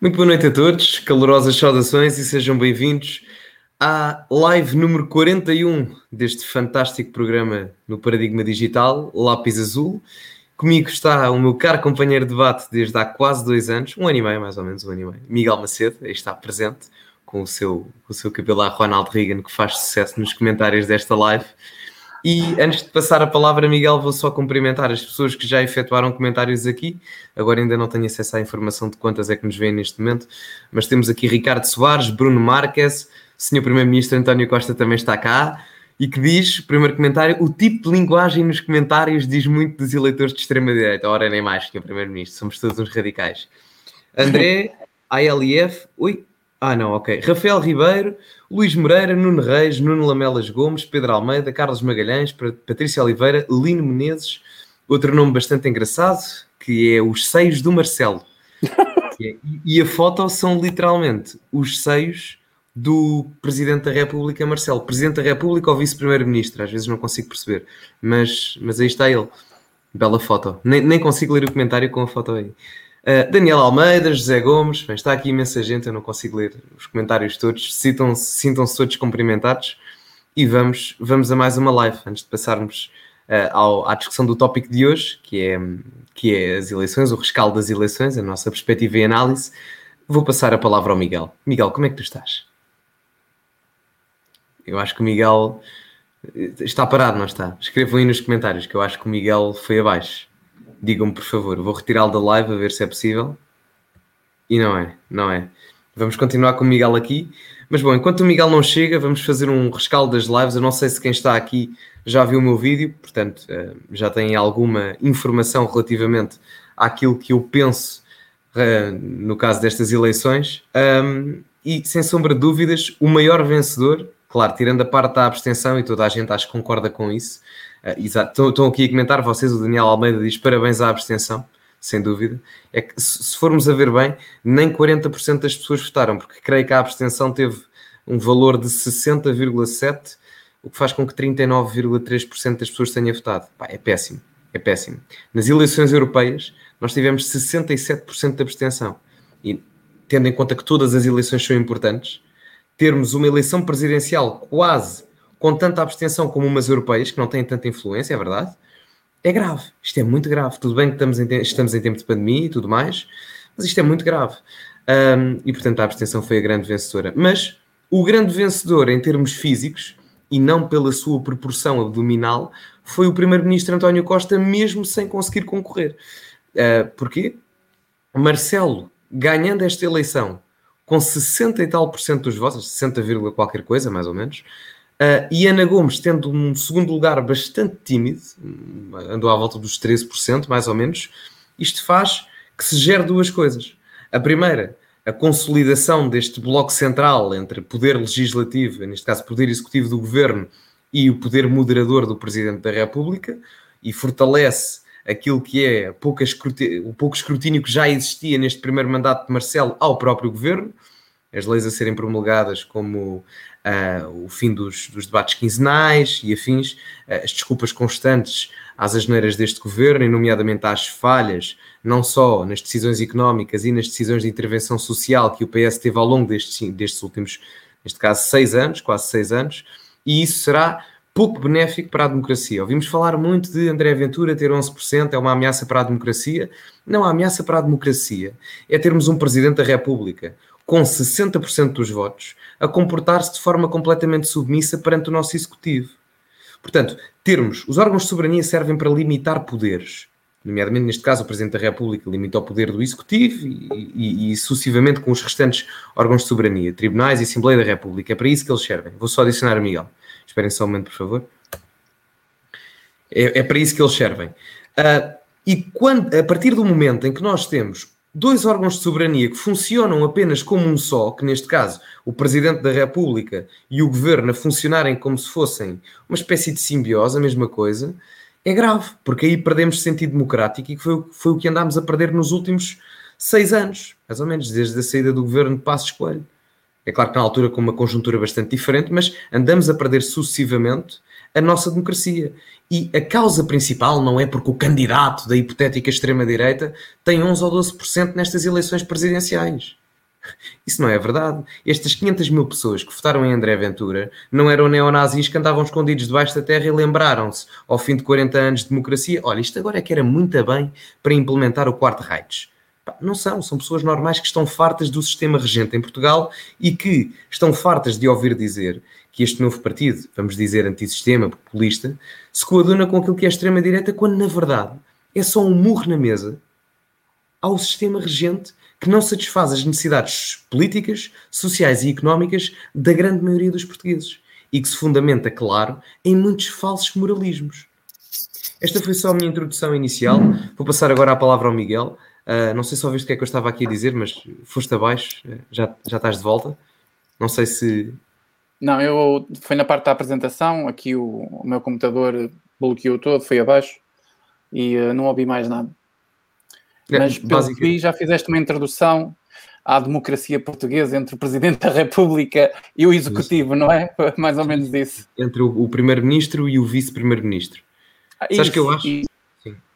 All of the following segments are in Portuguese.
Muito boa noite a todos, calorosas saudações e sejam bem-vindos à live número 41 deste fantástico programa no Paradigma Digital, Lápis Azul. Comigo está o meu caro companheiro de debate desde há quase dois anos, um ano e meio, mais ou menos, um ano e meio, Miguel Macedo, aí está presente com o seu, com o seu cabelo Ronald Reagan, que faz sucesso nos comentários desta live. E antes de passar a palavra, Miguel, vou só cumprimentar as pessoas que já efetuaram comentários aqui. Agora ainda não tenho acesso à informação de quantas é que nos vêem neste momento, mas temos aqui Ricardo Soares, Bruno Marques, Sr. Primeiro-Ministro António Costa também está cá. E que diz, primeiro comentário, o tipo de linguagem nos comentários diz muito dos eleitores de extrema-direita. Ora, nem mais, Sr. Primeiro-Ministro, somos todos uns radicais. André, ALF, ui, ah, não, ok. Rafael Ribeiro, Luís Moreira, Nuno Reis, Nuno Lamelas Gomes, Pedro Almeida, Carlos Magalhães, Patrícia Oliveira, Lino Menezes, outro nome bastante engraçado, que é os seios do Marcelo. É, e a foto são literalmente os seios do Presidente da República, Marcelo. Presidente da República ou Vice-Primeiro-Ministro, às vezes não consigo perceber, mas, mas aí está ele. Bela foto. Nem, nem consigo ler o comentário com a foto aí. Uh, Daniel Almeida, José Gomes, bem, está aqui imensa gente, eu não consigo ler os comentários todos, sintam-se todos cumprimentados e vamos, vamos a mais uma live antes de passarmos uh, ao, à discussão do tópico de hoje, que é, que é as eleições, o rescaldo das eleições, a nossa perspectiva e análise. Vou passar a palavra ao Miguel. Miguel, como é que tu estás? Eu acho que o Miguel eh, está parado, não está? Escrevam aí nos comentários que eu acho que o Miguel foi abaixo. Digam-me, por favor, vou retirá-lo da live a ver se é possível. E não é, não é. Vamos continuar com o Miguel aqui. Mas bom, enquanto o Miguel não chega, vamos fazer um rescaldo das lives. Eu não sei se quem está aqui já viu o meu vídeo, portanto, eh, já tem alguma informação relativamente àquilo que eu penso eh, no caso destas eleições. E sem sombra de dúvidas, o maior vencedor, claro, tirando a parte da abstenção, e toda a gente acho que concorda com isso, exato, estão, aqui a comentar vocês, o Daniel Almeida diz parabéns à abstenção, sem dúvida. É que se formos a ver bem, nem 40% das pessoas votaram, porque creio que a abstenção teve um valor de 60,7%, o que faz com que 39,3% das pessoas tenham votado. Pá, é péssimo, é péssimo. Nas eleições europeias, nós tivemos 67% de abstenção. E tendo em conta que todas as eleições são importantes, termos uma eleição presidencial quase com tanta abstenção como umas europeias, que não têm tanta influência, é verdade, é grave. Isto é muito grave. Tudo bem que estamos em, estamos em tempo de pandemia e tudo mais, mas isto é muito grave. Um, e portanto a abstenção foi a grande vencedora. Mas o grande vencedor em termos físicos, e não pela sua proporção abdominal, foi o primeiro-ministro António Costa, mesmo sem conseguir concorrer. Uh, porquê? Marcelo, ganhando esta eleição com 60 e tal por cento dos votos, 60, qualquer coisa, mais ou menos, Uh, e Ana Gomes, tendo um segundo lugar bastante tímido, andou à volta dos 13%, mais ou menos, isto faz que se gere duas coisas. A primeira, a consolidação deste bloco central entre poder legislativo, neste caso poder executivo do governo, e o poder moderador do Presidente da República, e fortalece aquilo que é o pouco escrutínio que já existia neste primeiro mandato de Marcelo ao próprio governo, as leis a serem promulgadas como uh, o fim dos, dos, debates quinzenais e afins, uh, as desculpas constantes às asneiras deste governo, e nomeadamente às falhas, não só nas decisões económicas e nas decisões de intervenção social que o PS teve ao longo destes, destes últimos, neste caso, seis anos, quase seis anos, e isso será pouco benéfico para a democracia. Ouvimos falar muito de André Ventura ter 11%, é uma ameaça para a democracia. Não, a ameaça para a democracia é termos um Presidente da República com 60% dos votos a comportar-se de forma completamente submissa perante o nosso executivo. Portanto, termos os órgãos de soberania servem para limitar poderes, nomeadamente neste caso o Presidente da República limita o poder do Executivo e, e, e, sucessivamente com os restantes órgãos de soberania, tribunais e Assembleia da República. É para isso que eles servem. Vou só adicionar Miguel. Esperem só um momento, por favor. É, é para isso que eles servem. Uh, e quando, a partir do momento em que nós temos dois órgãos de soberania que funcionam apenas como um só, que neste caso o Presidente da República e o Governo a funcionarem como se fossem uma espécie de simbiose, a mesma coisa, é grave, porque aí perdemos sentido democrático e foi, foi o que andámos a perder nos últimos seis anos, mais ou menos, desde a saída do Governo de Passos Coelho. É claro que na altura com uma conjuntura bastante diferente, mas andamos a perder sucessivamente a nossa democracia. E a causa principal não é porque o candidato da hipotética extrema-direita tem 11 ou 12% nestas eleições presidenciais. Isso não é verdade. Estas 500 mil pessoas que votaram em André Ventura não eram neonazis que andavam escondidos debaixo da terra e lembraram-se, ao fim de 40 anos de democracia, olha, isto agora é que era muito bem para implementar o quarto Reich. Não são, são pessoas normais que estão fartas do sistema regente em Portugal e que estão fartas de ouvir dizer que este novo partido, vamos dizer antissistema, populista, se coaduna com aquilo que é extrema-direita, quando na verdade é só um murro na mesa ao sistema regente que não satisfaz as necessidades políticas, sociais e económicas da grande maioria dos portugueses e que se fundamenta, claro, em muitos falsos moralismos. Esta foi só a minha introdução inicial. Vou passar agora a palavra ao Miguel. Uh, não sei se ouviste o que é que eu estava aqui a dizer, mas foste abaixo, já, já estás de volta. Não sei se. Não, eu foi na parte da apresentação, aqui o, o meu computador bloqueou todo, foi abaixo e uh, não ouvi mais nada. É, Mas, pelo que vi, já fizeste uma introdução à democracia portuguesa entre o Presidente da República e o Executivo, isso. não é? Mais ou menos isso. Entre o, o Primeiro-Ministro e o Vice-Primeiro-Ministro. Ah, Sabes que eu acho? Sim,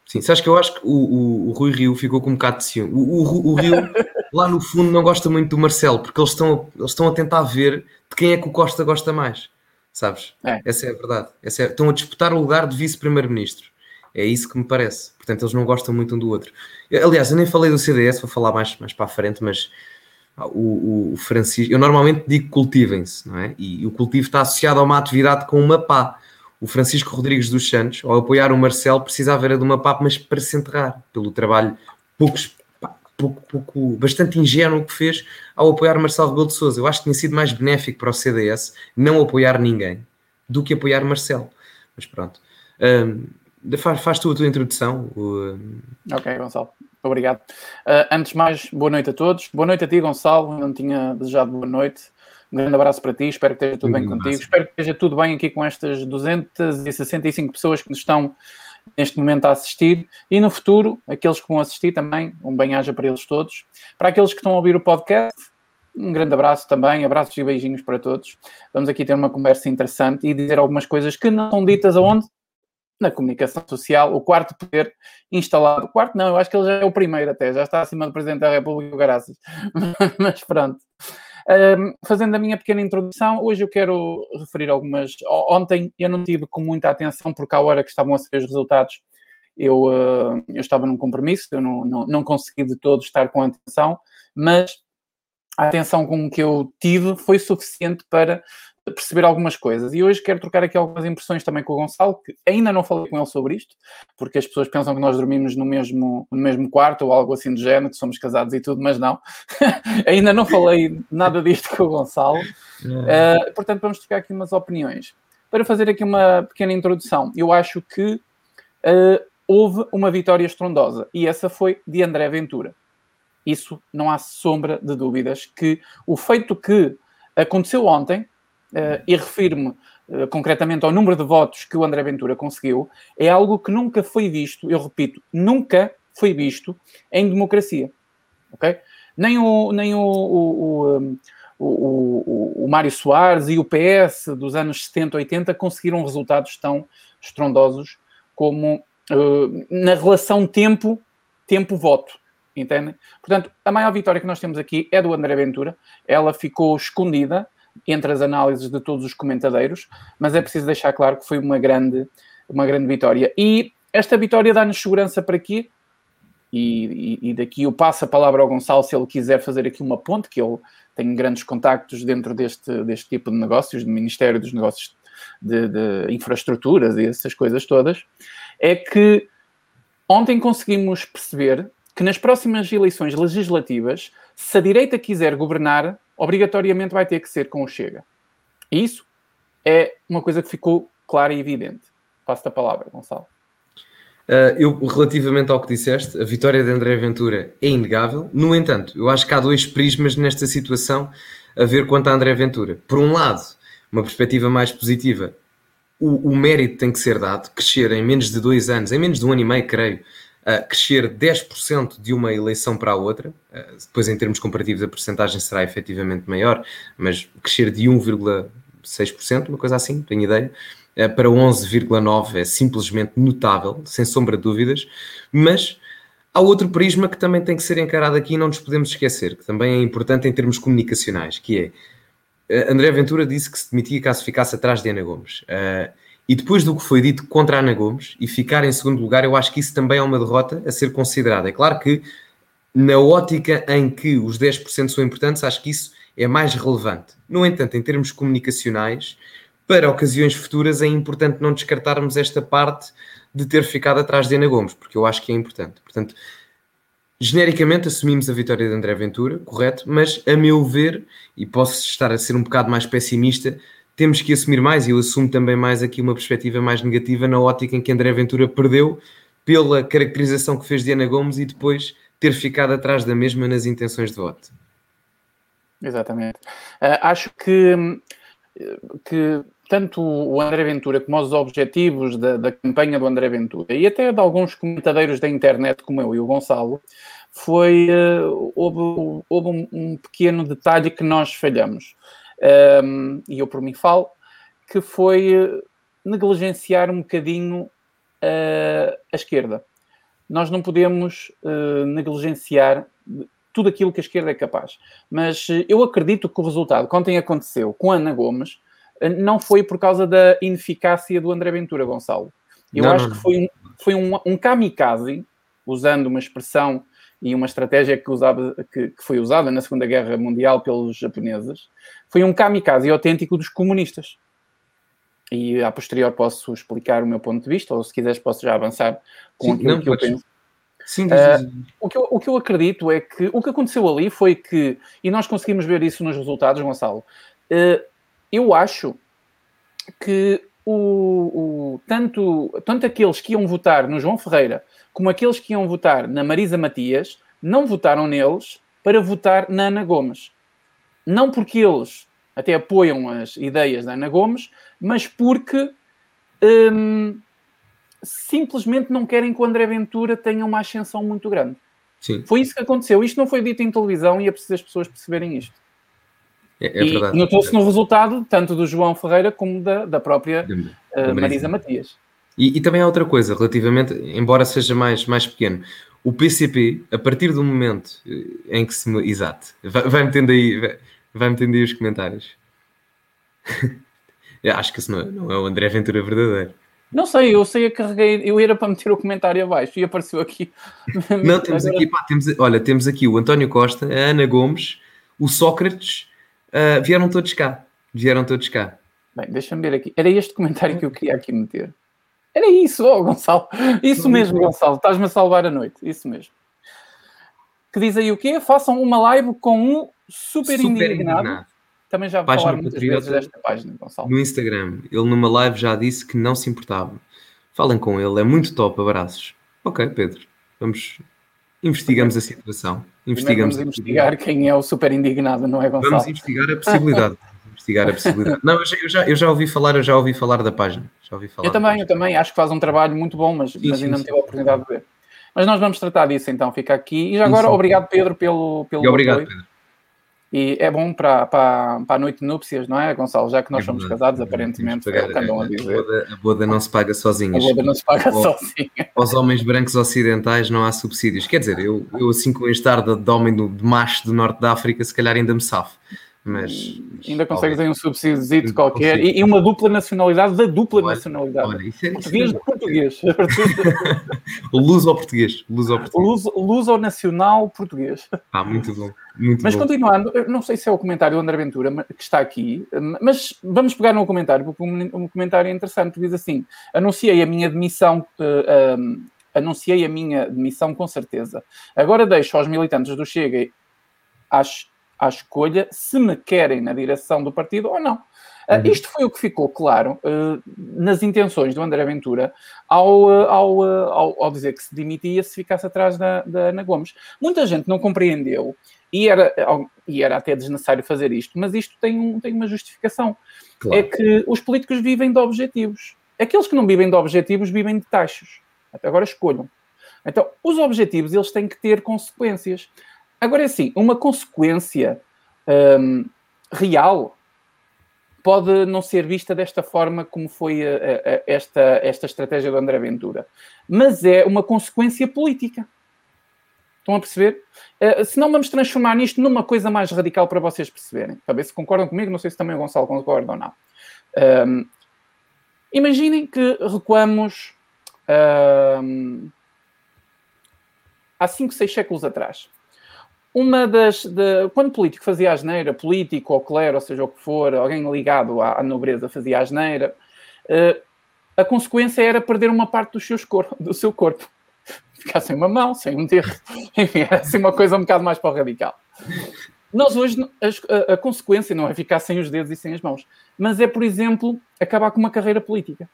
sim. Sabes que eu acho que o, o, o, Rui Rio ficou com um bocado de ciúme. O, o, Rio, lá no fundo, não gosta muito do Marcelo, porque eles estão, eles estão a tentar ver de quem é que o Costa gosta mais. Sabes? É. Essa é a verdade. Essa é, estão a disputar o lugar de Vice-Primeiro-Ministro. É isso que me parece. Portanto, eles não gostam muito um do outro. Aliás, eu nem falei do CDS, vou falar mais, mais para a frente, mas ah, o, o Francisco, eu normalmente digo cultivem-se, não é? E, e o cultivo está associado a uma atividade com uma pá. O Francisco Rodrigues dos Santos, ao apoiar o Marcelo, precisava era de uma pá, mas para se enterrar, pelo trabalho poucos, pouco, pouco, bastante ingênuo que fez ao apoiar Marcelo Rebelo de Sousa. Eu acho que tinha sido mais benéfico para o CDS não apoiar ninguém do que apoiar Marcelo. Mas pronto. Um, Faz, faz tu a tua introdução. O... Ok, Gonçalo. Obrigado. Uh, antes de mais, boa noite a todos. Boa noite a ti, Gonçalo. Não tinha desejado boa noite. Um grande abraço para ti. Espero que esteja tudo bem contigo. Espero que esteja tudo bem aqui com estas 265 pessoas que nos estão neste momento a assistir. E no futuro, aqueles que vão assistir também, um bem-aja para eles todos. Para aqueles que estão a ouvir o podcast, um grande abraço também, abraços e beijinhos para todos. Vamos aqui ter uma conversa interessante e dizer algumas coisas que não são ditas aonde? na comunicação social, o quarto poder instalado. O quarto não, eu acho que ele já é o primeiro até, já está acima do Presidente da República, graças. Mas pronto. Fazendo a minha pequena introdução, hoje eu quero referir algumas. Ontem eu não tive com muita atenção, porque à hora que estavam a ser os resultados, eu, uh, eu estava num compromisso, eu não, não, não consegui de todo estar com atenção, mas a atenção com que eu tive foi suficiente para perceber algumas coisas. E hoje quero trocar aqui algumas impressões também com o Gonçalo, que ainda não falei com ele sobre isto, porque as pessoas pensam que nós dormimos no mesmo, no mesmo quarto ou algo assim do género, que somos casados e tudo, mas não. ainda não falei nada disto com o Gonçalo. Uh, portanto, vamos trocar aqui umas opiniões. Para fazer aqui uma pequena introdução, eu acho que uh, houve uma vitória estrondosa e essa foi de André Ventura. Isso não há sombra de dúvidas que o feito que aconteceu ontem e refiro-me uh, concretamente ao número de votos que o André Ventura conseguiu, é algo que nunca foi visto, eu repito, nunca foi visto em democracia. Ok? Nem o, nem o, o, o o, o, o, Mário Soares e o PS dos anos 70, 80 conseguiram resultados tão estrondosos como uh, na relação tempo, tempo-voto. Portanto, a maior vitória que nós temos aqui é do André Ventura. Ela ficou escondida entre as análises de todos os comentadeiros, mas é preciso deixar claro que foi uma grande, uma grande vitória. E esta vitória dá-nos segurança para quê? E, e, e, daqui eu passo a palavra ao Gonçalo se ele quiser fazer aqui uma ponte, que ele tem grandes contactos dentro deste, deste tipo de negócios, do Ministério dos Negócios de, de Infraestruturas e essas coisas todas, é que ontem conseguimos perceber que nas próximas eleições legislativas, se a direita quiser governar, obrigatoriamente vai ter que ser com o Chega. E isso é uma coisa que ficou clara e evidente. Passo-te a palavra, Gonçalo. Uh, eu, relativamente ao que disseste, a vitória de André Ventura é inegável. No entanto, eu acho que há dois prismas nesta situação a ver quanto a André Ventura. Por um lado, uma perspectiva mais positiva, o, o mérito tem que ser dado, crescer em menos de dois anos, em menos de um ano e meio, creio, uh, crescer 10% de uma eleição para a outra, uh, depois em termos comparativos a percentagem será efetivamente maior, mas crescer de 1,6%, uma coisa assim, tenho ideia, uh, para 11,9% é simplesmente notável, sem sombra de dúvidas, mas Há outro prisma que também tem que ser encarado aqui e não nos podemos esquecer, que também é importante em termos comunicacionais, que é eh, André Ventura disse que se demitia caso ficasse atrás de Ana Gomes. Uh, e depois do que foi dito contra Ana Gomes e ficar em segundo lugar, eu acho que isso também é uma derrota a ser considerada. É claro que na ótica em que os 10% são importantes, acho que isso é mais relevante. No entanto, em termos comunicacionais, para ocasiões futuras é importante não descartarmos esta parte de ter ficado atrás de Ana Gomes, porque eu acho que é importante. Portanto, genericamente assumimos a vitória de André Ventura, correto, mas a meu ver, e posso estar a ser um bocado mais pessimista, temos que assumir mais, e eu assumo também mais aqui uma perspectiva mais negativa na ótica em que André Ventura perdeu pela caracterização que fez de Ana Gomes e depois ter ficado atrás da mesma nas intenções de voto. Exatamente. Uh, acho que, que tanto o André Ventura como os objetivos da, da, campanha do André Ventura e até de alguns comentadeiros da internet, como eu e o Gonçalo, foi uh, houve, houve um, um, pequeno detalhe que nós falhamos. Um, e eu por mim falo, que foi uh, negligenciar um bocadinho uh, a esquerda. Nós não podemos negligenciar tudo aquilo que a esquerda é capaz. Mas eu acredito que o resultado que ontem aconteceu com Ana Gomes não foi por causa da ineficácia do André Ventura, Gonçalo. Eu não, acho não. que foi, um, foi um, um kamikaze, usando uma expressão e uma estratégia que, usava, que, que, foi usada na Segunda Guerra Mundial pelos japoneses, foi um kamikaze autêntico dos comunistas. E a posterior posso explicar o meu ponto de vista, ou se quiseres posso já avançar com Sim, aquilo não, que eu penso. Sim, uh, o, que eu, o que eu acredito é que o que aconteceu ali foi que, e nós conseguimos ver isso nos resultados, Gonçalo, uh, eu acho que o, o, tanto, tanto aqueles que iam votar no João Ferreira como aqueles que iam votar na Marisa Matias não votaram neles para votar na Ana Gomes. Não porque eles até apoiam as ideias da Ana Gomes, mas porque hum, simplesmente não querem que o André Ventura tenha uma ascensão muito grande. Sim. Foi isso que aconteceu. Isto não foi dito em televisão e é preciso as pessoas perceberem isto. É, é verdade. Notou-se no resultado tanto do João Ferreira como da, da própria de, uh, Marisa Matias. E, e, também há outra coisa, relativamente, embora seja mais, mais pequeno, o PCP, a partir do momento eh, em que se. Exato, vai, vai metendo aí, vai, vai metendo aí os comentários. eu acho que isso não é, não é o André Ventura verdadeiro. Não sei, eu sei, eu carreguei, eu era para meter o comentário abaixo e apareceu aqui. Não, temos aqui, pá, temos, olha, temos aqui o António Costa, a Ana Gomes, o Sócrates Uh, vieram todos cá. Vieram todos cá. Bem, deixa-me ver aqui. Era este comentário que eu queria aqui meter. Era isso, oh, Gonçalo. Isso mesmo, Gonçalo. Estás-me a salvar a noite. Isso mesmo. Que diz aí o quê? Façam uma live com um super, super indignado. indignado. Também já vou falar muitas vezes desta página, Gonçalo. No Instagram. Ele numa live já disse que não se importava. Falem com ele. É muito top. Abraços. Ok, Pedro. Vamos... Investigamos a situação. Investigamos vamos investigar quem é o super indignado, não é, Gonçalo? Vamos investigar a possibilidade. investigar a possibilidade. Não, eu já, eu já ouvi falar, eu já ouvi falar da página. Já ouvi falar eu também, eu também acho que faz um trabalho muito bom, mas, sim, mas ainda sim, não tive a oportunidade de ver. Mas nós vamos tratar disso então, fica aqui. E já agora, obrigado Pedro pelo, pelo e obrigado, apoio. Pedro. E é bom para, para, para a noite de núpcias, não é, Gonçalo? Já que nós é somos casados, é aparentemente, é que andam a dizer. A boda, a boda não se paga sozinha. A boda não se paga sozinha. Aos homens brancos ocidentais não há subsídios. Quer dizer, eu, eu assim com este ar de, de homem do, de macho do norte da África, se calhar ainda me safo. Mas, ainda consegues ter um subsídio qualquer e, e, uma dupla nacionalidade da dupla olha, nacionalidade. Olha, isso é, português de português. Luso ao português. Luso ao português. Luso, luso ao nacional português. Ah, muito bom. Muito mas bom. continuando, não sei se é o comentário do André Ventura que está aqui, mas vamos pegar no comentário, porque um comentário é interessante. Diz assim: anunciei a minha demissão. Uh, um, anunciei a minha demissão com certeza. Agora deixo aos militantes do Chega às à escolha se me querem na direção do partido ou não. Uh, isto foi o que ficou claro uh, nas intenções do André Ventura ao, uh, ao, ao, ao, dizer que se demitia se ficasse atrás da, da Ana Gomes. Muita gente não compreendeu e era, e era até desnecessário fazer isto, mas isto tem, um, tem uma justificação. Claro. É que os políticos vivem de objetivos. Aqueles que não vivem de objetivos vivem de taxas. Até agora escolham. Então, os objetivos eles têm que ter consequências. Agora é assim, uma consequência um, real pode não ser vista desta forma como foi a, a, esta, esta estratégia do André Ventura, mas é uma consequência política. Estão a perceber? Uh, se não vamos transformar nisto numa coisa mais radical para vocês perceberem. Ver se concordam comigo, não sei se também o Gonçalo concorda ou não. Um, imaginem que recuamos um, há 5, 6 séculos atrás. Uma das. De, quando político fazia asneira, político ou clero, ou seja o que for, alguém ligado à, à nobreza fazia asneira, uh, a consequência era perder uma parte dos seus cor do seu corpo ficar sem uma mão, sem um dedo. Enfim, era assim uma coisa um bocado mais para o radical. Nós hoje, a, a, consequência não é ficar sem os dedos e sem as mãos, mas é, por exemplo, acabar com uma carreira política.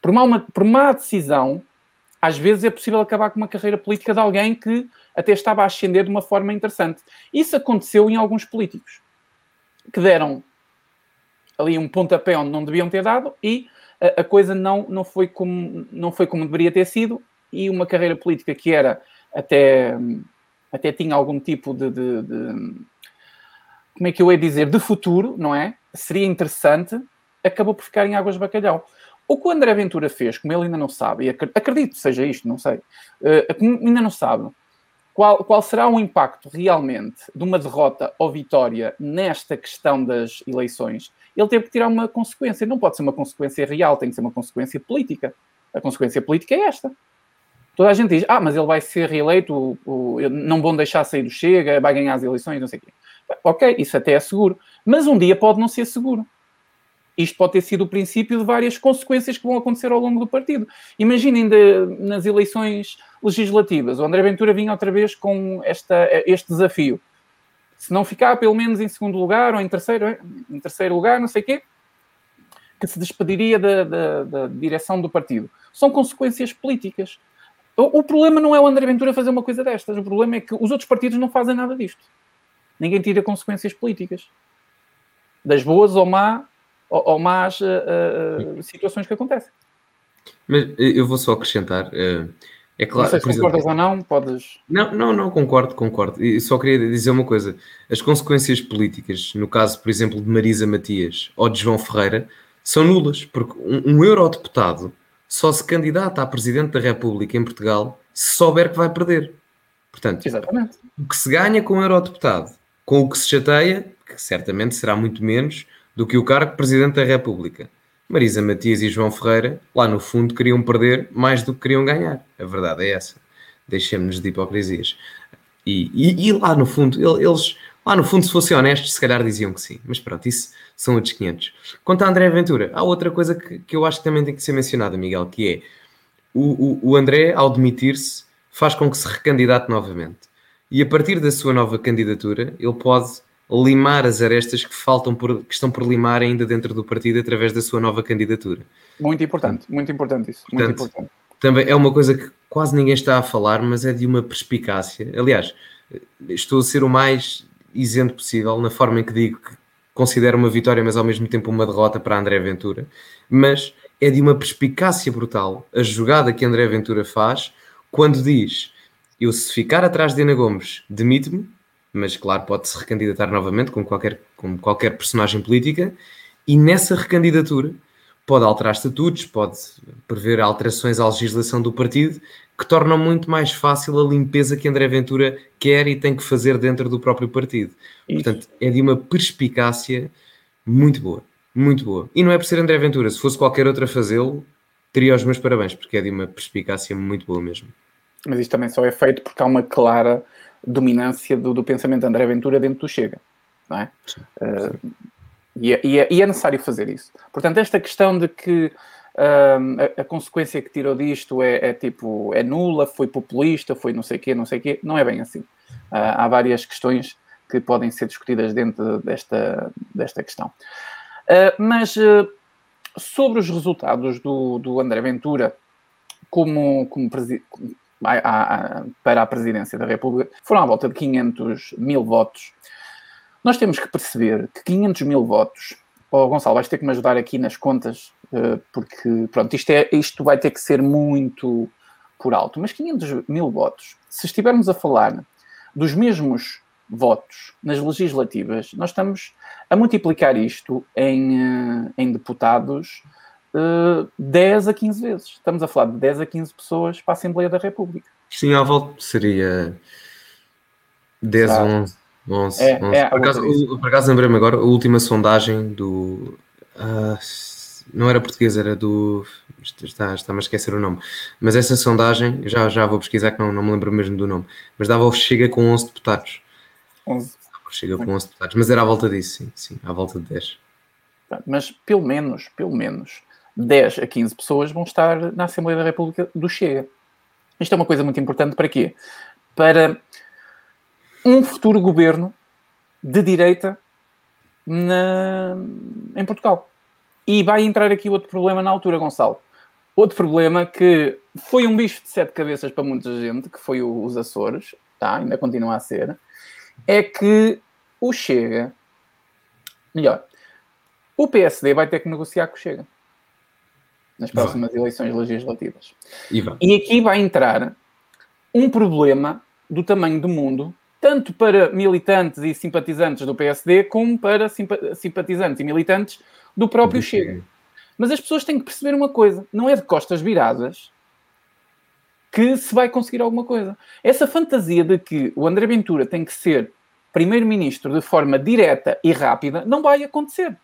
Por má, por má decisão, às vezes é possível acabar com uma carreira política de alguém que até estava a ascender de uma forma interessante. Isso aconteceu em alguns políticos que deram ali um pontapé onde não deviam ter dado e a, a coisa não, não, foi como, não foi como deveria ter sido e uma carreira política que era até, até tinha algum tipo de, de, de como é que eu ia dizer, de futuro, não é? Seria interessante, acabou por ficar em águas de bacalhau. O que o André Ventura fez, como ele ainda não sabe, e acredito que seja isto, não sei, uh, ainda não sabe, qual, qual será o impacto realmente de uma derrota ou vitória nesta questão das eleições, ele teve que tirar uma consequência. Não pode ser uma consequência real, tem que ser uma consequência política. A consequência política é esta toda a gente diz, ah, mas ele vai ser reeleito, o, o, não vão deixar sair do Chega, vai ganhar as eleições, não sei o quê. Ok, isso até é seguro. Mas um dia pode não ser seguro. Isto pode ter sido o princípio de várias consequências que vão acontecer ao longo do partido. Imaginem de, nas eleições legislativas, o André Ventura vinha outra vez com esta, este desafio. Se não ficar pelo menos em segundo lugar ou em terceiro, em terceiro lugar, não sei o quê, que se despediria da, da, da direção do partido. São consequências políticas. O, o, problema não é o André Ventura fazer uma coisa destas, o problema é que os outros partidos não fazem nada disto. Ninguém tira consequências políticas das boas ou, má, ou, ou más uh, situações que acontecem. Mas eu vou só acrescentar. Uh, é claro, não sei se concordas exemplo, ou não, podes. Não, não, não, concordo, concordo. E só queria dizer uma coisa: as consequências políticas, no caso, por exemplo, de Marisa Matias ou de João Ferreira, são nulas, porque um, um eurodeputado só se candidata a Presidente da República em Portugal se souber que vai perder. Portanto, Exatamente. o que se ganha com o eurodeputado, com o que se chateia, que certamente será muito menos do que o cargo de Presidente da República. Marisa Matias e João Ferreira, lá no fundo, queriam perder mais do que queriam ganhar. A verdade é essa. Deixemos-nos de hipocrisias. E, e, e, lá no fundo, eles, lá no fundo, se fossem honestos, se calhar diziam que sim. Mas pronto, isso são outros 500. Quanto a André Ventura, há outra coisa que, que eu acho que também tem que ser mencionada, Miguel, que é o, o, o André, ao demitir-se, faz com que se recandidate novamente. E a partir da sua nova candidatura, ele pode limar as arestas que faltam por, que estão por limar ainda dentro do partido através da sua nova candidatura. Muito importante, muito importante isso. Portanto, muito importante. Também é uma coisa que quase ninguém está a falar, mas é de uma perspicácia. Aliás, estou a ser o mais isento possível na forma em que digo que considero uma vitória, mas ao mesmo tempo uma derrota para André Ventura. Mas é de uma perspicácia brutal a jogada que André Ventura faz quando diz: Eu, se ficar atrás de Ana Gomes, demite-me, mas claro, pode-se recandidatar novamente, como qualquer, como qualquer personagem política, e nessa recandidatura pode alterar estatutos, pode prever alterações à legislação do partido que tornam muito mais fácil a limpeza que André Ventura quer e tem que fazer dentro do próprio partido. Isso. Portanto, é de uma perspicácia muito boa, muito boa. E não é por ser André Ventura, se fosse qualquer outro a fazê-lo, teria os meus parabéns, porque é de uma perspicácia muito boa mesmo. Mas isto também só é feito porque há uma clara dominância do, do pensamento de André Ventura dentro do Chega, não é? Sim, sim. Uh, e, é, e, é, e é necessário fazer isso. Portanto, esta questão de que a, a, consequência que tirou disto é, é, tipo, é nula, foi populista, foi não sei o quê, não sei o quê. Não é bem assim. Uh, há várias questões que podem ser discutidas dentro desta, desta questão. Uh, mas sobre os resultados do, do André Ventura como, como a, a, para a presidência da República, foram à volta de 500 mil votos. Nós temos que perceber que 500 mil votos oh, Gonçalo, vais ter que me ajudar aqui nas contas, uh, porque, pronto, isto, é, isto vai ter que ser muito por alto. Mas 500 mil votos, se estivermos a falar dos mesmos votos nas legislativas, nós estamos a multiplicar isto em, uh, em deputados uh, eh, 10 a 15 vezes. Estamos a falar de 10 a 15 pessoas para a Assembleia da República. Sim, à volta seria 10, ah. 11. 11, é, 11. É, por, acaso, por acaso lembrei-me agora, a última sondagem do. Uh, não era português, era do. Está, está-me a esquecer o nome. Mas essa sondagem, já, já vou pesquisar que não, não me lembro mesmo do nome. Mas dava o Chega com 11 deputados. 11. Chega com 11 deputados. Mas era à volta disso, sim, sim, à volta de 10. Mas pelo menos, pelo menos, 10 a 15 pessoas vão estar na Assembleia da República do Chega. Isto é uma coisa muito importante para quê? Para um futuro governo de direita na, em Portugal. E vai entrar aqui outro problema na altura, Gonçalo. Outro problema que foi um bicho de sete cabeças para muita gente, que foi os Açores, tá? ainda continua a ser, é que o Chega, melhor, o PSD vai ter que negociar com o Chega nas próximas vai. eleições legislativas. E, e aqui vai entrar um problema do tamanho do mundo tanto para militantes e simpatizantes do PSD, como para simpatizantes e militantes do próprio Chega. Mas as pessoas têm que perceber uma coisa: não é de costas viradas que se vai conseguir alguma coisa. Essa fantasia de que o André Ventura tem que ser primeiro-ministro de forma direta e rápida não vai acontecer.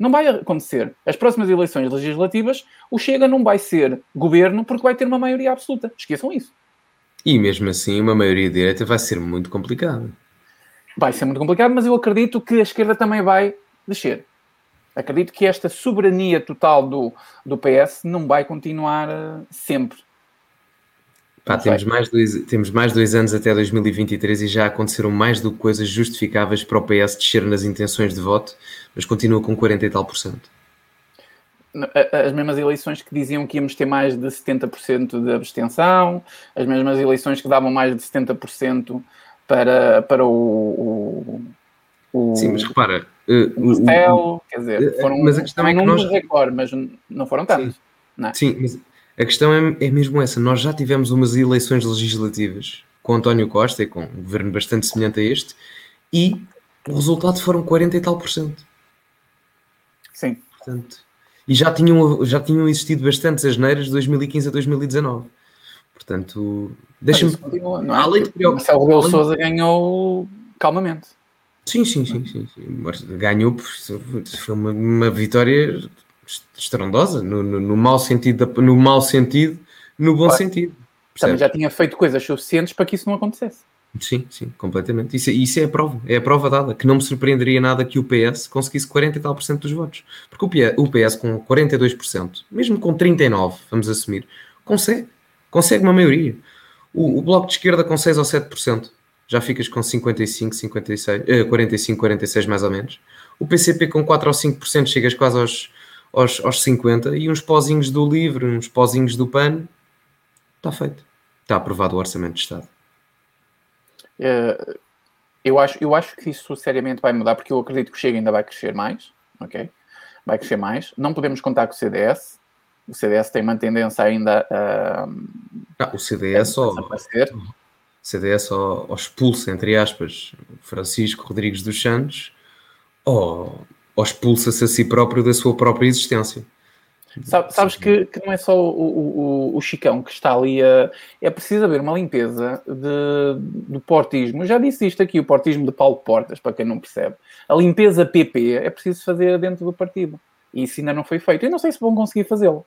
Não vai acontecer. As próximas eleições legislativas, o Chega não vai ser governo porque vai ter uma maioria absoluta. Esqueçam isso. E mesmo assim, uma maioria direita vai ser muito complicado. Vai ser muito complicado, mas eu acredito que a esquerda também vai descer. Acredito que esta soberania total do, do PS não vai continuar uh, sempre. Pá, temos, mais dois, temos mais dois anos até 2023 e já aconteceram mais do que coisas justificáveis para o PS descer nas intenções de voto, mas continua com 40 e tal por cento as mesmas eleições que diziam que íamos ter mais de 70% de abstenção, as mesmas eleições que davam mais de 70% para, para o, o, Sim, mas repara, uh, o céu, quer dizer, eh, foram mas a questão é que nós... recorde, mas não foram tantos. Sim, não é? Sim mas a questão é, é mesmo essa. Nós já tivemos umas eleições legislativas com António Costa e com um governo bastante semelhante a este e o resultado foram 40 e tal por cento. Sim. Portanto, e já tinham, já tinham existido bastantes asneiras de 2015 a 2019. Portanto, deixa-me. Não, é? Além de Marcelo Rebelo além... Souza ganhou calmamente. Sim, sim, sim, sim, sim. Mas ganhou, foi uma, uma vitória estrondosa, no, no, no, mau sentido, no mau sentido, no bom sentido. Também já tinha feito coisas suficientes para que isso não acontecesse. Sim, sim, completamente. Isso, isso é a prova, é a prova dada, que não me surpreenderia nada que o PS conseguisse 40 e tal por cento dos votos. Porque o PS, o PS com 42%, mesmo com 39%, vamos assumir, consegue, consegue uma maioria. O, o Bloco de Esquerda com 6 ou 7%, já ficas com 55, 56, eh, 45, 46 mais ou menos. O PCP com 4 ou 5% chegas quase aos, aos, aos 50 e uns pozinhos do LIVRE, uns pozinhos do PAN, está feito. Está aprovado o Orçamento de Estado. Uh, eu, acho, eu acho que isso seriamente vai mudar, porque eu acredito que o Chega ainda vai crescer mais, ok? Vai crescer mais. Não podemos contar com o CDS. O CDS tem uma tendência ainda a. Ah, o CDS só. CDS só, só expulsa, entre aspas, Francisco Rodrigues dos Santos ou, ou expulsa-se a si próprio da sua própria existência. Sabes que, que, não é só o, o, o, Chicão que está ali a. É preciso haver uma limpeza de, do portismo. Eu já disse isto aqui, o portismo de Paulo Portas, para quem não percebe. A limpeza PP é preciso fazer dentro do partido. E isso ainda não foi feito. Eu não sei se vão conseguir fazê-lo.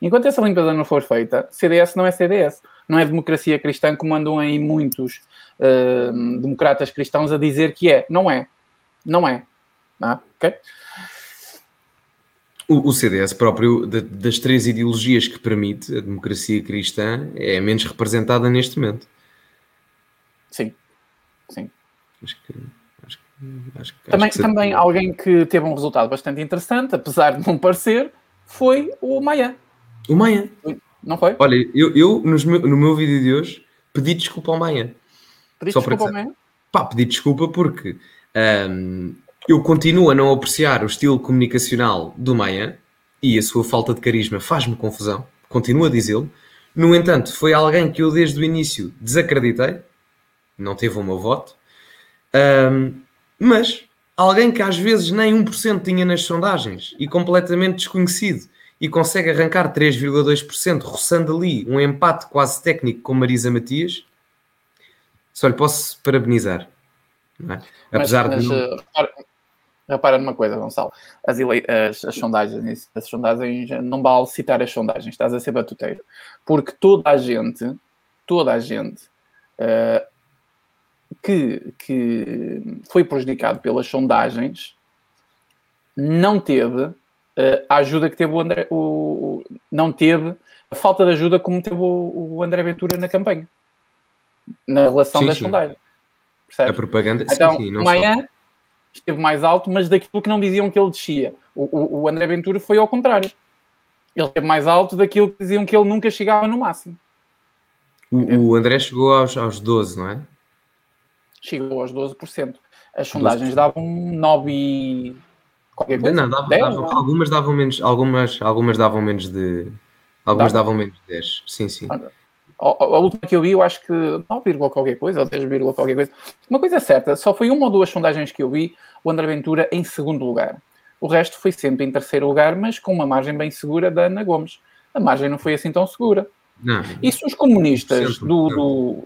Enquanto essa limpeza não for feita, CDS não é CDS. Não é democracia cristã, como andam aí muitos uh, democratas cristãos a dizer que é. Não é. Não é. Ah, ok? O, o CDS próprio, de, das três ideologias que permite, a democracia cristã é menos representada neste momento. Sim, sim. Acho que, acho acho, também que também alguém que teve um resultado bastante interessante, apesar de não parecer, foi o Maia. O Maia? Não foi? Olha, eu, eu no meu vídeo de hoje pedi desculpa ao Maia. Pedi desculpa ao Maia? Pá, pedi desculpa porque um, eu continuo a não apreciar o estilo comunicacional do Maia e a sua falta de carisma faz-me confusão, continuo a dizê-lo. No entanto, foi alguém que eu desde o início desacreditei, não teve o meu voto, um, mas alguém que às vezes nem 1% tinha nas sondagens e completamente desconhecido e consegue arrancar 3,2%, roçando ali um empate quase técnico com Marisa Matias, só lhe posso parabenizar. É? Apesar mas, de. Não... Uh, repara, repara numa coisa, Gonçalo. As, as, as, sondagens, as sondagens, não vale citar as sondagens, estás a ser batuteiro. Porque toda a gente, toda a gente uh, que, que foi prejudicado pelas sondagens não teve uh, a ajuda que teve o André, o, não teve a falta de ajuda como teve o, o André Ventura na campanha na relação sim, das sim. sondagens. Percebes? A propaganda, então, sim, sim, amanhã só. Esteve mais alto, mas daquilo que não diziam que ele descia. O, o, o, André Ventura foi ao contrário. Ele esteve mais alto daquilo que diziam que ele nunca chegava no máximo. O, o André chegou aos, aos 12, não é? Chegou aos 12%. As sondagens 12%. davam 9 e... Qualquer coisa. Não, dava, 10, dava, não? algumas davam menos, algumas, algumas davam menos de... Algumas davam menos de 10, sim, sim. A, última que eu vi, eu acho que 9, qualquer coisa, ou 10, qualquer coisa. Uma coisa é certa, só foi uma ou duas sondagens que eu vi, o André Ventura em segundo lugar. O resto foi sempre em terceiro lugar, mas com uma margem bem segura da Ana Gomes. A margem não foi assim tão segura. Não. E se os comunistas do, do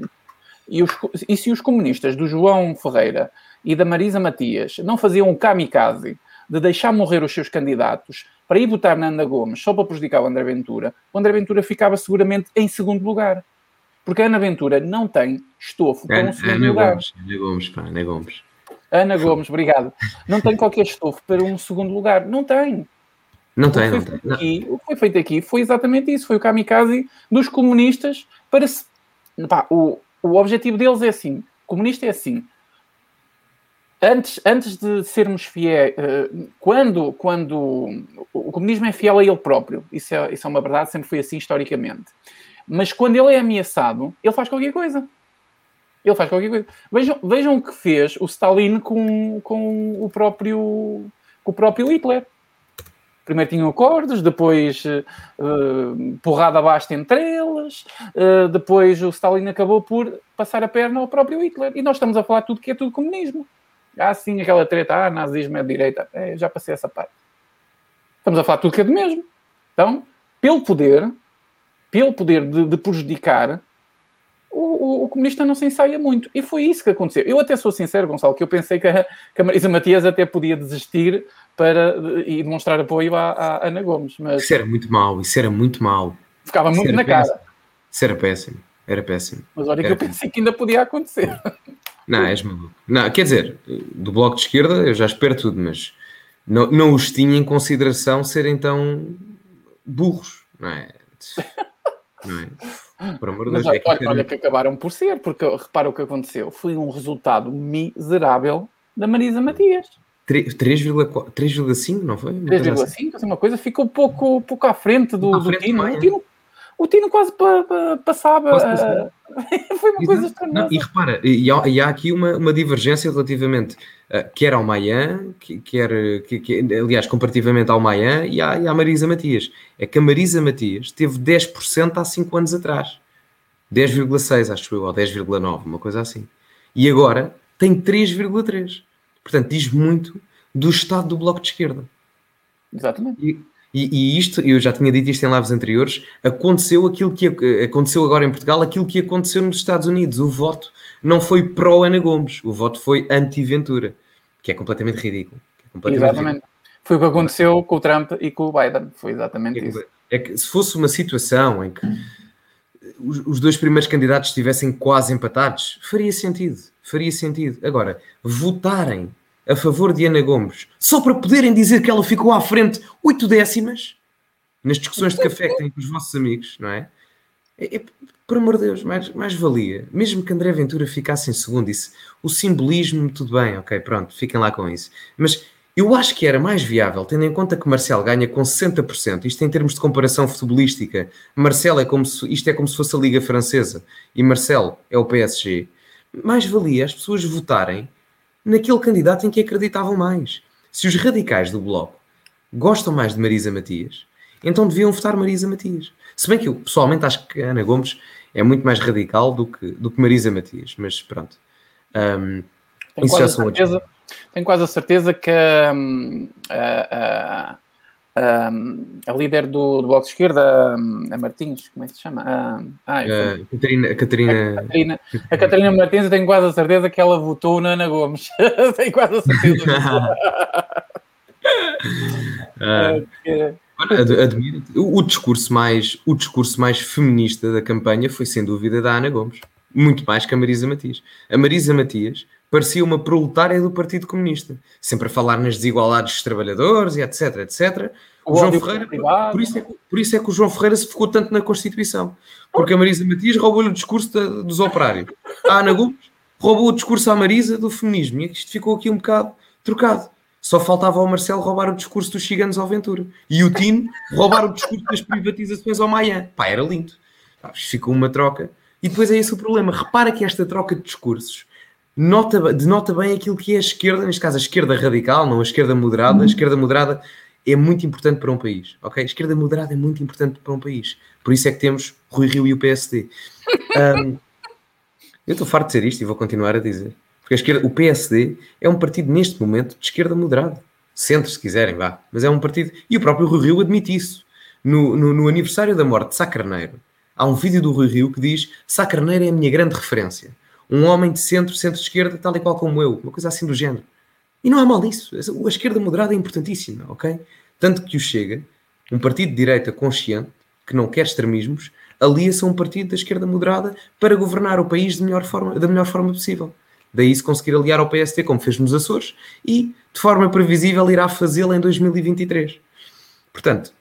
e, os, e se os comunistas do João Ferreira e da Marisa Matias não faziam um kamikaze de deixar morrer os seus candidatos para ir votar na Ana Gomes só para prejudicar o André Ventura, o André Ventura ficava seguramente em segundo lugar. Porque a Ana Ventura não tem estofo para um segundo Ana lugar. Gomes, Ana Gomes, pá, Ana Gomes. Ana Gomes, obrigado. Não tem qualquer estofo para um segundo lugar. Não tem. Não tem, não tem. Aqui, o que foi feito aqui foi exatamente isso. Foi o kamikaze dos comunistas para se... Pá, o, o objetivo deles é assim. O comunista é assim antes, antes de sermos fiéis, uh, quando, quando o comunismo é fiel a ele próprio, isso é, isso é uma verdade, sempre foi assim historicamente. Mas quando ele é ameaçado, ele faz qualquer coisa. Ele faz qualquer coisa. Vejam, vejam o que fez o Stalin com, com, o, próprio, com o próprio Hitler. Primeiro tinham acordos, depois uh, porrada abaixo entre eles, uh, depois o Stalin acabou por passar a perna ao próprio Hitler. E nós estamos a falar tudo que é tudo comunismo. Ah, sim, aquela treta, ah, nazismo é de direita. É, já passei essa parte. Estamos a falar tudo que é do mesmo. Então, pelo poder, pelo poder de, de prejudicar, o, o, o, comunista não se ensaia muito. E foi isso que aconteceu. Eu até sou sincero, Gonçalo, que eu pensei que a, que a Marisa Matias até podia desistir para, e demonstrar apoio à, à Ana Gomes. Mas isso era muito mau, isso era muito mau. Ficava muito na péssimo. cara. Isso era péssimo, era péssimo. Mas olha era que eu pensei péssimo. que ainda podia acontecer. Não, és maluco. Não, quer dizer, do bloco de esquerda eu já espero tudo, mas não, não os tinha em consideração serem tão burros, não é? Não é? Por amor de Deus. Mas, é que olha, olha que acabaram por ser, porque repara o que aconteceu. Foi um resultado miserável da Marisa Matias. 3,5, não foi? 3,5, assim. assim, uma coisa, ficou pouco, pouco à frente do, à frente do Tino. O Tino o Tino quase pa, pa, passava. Uh, foi uma coisa estranha. E repara, e há, e há, aqui uma, uma divergência relativamente, uh, quer ao Mayan, quer, que, que, aliás, comparativamente ao Mayan e à, e à Marisa Matias. É que a Marisa Matias teve 10% há 5 anos atrás. 10,6 acho eu, ou 10,9, uma coisa assim. E agora tem 3,3. Portanto, diz muito do estado do Bloco de Esquerda. Exatamente. E, e, e, isto, eu já tinha dito isto em lives anteriores, aconteceu aquilo que aconteceu agora em Portugal, aquilo que aconteceu nos Estados Unidos. O voto não foi pró-Ana Gomes, o voto foi anti-Ventura, que é completamente ridículo. É completamente exatamente. Ridículo. Foi o que aconteceu com o Trump e com o Biden. Foi exatamente é, isso. É que se fosse uma situação em que os, os dois primeiros candidatos estivessem quase empatados, faria sentido. Faria sentido. Agora, votarem a favor de Ana Gomes, só para poderem dizer que ela ficou à frente oito décimas nas discussões de café que têm com os vossos amigos, não é? é, é por amor de Deus, mais, mais valia. Mesmo que André Ventura ficasse em segundo, isso, o simbolismo, tudo bem, ok, pronto, fiquem lá com isso. Mas eu acho que era mais viável, tendo em conta que Marcel ganha com 60%, isto em termos de comparação futebolística, Marcel é como se, isto é como se fosse a Liga Francesa e Marcel é o PSG. Mais valia as pessoas votarem naquele candidato em que acreditavam mais. Se os radicais do Bloco gostam mais de Marisa Matias, então deviam votar Marisa Matias. Se bem que eu pessoalmente acho que a Ana Gomes é muito mais radical do que, do que Marisa Matias, mas pronto. Um, tenho, quase certeza, tenho quase a certeza que um, a, a, a líder do, do Bloco de Esquerda, a Martins, como é que se chama? ah, uh, Catarina, Catarina... A, Catarina, a Catarina Martins, eu tenho quase a certeza que ela votou na Ana Gomes. tenho quase a certeza. admiro o discurso mais o discurso mais feminista da campanha foi sem dúvida da Ana Gomes muito mais que a Marisa Matias a Marisa Matias parecia uma proletária do Partido Comunista, sempre a falar nas desigualdades dos trabalhadores e etc, etc. O, o João Ferreira, por isso, é, por isso é que o João Ferreira se focou tanto na Constituição, porque a Marisa Matias roubou-lhe o discurso da, dos operários. A Ana Gomes roubou o discurso à Marisa do feminismo, e isto ficou aqui um bocado trocado. Só faltava ao Marcelo roubar o discurso dos ciganos ao Ventura. E o Tino roubar o discurso das privatizações ao Maia. Pá, era lindo. ficou uma troca. E depois é esse o problema. Repara que esta troca de discursos nota, denota bem aquilo que é a esquerda, neste caso a esquerda radical, não a esquerda moderada. A esquerda moderada é muito importante para um país, ok? A esquerda moderada é muito importante para um país. Por isso é que temos Rui Rio e o PSD. Um, eu estou farto de dizer isto e vou continuar a dizer. Porque a esquerda, o PSD é um partido neste momento de esquerda moderada. Centro, se quiserem, vá. Mas é um partido. E o próprio Rui Rio admite isso. No, no, no aniversário da morte de Sá Carneiro, há um vídeo do Rui Rio que diz: Sá Carneiro é a minha grande referência um homem de centro, centro-esquerda, tal e qual como eu, uma coisa assim do género. E não há mal nisso. A esquerda moderada é importantíssima, ok? Tanto que o Chega, um partido de direita consciente, que não quer extremismos, alia-se a um partido da esquerda moderada para governar o país de melhor forma, da melhor forma possível. Daí se conseguir aliar ao PST, como fez nos Açores, e de forma previsível irá fazê-lo em 2023. Portanto,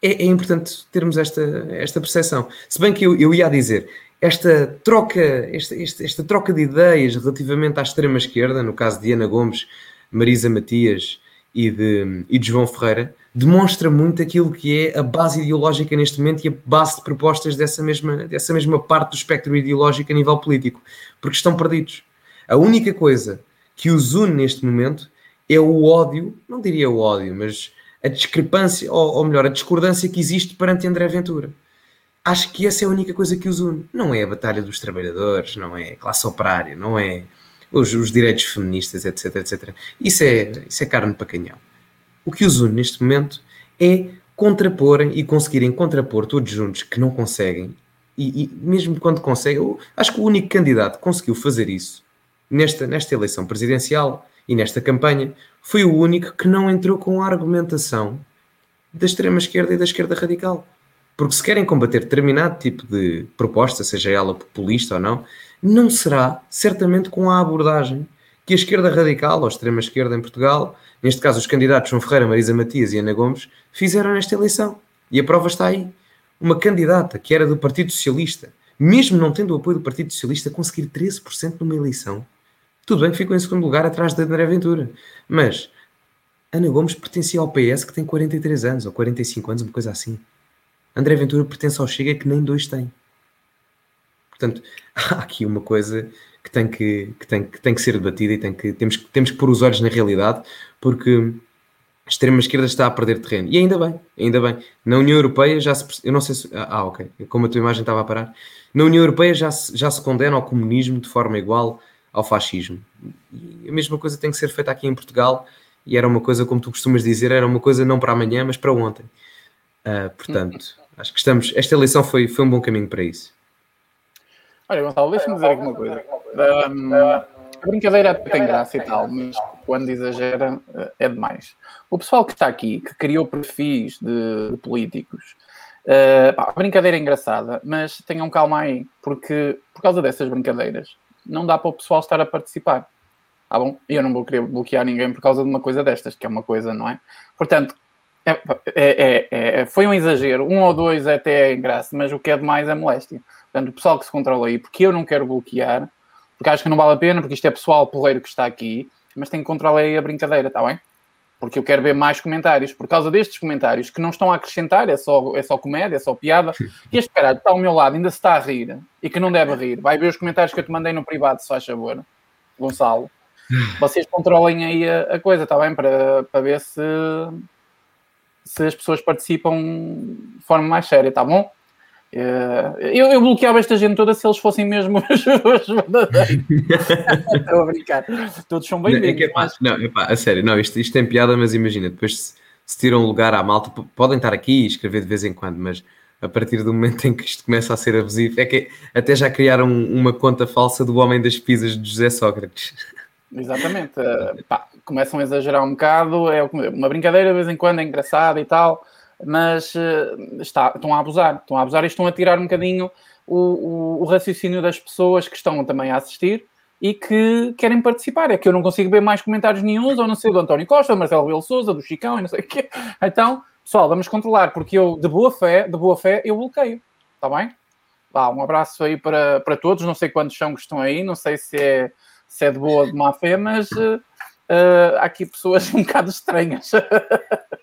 é, é, importante termos esta, esta percepção. Se bem que eu, eu ia dizer, esta troca, esta, esta, esta, troca de ideias relativamente à extrema-esquerda, no caso de Ana Gomes, Marisa Matias e de, e de João Ferreira, demonstra muito aquilo que é a base ideológica neste momento e a base de propostas dessa mesma, dessa mesma parte do espectro ideológico a nível político, porque estão perdidos. A única coisa que os une neste momento é o ódio, não diria o ódio, mas a discrepância, ou, ou melhor, a discordância que existe perante André Ventura acho que essa é a única coisa que os une. Não é a batalha dos trabalhadores, não é a classe operária, não é os, os direitos feministas, etc, etc. Isso é, isso é carne para canhão. O que os une neste momento é contraporem e conseguirem contrapor todos juntos que não conseguem, e, e mesmo quando conseguem, acho que o único candidato que conseguiu fazer isso nesta, nesta eleição presidencial e nesta campanha foi o único que não entrou com a argumentação da extrema-esquerda e da esquerda radical. Porque se querem combater determinado tipo de proposta, seja ela populista ou não, não será certamente com a abordagem que a esquerda radical, ou a extrema-esquerda em Portugal, neste caso os candidatos João Ferreira, Marisa Matias e Ana Gomes, fizeram nesta eleição. E a prova está aí. Uma candidata que era do Partido Socialista, mesmo não tendo o apoio do Partido Socialista, conseguir 13% numa eleição. Tudo bem que ficou em segundo lugar atrás de André Ventura. Mas Ana Gomes pertencia ao PS que tem 43 anos, ou 45 anos, uma coisa assim. André Ventura pertence ao Chega que nem dois tem. Portanto, há aqui uma coisa que tem que, que, tem, que, tem que ser debatida e tem que, temos, temos que pôr os olhos na realidade, porque a extrema-esquerda está a perder terreno. E ainda bem, ainda bem. Na União Europeia já se. Eu não sei se. Ah, ok. Como a tua imagem estava a parar. Na União Europeia já se, já se condena ao comunismo de forma igual ao fascismo. E a mesma coisa tem que ser feita aqui em Portugal. E era uma coisa, como tu costumas dizer, era uma coisa não para amanhã, mas para ontem. Uh, portanto, Acho que estamos. Esta eleição foi, foi um bom caminho para isso. Olha, Gonçalo, deixa-me dizer aqui uma coisa. Um, a brincadeira tem graça e tal, mas quando exagera é demais. O pessoal que está aqui, que criou perfis de, políticos, uh, a brincadeira é engraçada, mas tenham calma aí, porque por causa dessas brincadeiras não dá para o pessoal estar a participar. Ah, bom, eu não vou querer bloquear ninguém por causa de uma coisa destas, que é uma coisa, não é? Portanto, é, é, é, é, foi um exagero. Um ou dois até é graça, mas o que é demais é moléstia. Portanto, o pessoal que se controla aí, porque eu não quero bloquear, porque acho que não vale a pena, porque isto é pessoal porreiro que está aqui, mas tem que controlar aí a brincadeira, está bem? Porque eu quero ver mais comentários. Por causa destes comentários que não estão a acrescentar, é só, é só comédia, é só piada. E este cara está ao meu lado, ainda se está a rir e que não deve rir. Vai ver os comentários que eu te mandei no privado, se faz favor, Gonçalo. Vocês controlem aí a, a coisa, está bem? Para, para ver se se as pessoas participam de forma mais séria, tá bom? Eh, eu, eu, bloqueava esta gente toda se eles fossem mesmo os, verdadeiros. Estou a brincar. Todos são bem-vindos. Não, é, mas... não é pá, a sério, não, isto, isto tem piada, mas imagina, depois se, se tiram lugar à malta, podem estar aqui e escrever de vez em quando, mas a partir do momento em que isto começa a ser abusivo, é que até já criaram uma conta falsa do homem das pizzas de José Sócrates. Exatamente. Uh, pá, começam a exagerar um bocado, é uma brincadeira de vez em quando, é engraçada e tal, mas uh, está, estão a abusar, estão a abusar e estão a tirar um bocadinho o, o, o, raciocínio das pessoas que estão também a assistir e que querem participar. É que eu não consigo ver mais comentários nenhums, ou não sei do António Costa, do Marcelo Belo Souza, do Chicão e não sei o quê. Então, pessoal, vamos controlar, porque eu, de boa fé, de boa fé, eu bloqueio. Está bem? Vá, um abraço aí para, para todos. Não sei quantos são que estão aí, não sei se é, se é de boa ou de má fé, mas uh, há aqui pessoas um bocado estranhas.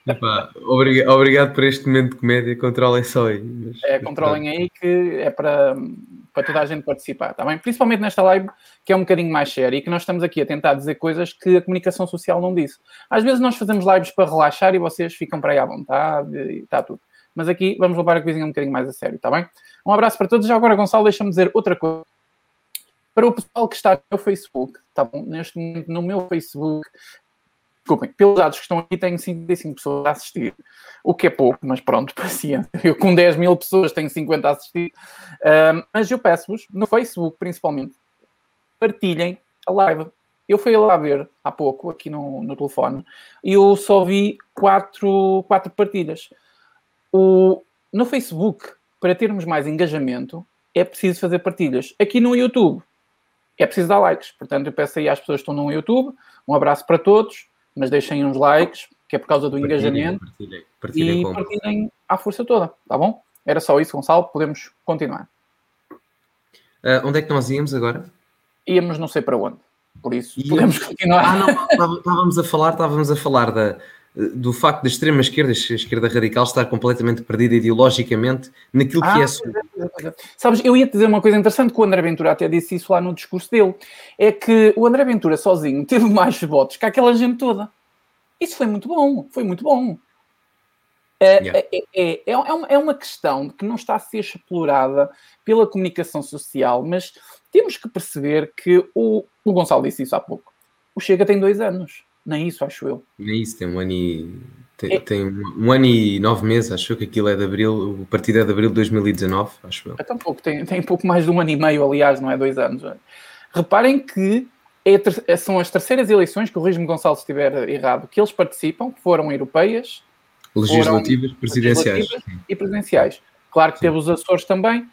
Epá, obrigado, obrigado por este momento de comédia. Controlem só aí. Mas, é, controlem aí que é para, para toda a gente participar, tá bem? Principalmente nesta live que é um bocadinho mais séria e que nós estamos aqui a tentar dizer coisas que a comunicação social não disse. Às vezes nós fazemos lives para relaxar e vocês ficam para aí à vontade e está tudo. Mas aqui vamos levar a coisinha um bocadinho mais a sério, tá bem? Um abraço para todos. Já agora, Gonçalo, deixa-me dizer outra coisa. Para o pessoal que está no meu Facebook, tá bom? Neste momento no meu Facebook, desculpem, pelos dados que estão aqui, tenho 55 pessoas a assistir, o que é pouco, mas pronto, paciência. Eu com 10 mil pessoas tenho 50 a assistir. Um, mas eu peço-vos, no Facebook principalmente, partilhem a live. Eu fui lá ver há pouco, aqui no, no telefone, e eu só vi quatro, quatro partilhas. O, no Facebook, para termos mais engajamento, é preciso fazer partilhas. Aqui no YouTube, é preciso dar likes. Portanto, eu peço aí às pessoas que estão no YouTube, um abraço para todos mas deixem uns likes, que é por causa do partilhem, engajamento. Partilhem, partilhem e partilhem à força toda, tá bom? Era só isso, Gonçalo, podemos continuar. Uh, onde é que nós íamos agora? Íamos não sei para onde, por isso íamos... podemos continuar. Ah, não, estávamos a falar, estávamos a falar da, do facto da extrema esquerda, a esquerda radical, estar completamente perdida ideologicamente naquilo que ah, é. Sua... Sabes, eu ia te dizer uma coisa interessante que o André Ventura até disse isso lá no discurso dele: é que o André Ventura sozinho teve mais votos que aquela gente toda. Isso foi muito bom, foi muito bom. É, yeah. é, é, é, uma, é uma questão que não está a ser explorada pela comunicação social, mas temos que perceber que o, o Gonçalo disse isso há pouco. O Chega tem dois anos nem isso, acho eu. Nem isso, tem um ano e. Tem, é. tem um, ano e nove meses, acho que aquilo é de abril, o partido é de abril de 2019, acho eu. É tão pouco, tem, tem pouco mais de um ano e meio, aliás, não é dois anos. Reparem que é, é são as terceiras eleições, que o Rismo Gonçalves estiver errado, que eles participam, que foram europeias, legislativas, presidenciais legislativas e presidenciais. Claro que Sim. teve os Açores também,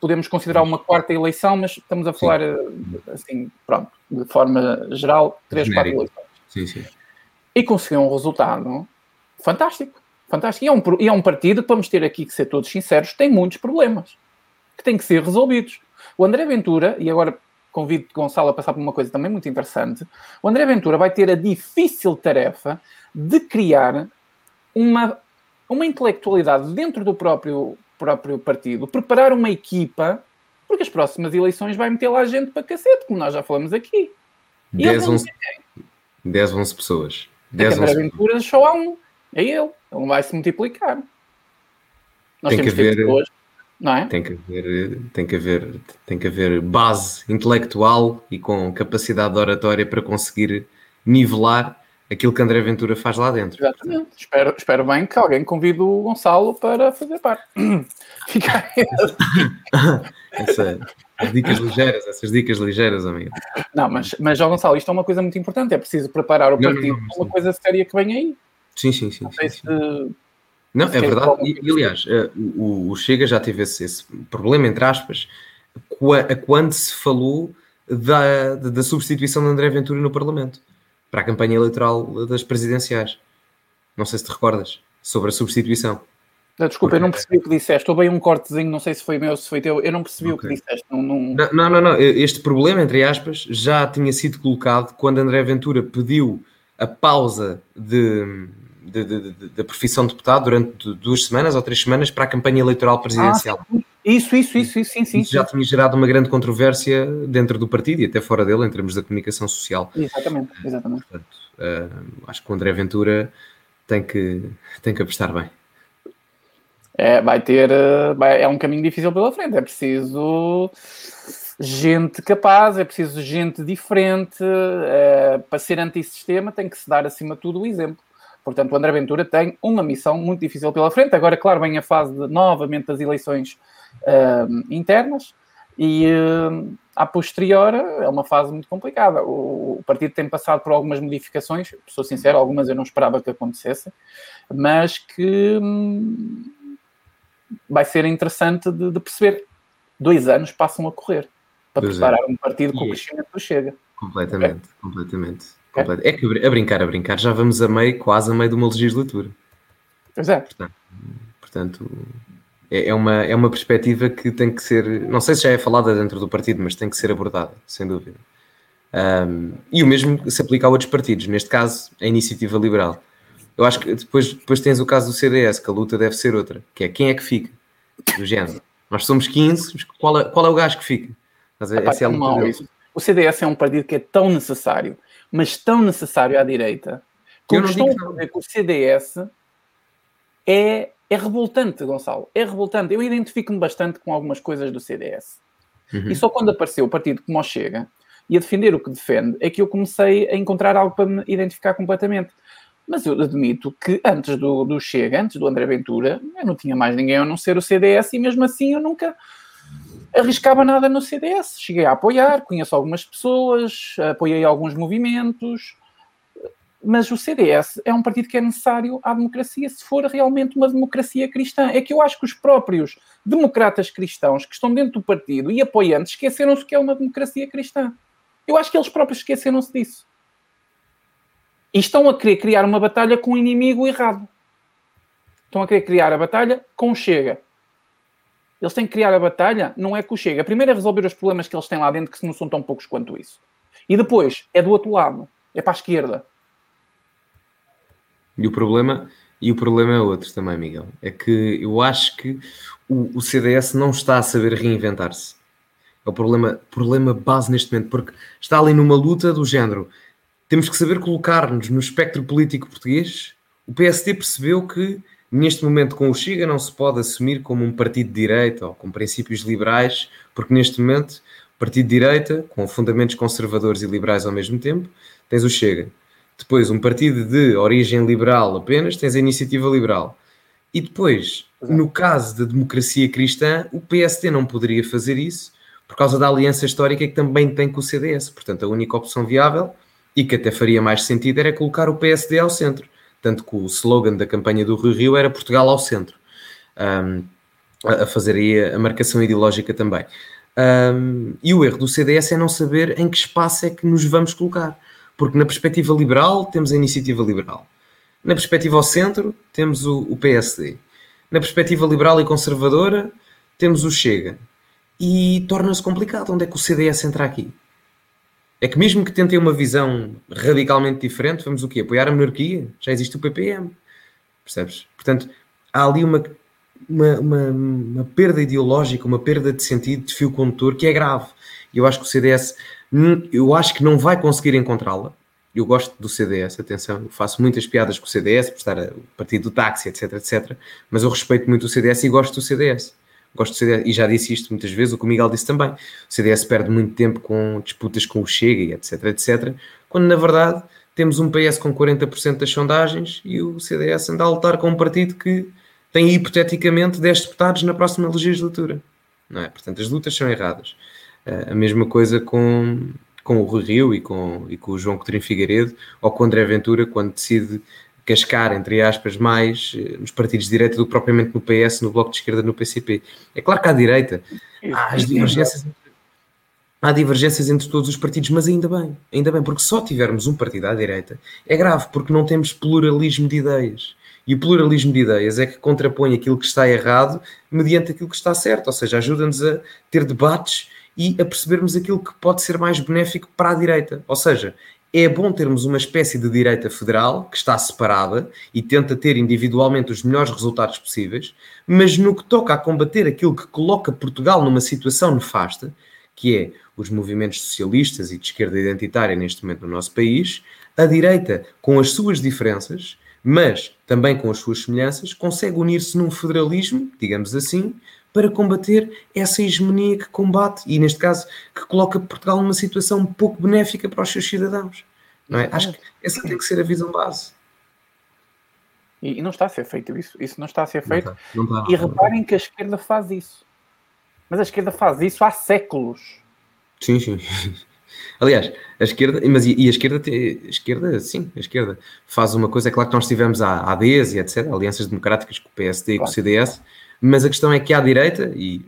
podemos considerar uma quarta eleição, mas estamos a falar Sim. assim, pronto, de forma geral, três, Genérico. quatro eleições. Sim, sim. E conseguiu um resultado fantástico. Fantástico. E é, um, e é um partido vamos ter aqui que ser todos sinceros, tem muitos problemas que têm que ser resolvidos. O André Ventura, e agora convido Gonçalo a passar por uma coisa também muito interessante, o André Ventura vai ter a difícil tarefa de criar uma, uma intelectualidade dentro do próprio, próprio partido, preparar uma equipa, porque as próximas eleições vai meter lá gente para cacete, como nós já falamos aqui. 10, 11, 10, 11 pessoas. 10, a Aventuras só há um. É ele. Ele vai se multiplicar. Nós tem que haver, pessoas, não é? Tem que haver, tem que haver, tem que haver base intelectual e com capacidade de oratória para conseguir nivelar aquilo que André Ventura faz lá dentro. Exatamente. Espero, espero bem que alguém convide o Gonçalo para fazer parte. Fica aí. Essa, as dicas ligeiras, essas dicas ligeiras, amigo. Não, mas, mas João Gonçalo, isto é uma coisa muito importante. É preciso preparar o não, partido para uma coisa séria que vem aí. Sim, sim, sim. Não, sim, sim. não é verdade. E, e, aliás, eh, o, o Chega já teve esse, esse problema, entre aspas, a quando se falou da, da substituição de André Ventura no Parlamento para a campanha eleitoral das presidenciais. Não sei se te recordas sobre a substituição. Desculpa, Porque... eu não percebi o que disseste. Houve um cortezinho, não sei se foi meu, se foi teu. Eu não percebi okay. o que disseste. Não, não... não, não, não. Este problema, entre aspas, já tinha sido colocado quando André Ventura pediu a pausa de, da profissão de deputado durante duas semanas ou três semanas para a campanha eleitoral presidencial. Ah, isso, isso, isso, isso, sim, sim. Isso já tinha gerado uma grande controvérsia dentro do partido e até fora dele, em termos da comunicação social. Exatamente, exatamente. Portanto, uh, acho que o André Ventura tem que, tem que apostar bem é, vai ter. Vai, é um caminho difícil pela frente. É preciso gente capaz, é preciso gente diferente. É, para ser antissistema, tem que se dar acima de tudo o exemplo. Portanto, o André Ventura tem uma missão muito difícil pela frente. Agora, claro, vem a fase de, novamente das eleições uh, internas e uh, a posterior é uma fase muito complicada. O, o, partido tem passado por algumas modificações, sou sincero, algumas eu não esperava que acontecessem, mas que hum, vai ser interessante de, de, perceber. Dois anos passam a correr para preparar um partido com o crescimento do Chega. Completamente, okay? completamente. É. é que a brincar, a brincar, já vamos a meio, quase a meio de uma legislatura. Pois é. Portanto, portanto é, é, uma, é uma perspectiva que tem que ser, não sei se já é falada dentro do partido, mas tem que ser abordada, sem dúvida. Um, e o mesmo se aplica a outros partidos, neste caso, a Iniciativa Liberal. Eu acho que depois, depois tens o caso do CDS, que a luta deve ser outra, que é quem é que fica, do género. Nós somos 15, qual é, qual é o gajo que fica? Mas, Epá, é mal, o CDS é um partido que é tão necessário mas tão necessário à direita, que eu estou a que o CDS é, é revoltante, Gonçalo. É revoltante. Eu identifico-me bastante com algumas coisas do CDS. Uhum. E só quando apareceu o partido como Chega e a defender o que defende é que eu comecei a encontrar algo para me identificar completamente. Mas eu admito que antes do, do Chega, antes do André Ventura, eu não tinha mais ninguém a não ser o CDS e mesmo assim eu nunca arriscava nada no CDS. Cheguei a apoiar, conheço algumas pessoas, apoiei alguns movimentos, mas o CDS é um partido que é necessário à democracia se for realmente uma democracia cristã. É que eu acho que os próprios democratas cristãos que estão dentro do partido e apoiantes esqueceram-se que é uma democracia cristã. Eu acho que eles próprios esqueceram-se disso. E estão a querer criar uma batalha com o inimigo errado. Estão a querer criar a batalha com o Chega. Eles têm que criar a batalha, não é que o chega. Primeiro é resolver os problemas que eles têm lá dentro, que não são tão poucos quanto isso. E depois é do outro lado, é para a esquerda. E o problema, e o problema é outro também, Miguel. É que eu acho que o, o CDS não está a saber reinventar-se. É o problema, problema base neste momento, porque está ali numa luta do género. Temos que saber colocar-nos no espectro político português. O PSD percebeu que Neste momento, com o Chega, não se pode assumir como um partido de direita ou com princípios liberais, porque neste momento, partido de direita, com fundamentos conservadores e liberais ao mesmo tempo, tens o Chega. Depois, um partido de origem liberal apenas, tens a Iniciativa Liberal. E depois, no caso da democracia cristã, o PSD não poderia fazer isso por causa da aliança histórica que também tem com o CDS. Portanto, a única opção viável e que até faria mais sentido era colocar o PSD ao centro tanto que o slogan da campanha do Rio Rio era Portugal ao centro, um, a fazer aí a marcação ideológica também. Um, e o erro do CDS é não saber em que espaço é que nos vamos colocar, porque na perspectiva liberal temos a iniciativa liberal, na perspectiva ao centro temos o, o PSD, na perspectiva liberal e conservadora temos o Chega, e torna-se complicado onde é que o CDS entra aqui. É que mesmo que tentem uma visão radicalmente diferente, vamos o quê? Apoiar a monarquia? Já existe o PPM. Percebes? Portanto, há ali uma, uma, uma, uma perda ideológica, uma perda de sentido de fio condutor que é grave. Eu acho que o CDS, eu acho que não vai conseguir encontrá-la. Eu gosto do CDS, atenção, faço muitas piadas com o CDS, por estar a partido do táxi, etc, etc. Mas eu respeito muito o CDS e gosto do CDS gosto do CDS, e já disse isto muitas vezes, o que o Miguel disse também, o CDS perde muito tempo com disputas com o Chega etc, etc, quando na verdade temos um PS com 40% das sondagens e o CDS anda a lutar com um partido que tem hipoteticamente 10 deputados na próxima legislatura. Não é? Portanto, as lutas são erradas. Uh, a mesma coisa com, com o Rui Rio e com, e com o João Coutinho Figueiredo ou com o André Ventura quando decide cascar, entre aspas, mais eh, nos partidos de direita do que propriamente no PS, no Bloco de Esquerda, no PCP. É claro que à direita há as divergências, há divergências entre todos os partidos, mas ainda bem, ainda bem, porque só tivermos um partido à direita é grave, porque não temos pluralismo de ideias. E o pluralismo de ideias é que contrapõe aquilo que está errado mediante aquilo que está certo, ou seja, ajuda-nos a ter debates e a percebermos aquilo que pode ser mais benéfico para a direita. Ou seja, é bom termos uma espécie de direita federal que está separada e tenta ter individualmente os melhores resultados possíveis, mas no que toca a combater aquilo que coloca Portugal numa situação nefasta, que é os movimentos socialistas e de esquerda identitária neste momento no nosso país, a direita, com as suas diferenças, mas também com as suas semelhanças, consegue unir-se num federalismo, digamos assim, para combater essa hegemonia que combate e, neste caso, que coloca Portugal numa situação pouco benéfica para os seus cidadãos. Não é? Acho que essa tem que ser a visão base. E, e, não está a ser feito isso. Isso não está a ser feito. Não está, não está, e reparem que a esquerda faz isso. Mas a esquerda faz isso há séculos. Sim, sim. Aliás, a esquerda, mas e, a esquerda, a esquerda, sim, a esquerda faz uma coisa, é claro que nós tivemos a ADs e etc, alianças democráticas com o PSD e com o CDS, mas a questão é que à direita, e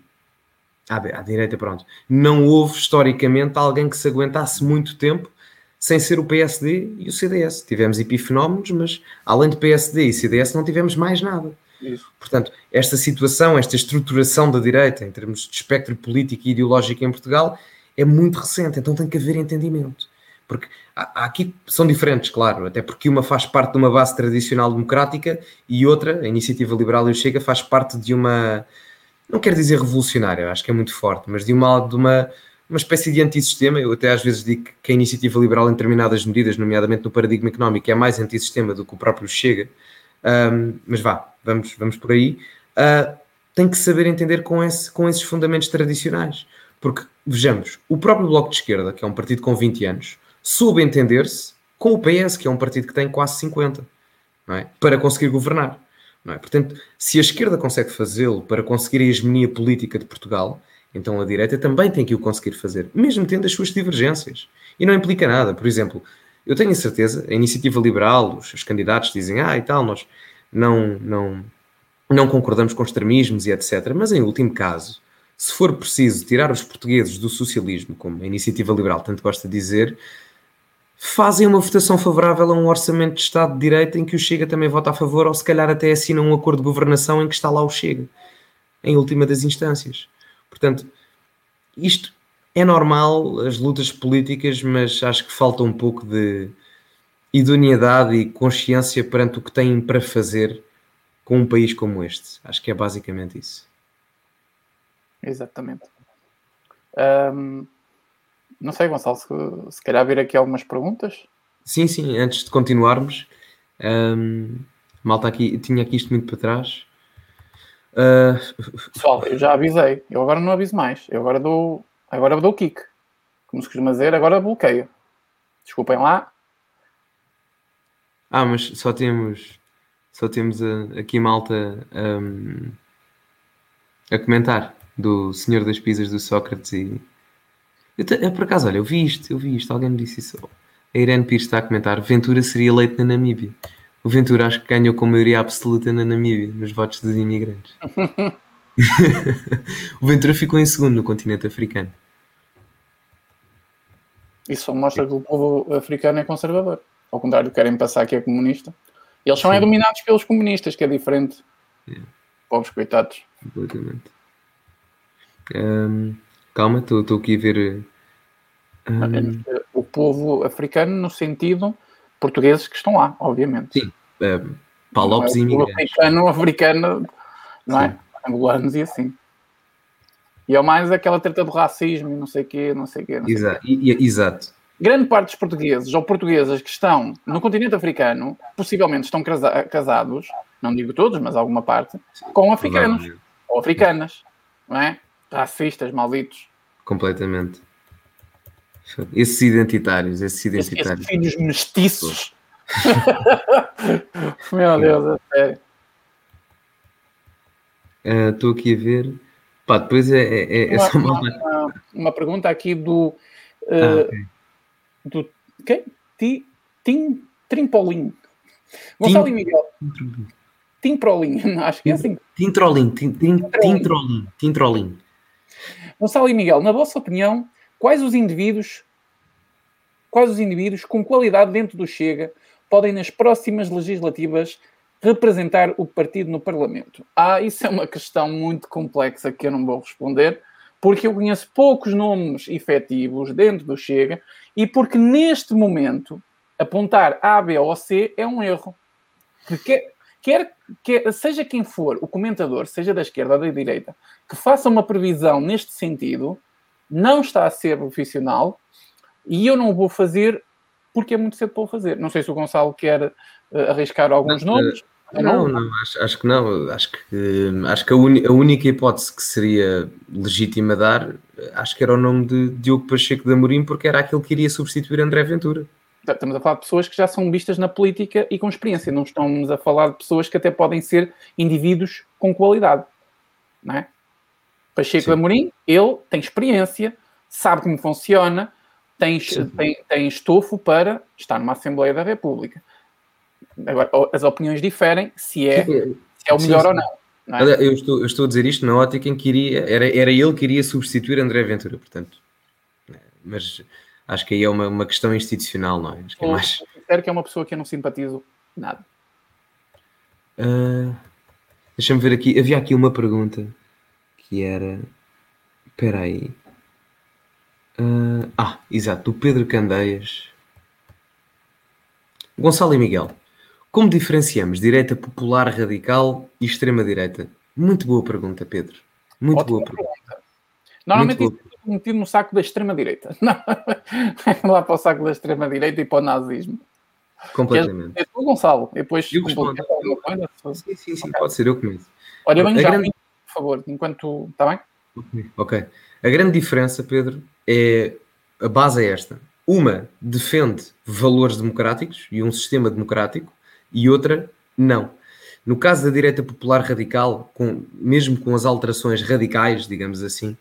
à, à direita, pronto, não houve historicamente alguém que se aguentasse muito tempo sem ser o PSD e o CDS. Tivemos epifenómenos, mas além de PSD e CDS não tivemos mais nada. Isso. Portanto, esta situação, esta estruturação da direita em termos de espectro político e ideológico em Portugal é muito recente, então tem que haver entendimento. Porque há, aqui são diferentes, claro, até porque uma faz parte de uma base tradicional democrática e outra, a Iniciativa Liberal e o Chega, faz parte de uma, não quero dizer revolucionária, acho que é muito forte, mas de uma, de uma, uma espécie de antissistema. Eu até às vezes digo que a Iniciativa Liberal, em determinadas medidas, nomeadamente no paradigma económico, é mais antissistema do que o próprio Chega. Um, mas vá, vamos, vamos por aí. Uh, tem que saber entender com, esse, com esses fundamentos tradicionais. Porque, vejamos, o próprio Bloco de Esquerda, que é um partido com 20 anos, soube entender-se com o PS, que é um partido que tem quase 50, é? para conseguir governar. É? Portanto, se a esquerda consegue fazê-lo para conseguir a hegemonia política de Portugal, então a direita também tem que o conseguir fazer, mesmo tendo as suas divergências. E não implica nada. Por exemplo, eu tenho a certeza, a iniciativa liberal, os, os candidatos dizem, ah, e tal, nós não, não, não concordamos com extremismos e etc. Mas em último caso, se for preciso tirar os portugueses do socialismo, como a iniciativa liberal tanto gosta de dizer, fazem uma votação favorável a um orçamento de Estado de Direito em que o Chega também vota a favor, ou se calhar até assina um acordo de governação em que está lá o Chega, em última das instâncias. Portanto, isto é normal, as lutas políticas, mas acho que falta um pouco de idoneidade e consciência perante o que têm para fazer com um país como este. Acho que é basicamente isso. Exatamente. Um, não sei, Gonçalo, se, se calhar vir aqui algumas perguntas. Sim, sim, antes de continuarmos, um, malta aqui, tinha aqui isto muito para trás. Uh... Pessoal, eu já avisei, eu agora não aviso mais, eu agora dou, agora dou kick, como se costuma dizer, agora bloqueio. Desculpem lá. Ah, mas só temos só temos a, aqui malta um, a comentar do Senhor das Pisas do Sócrates e eu, te, eu, por acaso, olha, eu vi isto, eu vi isto, alguém me disse isso. A Irene Pires está a comentar: Ventura seria eleito na Namíbia. O Ventura acho que ganhou com maioria absoluta na Namíbia, nos votos dos imigrantes. o Ventura ficou em segundo no continente africano. Isso só mostra que o povo africano é conservador. Ao contrário, querem passar que é comunista. Eles são é dominados pelos comunistas, que é diferente. Yeah. Pobres coitados. Completamente. Um, calma, estou aqui a ver. Um... O povo africano, no sentido portugueses que estão lá, obviamente. Sim, um, palopes e imigrantes. Africano, africano, não é? Sim. é? Angolanos e assim. E é mais aquela treta do racismo e não sei o quê, não sei o quê. Exato. E, e, exato. Grande parte dos portugueses ou portuguesas que estão no continente africano, possivelmente estão casados, não digo todos, mas alguma parte, com africanos ou africanas, não é? Racistas, malditos. Completamente. Esses identitários, esses identitários. Esses filhos mestiços. Meu Deus, é sério. Estou uh, aqui a ver. Pá, depois é, é, é uma, só uma... Uma, uma, pergunta aqui do. Uh, ah, okay. Do. Quem? Ti, Tim Trimpolin. Gonçalo Tim, e Miguel. Tim Trolin, acho que é assim. Tim Trolin, Tim, Tim, Tim Trolin, Tim Trolin. Gonçalo e Miguel, na vossa opinião, quais os indivíduos, quais os indivíduos com qualidade dentro do Chega podem nas próximas legislativas representar o partido no Parlamento? Ah, isso é uma questão muito complexa que eu não vou responder, porque eu conheço poucos nomes efetivos dentro do Chega e porque neste momento apontar A, B ou C é um erro. Porque quer, quer, seja quem for o comentador, seja da esquerda ou da direita, que faça uma previsão neste sentido, não está a ser profissional e eu não o vou fazer porque é muito cedo para o fazer. Não sei se o Gonçalo quer uh, arriscar alguns não, nomes. Uh, não, não, acho, acho, que não. Acho que, acho que a, a, única hipótese que seria legítima dar, acho que era o nome de Diogo Pacheco de Amorim, porque era aquele que iria substituir André Ventura. Estamos a falar de pessoas que já são vistas na política e com experiência, não estamos a falar de pessoas que até podem ser indivíduos com qualidade, não é? Pacheco Sim. Amorim, ele tem experiência, sabe como funciona, tem, tem, tem estofo para estar numa Assembleia da República. Agora, as opiniões diferem se é, se é o melhor sim, ou não. não é? eu, estou, eu estou a dizer isto na ótica em que iria, era, era ele que iria substituir André Ventura, portanto. Mas acho que aí é uma, uma questão institucional, não é? Acho que é mais. Espero que é uma pessoa que eu não simpatizo nada. Uh, Deixa-me ver aqui. Havia aqui uma pergunta que era. Espera aí. Uh, ah, exato, do Pedro Candeias. Gonçalo e Miguel. Como diferenciamos direita popular radical e extrema-direita? Muito boa pergunta, Pedro. Muito Ótima boa pergunta. pergunta. Normalmente é metido no saco da extrema-direita. Lá para o saco da extrema-direita e para o nazismo. Completamente. É, o Gonçalo. E depois eu respondo. Sim, sim, sim, okay. pode ser, eu começo. Olha, eu venho já, grande... por favor, enquanto. Está bem? Ok. A grande diferença, Pedro, é. A base é esta. Uma defende valores democráticos e um sistema democrático, e outra não. No caso da direita popular radical, com, mesmo com as alterações radicais, digamos assim,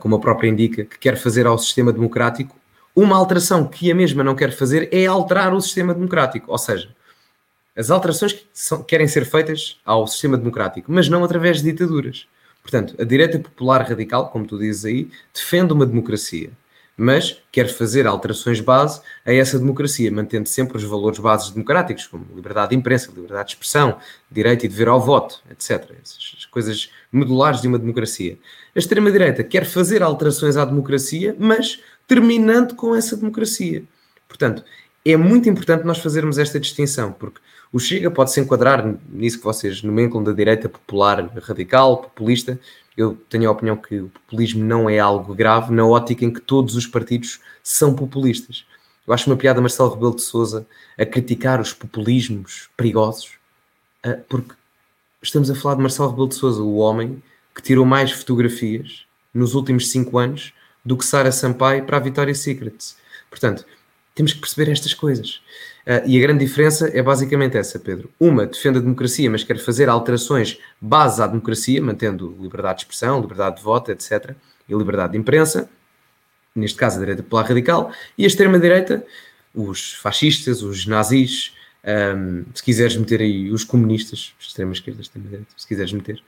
como a própria indica, que quer fazer ao sistema democrático, uma alteração que a mesma não quer fazer é alterar o sistema democrático. Ou seja, as alterações que são, querem ser feitas ao sistema democrático, mas não através de ditaduras. Portanto, a direita popular radical, como tu dizes aí, defende uma democracia mas quer fazer alterações base a essa democracia, mantendo sempre os valores bases democráticos, como liberdade de imprensa, liberdade de expressão, direito e dever ao voto, etc. Essas coisas modulares de uma democracia. A extrema-direita quer fazer alterações à democracia, mas terminando com essa democracia. Portanto, é muito importante nós fazermos esta distinção, porque o Chega pode se enquadrar nisso que vocês nomenclam da direita popular, radical, populista, eu tenho a opinião que o populismo não é algo grave na ótica em que todos os partidos são populistas. Eu acho uma piada Marcelo Rebelo de Souza a criticar os populismos perigosos, ah, porque estamos a falar de Marcelo Rebelo de Souza, o homem que tirou mais fotografias nos últimos cinco anos do que Sara Sampaio para a Vitória Secrets. Portanto, temos que perceber estas coisas. Uh, e a grande diferença é basicamente essa, Pedro. Uma defende a democracia, mas quer fazer alterações base à democracia, mantendo liberdade de expressão, liberdade de voto, etc., e liberdade de imprensa, neste caso a direita popular radical, e a extrema-direita, os fascistas, os nazis, um, se quiseres meter aí os comunistas, extrema-esquerda, extrema-direita, se quiseres meter,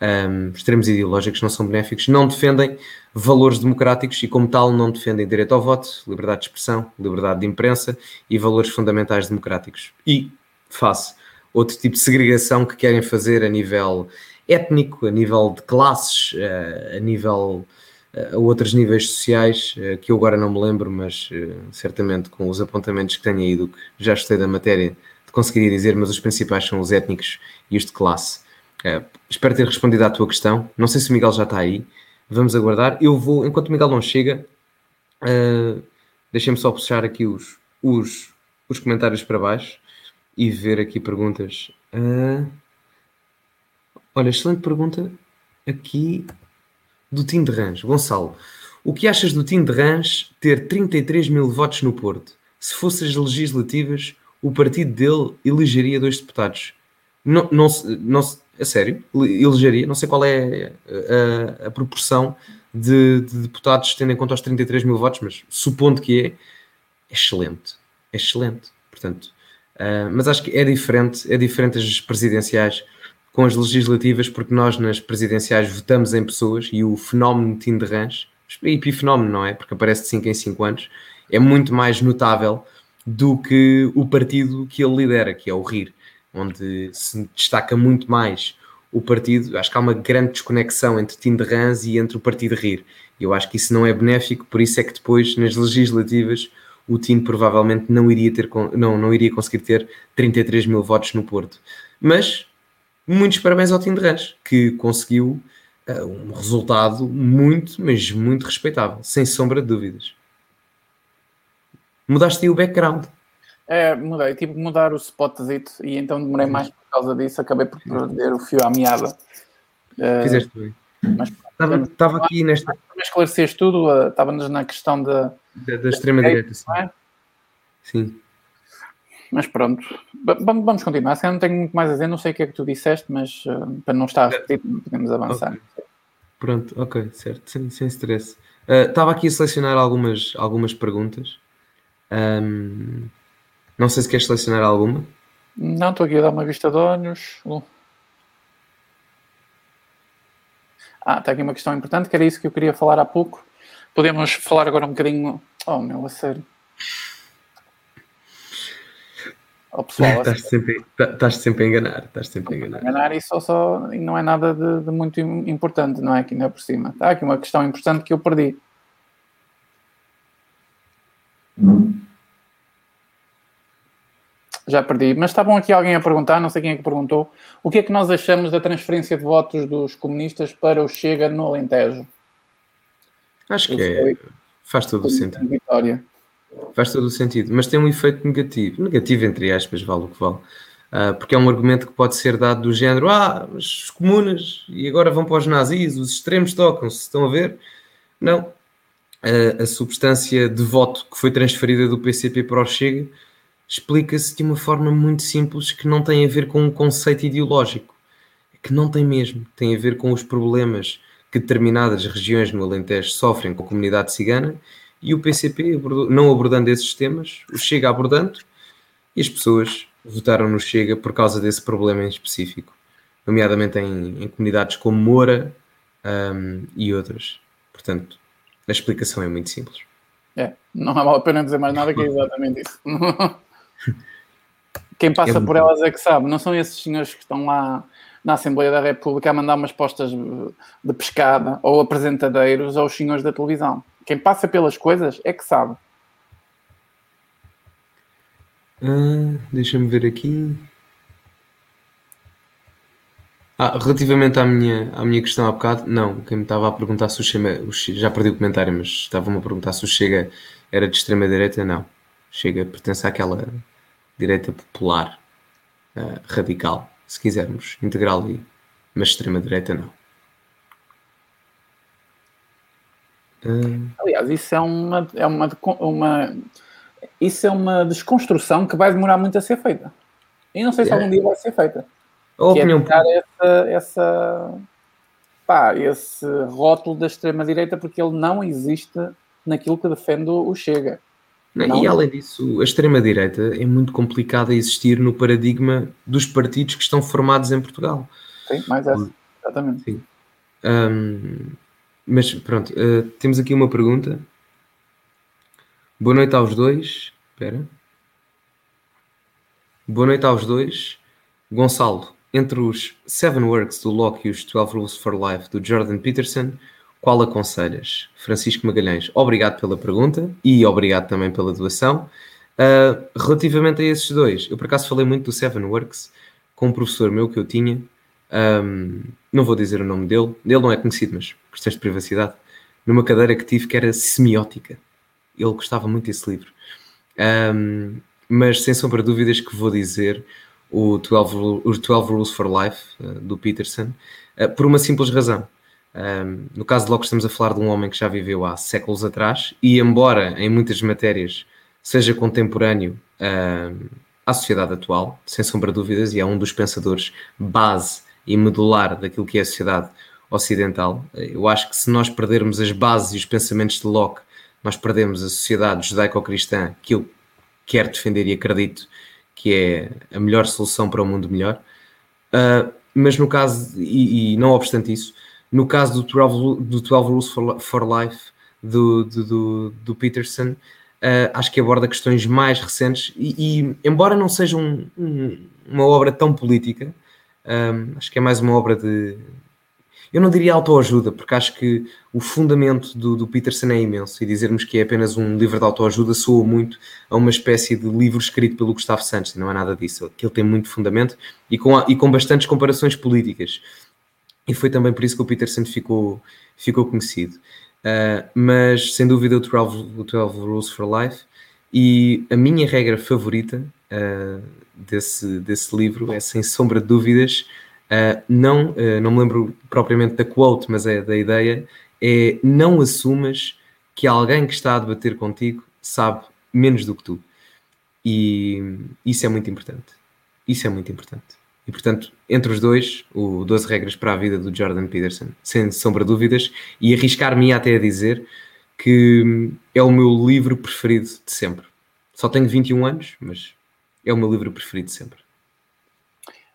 um, extremos ideológicos não são benéficos, não defendem valores democráticos e, como tal, não defendem direito ao voto, liberdade de expressão, liberdade de imprensa e valores fundamentais democráticos. E face outro tipo de segregação que querem fazer a nível étnico, a nível de classes, eh, a nível eh, a outros níveis sociais, eh, que eu agora não me lembro, mas certamente com os apontamentos que tenho aí do que já estudei da matéria, conseguiria dizer, mas os principais são os étnicos e os de classe. Uh, espero ter respondido à tua questão. Não sei se o Miguel já está aí. Vamos aguardar. Eu vou, enquanto o Miguel não chega, uh, deixem-me só puxar aqui os, os, os comentários para baixo e ver aqui perguntas. Uh, olha, excelente pergunta aqui do Tim de Rãs. Gonçalo, o que achas do Tim de Rãs ter 33 mil votos no Porto? Se fossem as legislativas, o partido dele elegeria dois deputados. Não, não, não, a sério, elegeria, não sei qual é a, a, a proporção de, de, deputados tendo em conta os 33 mil votos, mas supondo que é, é excelente, é excelente, portanto, uh, mas acho que é diferente, é diferente as presidenciais com as legislativas, porque nós nas presidenciais votamos em pessoas e o fenómeno de Rãs, epifenómeno, não é? Porque aparece de 5 em 5 anos, é muito mais notável do que o partido que ele lidera, que é o RIR onde se destaca muito mais o partido. Acho que há uma grande desconexão entre Tim de Rãs e entre o partido RIR. E eu acho que isso não é benéfico, por isso é que depois, nas legislativas, o Tim provavelmente não iria, ter, não, não iria conseguir ter 33 mil votos no Porto. Mas muitos parabéns ao Tim de Rãs, que conseguiu uh, um resultado muito, mas muito respeitável, sem sombra de dúvidas. Mudaste aí o background. É, mudei, tive que mudar o spotzito e então demorei mais por causa disso, acabei por perder o fio à meada. Uh, Fizeste bem. Mas estava, estava aqui nesta. Para esclareceste tudo, uh, estávamos na questão da, da, da extrema-direita. É? Sim. Mas pronto, vamos continuar. Se eu não tenho muito mais a dizer, não sei o que é que tu disseste, mas uh, para não estar a repetir, podemos avançar. Okay. Pronto, ok, certo, sem, sem stress. Uh, estava aqui a selecionar algumas, algumas perguntas. Um, não sei se queres selecionar alguma. Não, estou aqui a dar uma vista de olhos. Uh. Ah, está aqui uma questão importante, que era isso que eu queria falar há pouco. Podemos falar agora um bocadinho. Oh, meu, a sério. Oh, pessoal, estás, sempre, estás sempre a enganar. Estás sempre a enganar. enganar e só, só não é nada de, de muito importante, não é? Aqui não é por cima. Está aqui uma questão importante que eu perdi. Já perdi, mas estavam aqui alguém a perguntar, não sei quem é que perguntou, o que é que nós achamos da transferência de votos dos comunistas para o Chega no Alentejo? Acho que é, faz todo o sentido. Vitória. Faz todo o sentido, mas tem um efeito negativo, negativo entre aspas, vale o que vale, uh, porque é um argumento que pode ser dado do género, ah, os comunas e agora vão para os nazis, os extremos tocam-se, estão a ver? Não, uh, a substância de voto que foi transferida do PCP para o Chega explica-se de uma forma muito simples que não tem a ver com um conceito ideológico, que não tem mesmo, tem a ver com os problemas que determinadas regiões no Alentejo sofrem com a comunidade cigana e o PCP, não abordando esses temas, o Chega abordando e as pessoas votaram no Chega por causa desse problema em específico, nomeadamente em, em comunidades como Moura um, e outras. Portanto, a explicação é muito simples. É, não vale a pena dizer mais nada que é exatamente isso. Quem passa é por elas é que sabe, não são esses senhores que estão lá na Assembleia da República a mandar umas postas de pescada ou apresentadeiros aos senhores da televisão. Quem passa pelas coisas é que sabe. Ah, Deixa-me ver aqui. Ah, relativamente à minha, à minha questão há bocado, não, quem me estava a perguntar se o Chega, já perdi o comentário, mas estavam-me a perguntar se o Chega era de extrema-direita, não. Chega pertence àquela direita popular, uh, radical, se quisermos, integral, e, mas extrema-direita não. Uh... Aliás, isso é uma, é uma, uma, isso é uma desconstrução que vai demorar muito a ser feita. E não sei se é. algum dia vai ser feita. A opinião é essa, essa, pá, esse rótulo da extrema-direita porque ele não existe naquilo que defende o Chega. Não, e além disso, a extrema-direita é muito complicada a existir no paradigma dos partidos que estão formados em Portugal. Sim, mais essa, exatamente. Sim. Um, mas pronto, uh, temos aqui uma pergunta. Boa noite aos dois. Espera. Boa noite aos dois. Gonçalo, entre os Seven Works do Locke e os 12 Rules for Life do Jordan Peterson, qual aconselhas? Francisco Magalhães, obrigado pela pergunta e obrigado também pela doação. Uh, relativamente a esses dois, eu por acaso falei muito do Seven Works com um professor meu que eu tinha, um, não vou dizer o nome dele, ele não é conhecido, mas questões de privacidade, numa cadeira que tive que era semiótica. Ele gostava muito desse livro. Um, mas sem sombra de dúvidas que vou dizer o 12, o 12 Rules for Life, uh, do Peterson, uh, por uma simples razão. Um, no caso de Locke, estamos a falar de um homem que já viveu há séculos atrás e, embora em muitas matérias seja contemporâneo um, à sociedade atual, sem sombra de dúvidas, e é um dos pensadores base e medular daquilo que é a sociedade ocidental, eu acho que se nós perdermos as bases e os pensamentos de Locke, nós perdemos a sociedade judaico-cristã que eu quero defender e acredito que é a melhor solução para um mundo melhor. Uh, mas no caso, e, e não obstante isso, no caso do 12, do 12 Rules for, for Life do, do, do Peterson, uh, acho que aborda questões mais recentes e, e embora não seja um, um, uma obra tão política, um, acho que é mais uma obra de. Eu não diria autoajuda, porque acho que o fundamento do, do, Peterson é imenso e dizermos que é apenas um livro de autoajuda soa muito a uma espécie de livro escrito pelo Gustavo Santos, não é nada disso. Ele tem muito fundamento e com, e com bastantes comparações políticas e foi também por isso que o Peterson ficou, ficou conhecido. Uh, mas sem dúvida o 12, o 12 Rules for Life e a minha regra favorita uh, desse, desse livro é sem sombra de dúvidas uh, não, não me lembro propriamente da quote, mas é da ideia é não assumas que alguém que está a debater contigo sabe menos do que tu. E isso é muito importante. Isso é muito importante. E portanto, entre os dois, o 12 Regras para a Vida do Jordan Peterson, sem sombra de dúvidas, e arriscar-me até a dizer que é o meu livro preferido de sempre. Só tenho 21 anos, mas é o meu livro preferido de sempre.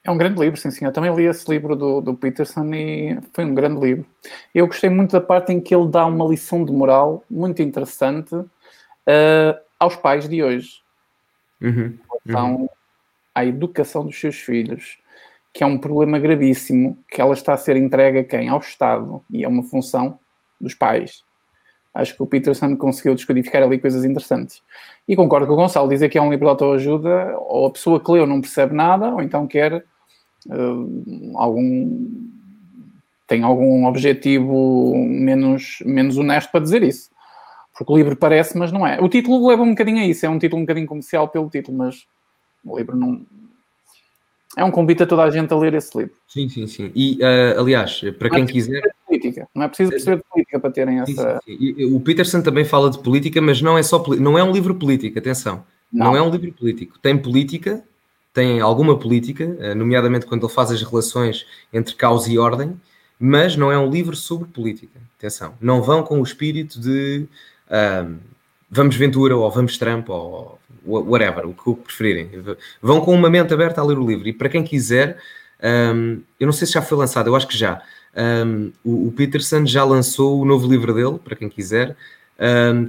É um grande livro, sim, sim. Eu também li esse livro do, do Peterson e foi um grande livro. Eu gostei muito da parte em que ele dá uma lição de moral muito interessante uh, aos pais de hoje. Uhum, uhum. à educação dos seus filhos, que é um problema gravíssimo, que ela está a ser entregue a quem? Ao Estado. E é uma função dos pais. Acho que o Peterson conseguiu descodificar ali coisas interessantes. E concordo com o Gonçalo, dizer que é um livro de autoajuda, ou a pessoa que leu não percebe nada, ou então quer uh, algum tem algum objetivo menos, menos honesto para dizer isso. Porque o livro parece, mas não é. O título leva um bocadinho a isso, é um título um bocadinho comercial pelo título, mas o livro não. É um convite a toda a gente a ler esse livro. Sim, sim, sim. E, uh, aliás, para não quem é quiser. Política. Não é preciso perceber de política para terem essa. Sim, sim, sim. o Peterson também fala de política, mas não é só não é um livro político, atenção. Não. não é um livro político. Tem política, tem alguma política, eh, nomeadamente quando ele faz as relações entre causa e ordem, mas não é um livro sobre política. Atenção, não vão com o espírito de um, vamos Ventura ou vamos Trump ou whatever, o que preferirem. Vão com uma mente aberta a ler o livro. E para quem quiser, um, eu não sei se já foi lançado, eu acho que já. Um, o, o, Peterson já lançou o novo livro dele, para quem quiser,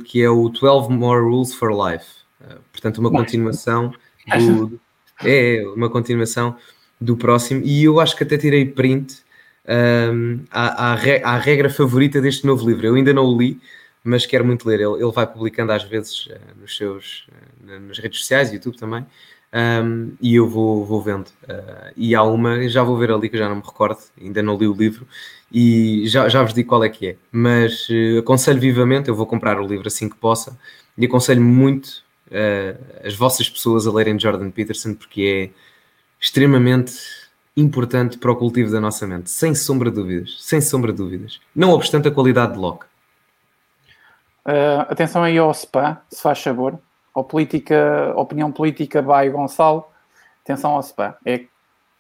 que é o 12 More Rules for Life. Uh, portanto, uma continuação do, é, uma continuação do próximo, e eu acho que até tirei print um, à, à, à, regra favorita deste novo livro. Eu ainda não o li, mas quero muito ler. Ele, ele vai publicando às vezes uh, nos seus, uh, nas redes sociais, YouTube também, um, e eu vou, vou vendo. Uh, e há uma, já vou ver ali que eu já não me recordo, ainda não li o livro, e já, já vos digo qual é que é. Mas aconselho vivamente, eu vou comprar o livro assim que possa, e aconselho muito uh, as vossas pessoas a lerem Jordan Peterson, porque é extremamente importante para o cultivo da nossa mente, sem sombra de dúvidas, sem sombra de dúvidas. Não obstante a qualidade de Locke. Uh, atenção aí ao SPA, se faz favor. Ao política, opinião política by Gonçalo. Atenção ao SPA. É,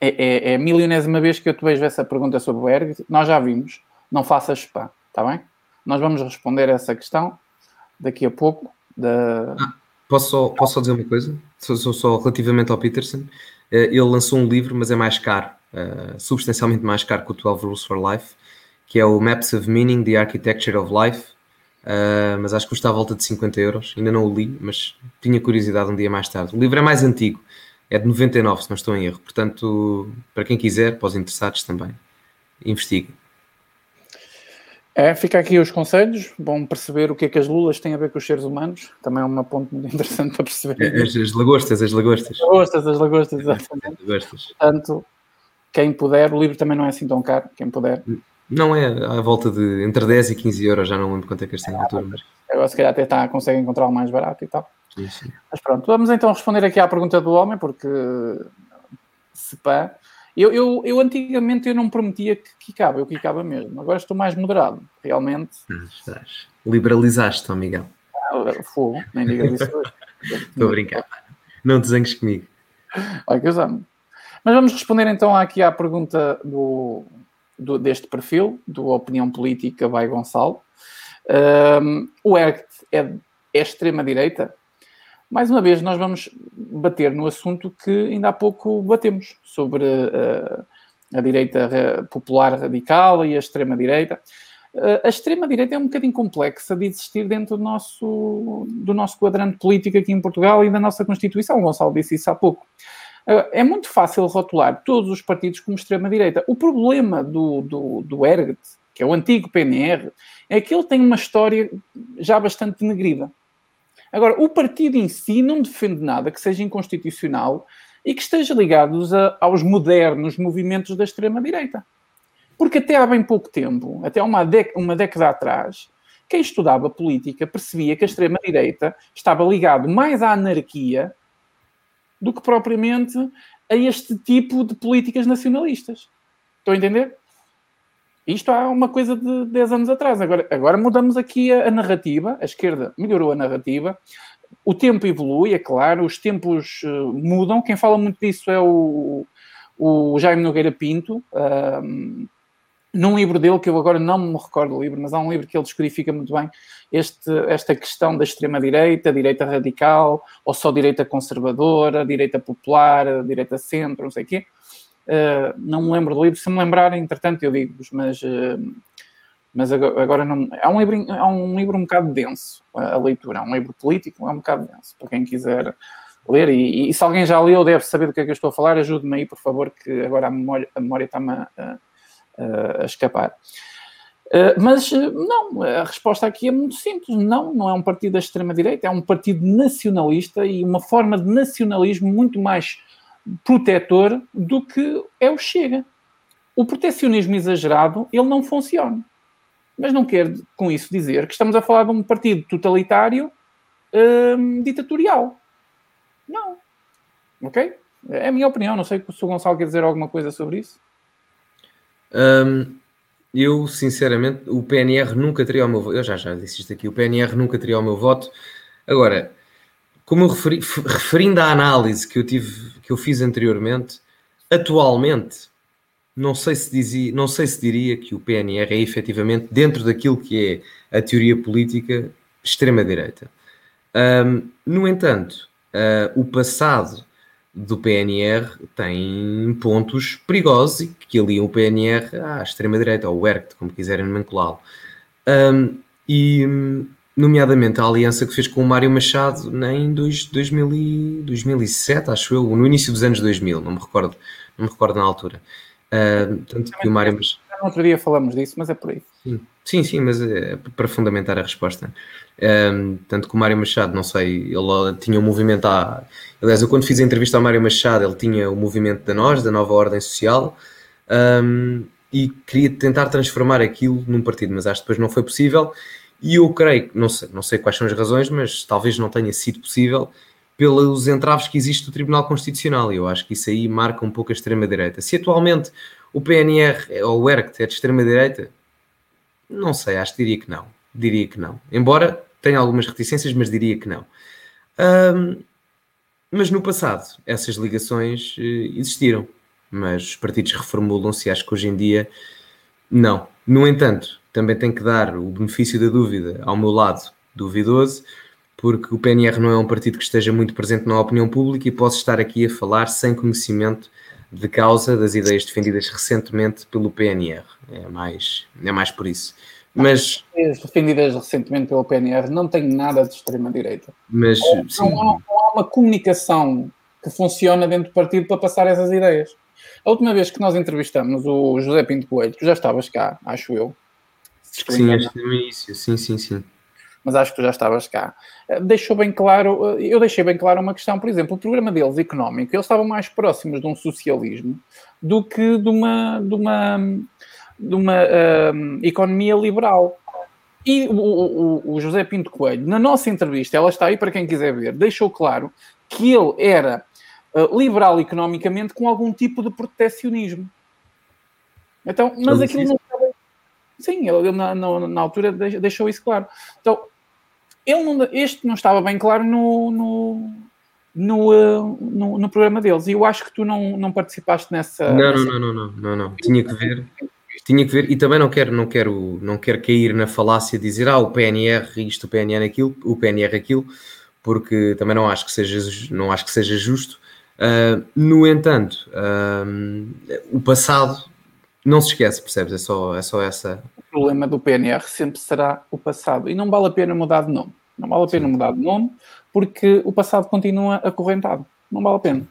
é, é, é a milionésima vez que eu te vejo essa pergunta sobre o ERG. Nós já vimos. Não faças SPA, está bem? Nós vamos responder essa questão daqui a pouco. Da... Ah, Posso só, posso só dizer uma coisa? Só, só, só relativamente ao Peterson. Eh, ele lançou um livro, mas é mais caro, uh, substancialmente mais caro que o 12 Rules for Life, que é o Maps of Meaning, The Architecture of Life. Uh, mas acho que custa à volta de 50 euros. Ainda não o li, mas tinha curiosidade um dia mais tarde. O livro é mais antigo, é de 99, se não estou em erro. Portanto, para quem quiser, para os interessados também, investigue. É, fica aqui os conselhos, bom perceber o que é que as lulas têm a ver com os seres humanos, também é uma ponto muito interessante para perceber. É, as, as lagostas, as lagostas. As lagostas, as lagostas, exatamente. Lagostas. Portanto, quem puder, o livro também não é assim tão caro, quem puder. Não é à volta de entre 10 e 15 euros, já não lembro quanto é que este tem altura. Mas... Agora se calhar até está, consegue encontrar o mais barato e tal. Sim, sim. Mas pronto, vamos então responder aqui à pergunta do homem, porque se pá, eu, eu, eu antigamente eu não prometia que quicava, eu quicava mesmo. Agora estou mais moderado, realmente. Estás. Liberalizaste, São Miguel. Ah, fogo, nem digas isso Estou a brincar. Não te zangues comigo. Olha que usamos. Mas vamos responder então aqui à pergunta do, do deste perfil, do Opinião Política vai Gonçalo. Um, o ERCT é, é extrema-direita? mais uma vez, nós vamos bater no assunto que ainda há pouco batemos sobre uh, a direita popular radical e a extrema-direita. Uh, a extrema-direita é um bocadinho complexa de existir dentro do nosso, do nosso quadrante político aqui em Portugal e da nossa Constituição. O Gonçalo disse isso há pouco. Uh, é muito fácil rotular todos os partidos como extrema-direita. O problema do, do, do ERGT, que é o antigo PNR, é que ele tem uma história já bastante negrida Agora, o partido em si não defende nada que seja inconstitucional e que esteja ligado aos modernos movimentos da extrema-direita. Porque até há bem pouco tempo, até uma, uma década atrás, quem estudava política percebia que a extrema-direita estava ligado mais à anarquia do que propriamente a este tipo de políticas nacionalistas. Estão a entender? Isto há uma coisa de 10 anos atrás. Agora, agora mudamos aqui a, a, narrativa. A esquerda melhorou a narrativa. o tempo evolui, é claro, os tempos uh, mudam. Quem fala muito disso é o, o Jaime Nogueira Pinto, num livro dele, que eu agora não me recordo do livro, mas há um livro que ele descodifica muito bem este, esta questão da extrema-direita, direita radical, ou só direita conservadora, direita popular, direita centro, não sei o quê. Uh, não me lembro do livro, se me lembrar, entretanto, eu digo-vos, mas, uh, mas agora não. É um, livro, é um livro um bocado denso, a leitura, é um livro político, é um bocado denso, para quem quiser ler. E, e se alguém já leu, deve saber do que é que eu estou a falar, ajude-me aí, por favor, que agora a memória, a memória está-me a, a escapar. Uh, mas não, a resposta aqui é muito simples. Não, não é um partido da extrema-direita, é um partido nacionalista e uma forma de nacionalismo muito mais protetor do que é o Chega. O protecionismo exagerado, ele não funciona. Mas não quer com isso dizer que estamos a falar de um partido totalitário hum, ditatorial. Não. Ok? É a minha opinião. Não sei se o Gonçalo quer dizer alguma coisa sobre isso. Um, eu, sinceramente, o PNR nunca teria o meu voto. Eu já já disse isto aqui. O PNR nunca teria o meu voto. Agora, como eu referi, referindo à análise que eu tive, que eu fiz anteriormente, atualmente não sei se dizia, não sei se diria que o PNR é efetivamente dentro daquilo que é a teoria política extrema-direita. Um, no entanto, uh, o passado do PNR tem pontos perigosos e que aliam o PNR à extrema-direita, ou o ERCT, como quiserem nomenclá-lo. Um, e nomeadamente a aliança que fez com o Mário Machado em dois, 2000 e, 2007, acho eu, no início dos anos 2000, não me recordo, não me recordo na altura. Uh, tanto que o Mário Machado... No outro dia falamos disso, mas é por aí. Sim, sim, mas é para fundamentar a resposta. Um, tanto que o Mário Machado, não sei, ele tinha um movimento a... Aliás, eu quando fiz a entrevista ao Mário Machado, ele tinha o movimento da nós, da nova ordem social, um, e queria tentar transformar aquilo num partido, mas acho que depois não foi possível e eu creio, não sei, não sei quais são as razões, mas talvez não tenha sido possível pelos entraves que existe do Tribunal Constitucional. E eu acho que isso aí marca um pouco a extrema-direita. Se atualmente o PNR ou o ERCT é de extrema-direita, não sei, acho que diria que não. Diria que não. Embora tenha algumas reticências, mas diria que não. Um, mas no passado, essas ligações uh, existiram. Mas os partidos reformulam-se e acho que hoje em dia não. No entanto, também tenho que dar o benefício da dúvida ao meu lado duvidoso, porque o PNR não é um partido que esteja muito presente na opinião pública e posso estar aqui a falar sem conhecimento de causa das ideias defendidas recentemente pelo PNR. É mais, é mais por isso. Mas as defendidas recentemente pelo PNR não têm nada de extrema-direita. Mas não, não, há uma comunicação que funciona dentro do partido para passar essas ideias. A última vez que nós entrevistamos o José Pinto Coelho, tu já estavas cá, acho eu, Sim, acho que no início, sim, sim, sim. Mas acho que tu já estavas cá. Eh, deixou bem claro, eh, eu deixei bem claro uma questão, por exemplo, o programa deles económico, eles estavam mais próximos de um socialismo do que de uma, de uma, de uma uh, economia liberal. E o, o, o, José Pinto Coelho, na nossa entrevista, ela está aí para quem quiser ver, deixou claro que ele era uh, liberal economicamente com algum tipo de protecionismo. Então, mas aquilo não Sim, ele, na, na, na, altura deixou isso claro. Então, ele não, este não estava bem claro no, no, no, uh, no, no, programa deles. E eu acho que tu não, não participaste nessa. Não, nessa... não, não, não, não, não, Tinha que ver. Tinha que ver, e também não quero, não quero, não quero cair na falácia de dizer ah, o PNR isto, o PNR aquilo, o PNR aquilo, porque também não acho que seja, não acho que seja justo. Uh, no entanto, uh, o passado não se esquece, percebes? É só, é só essa. O problema do PNR sempre será o passado. E não vale a pena mudar de nome. Não vale a pena Sim. mudar de nome porque o passado continua acorrentado. Não vale a pena.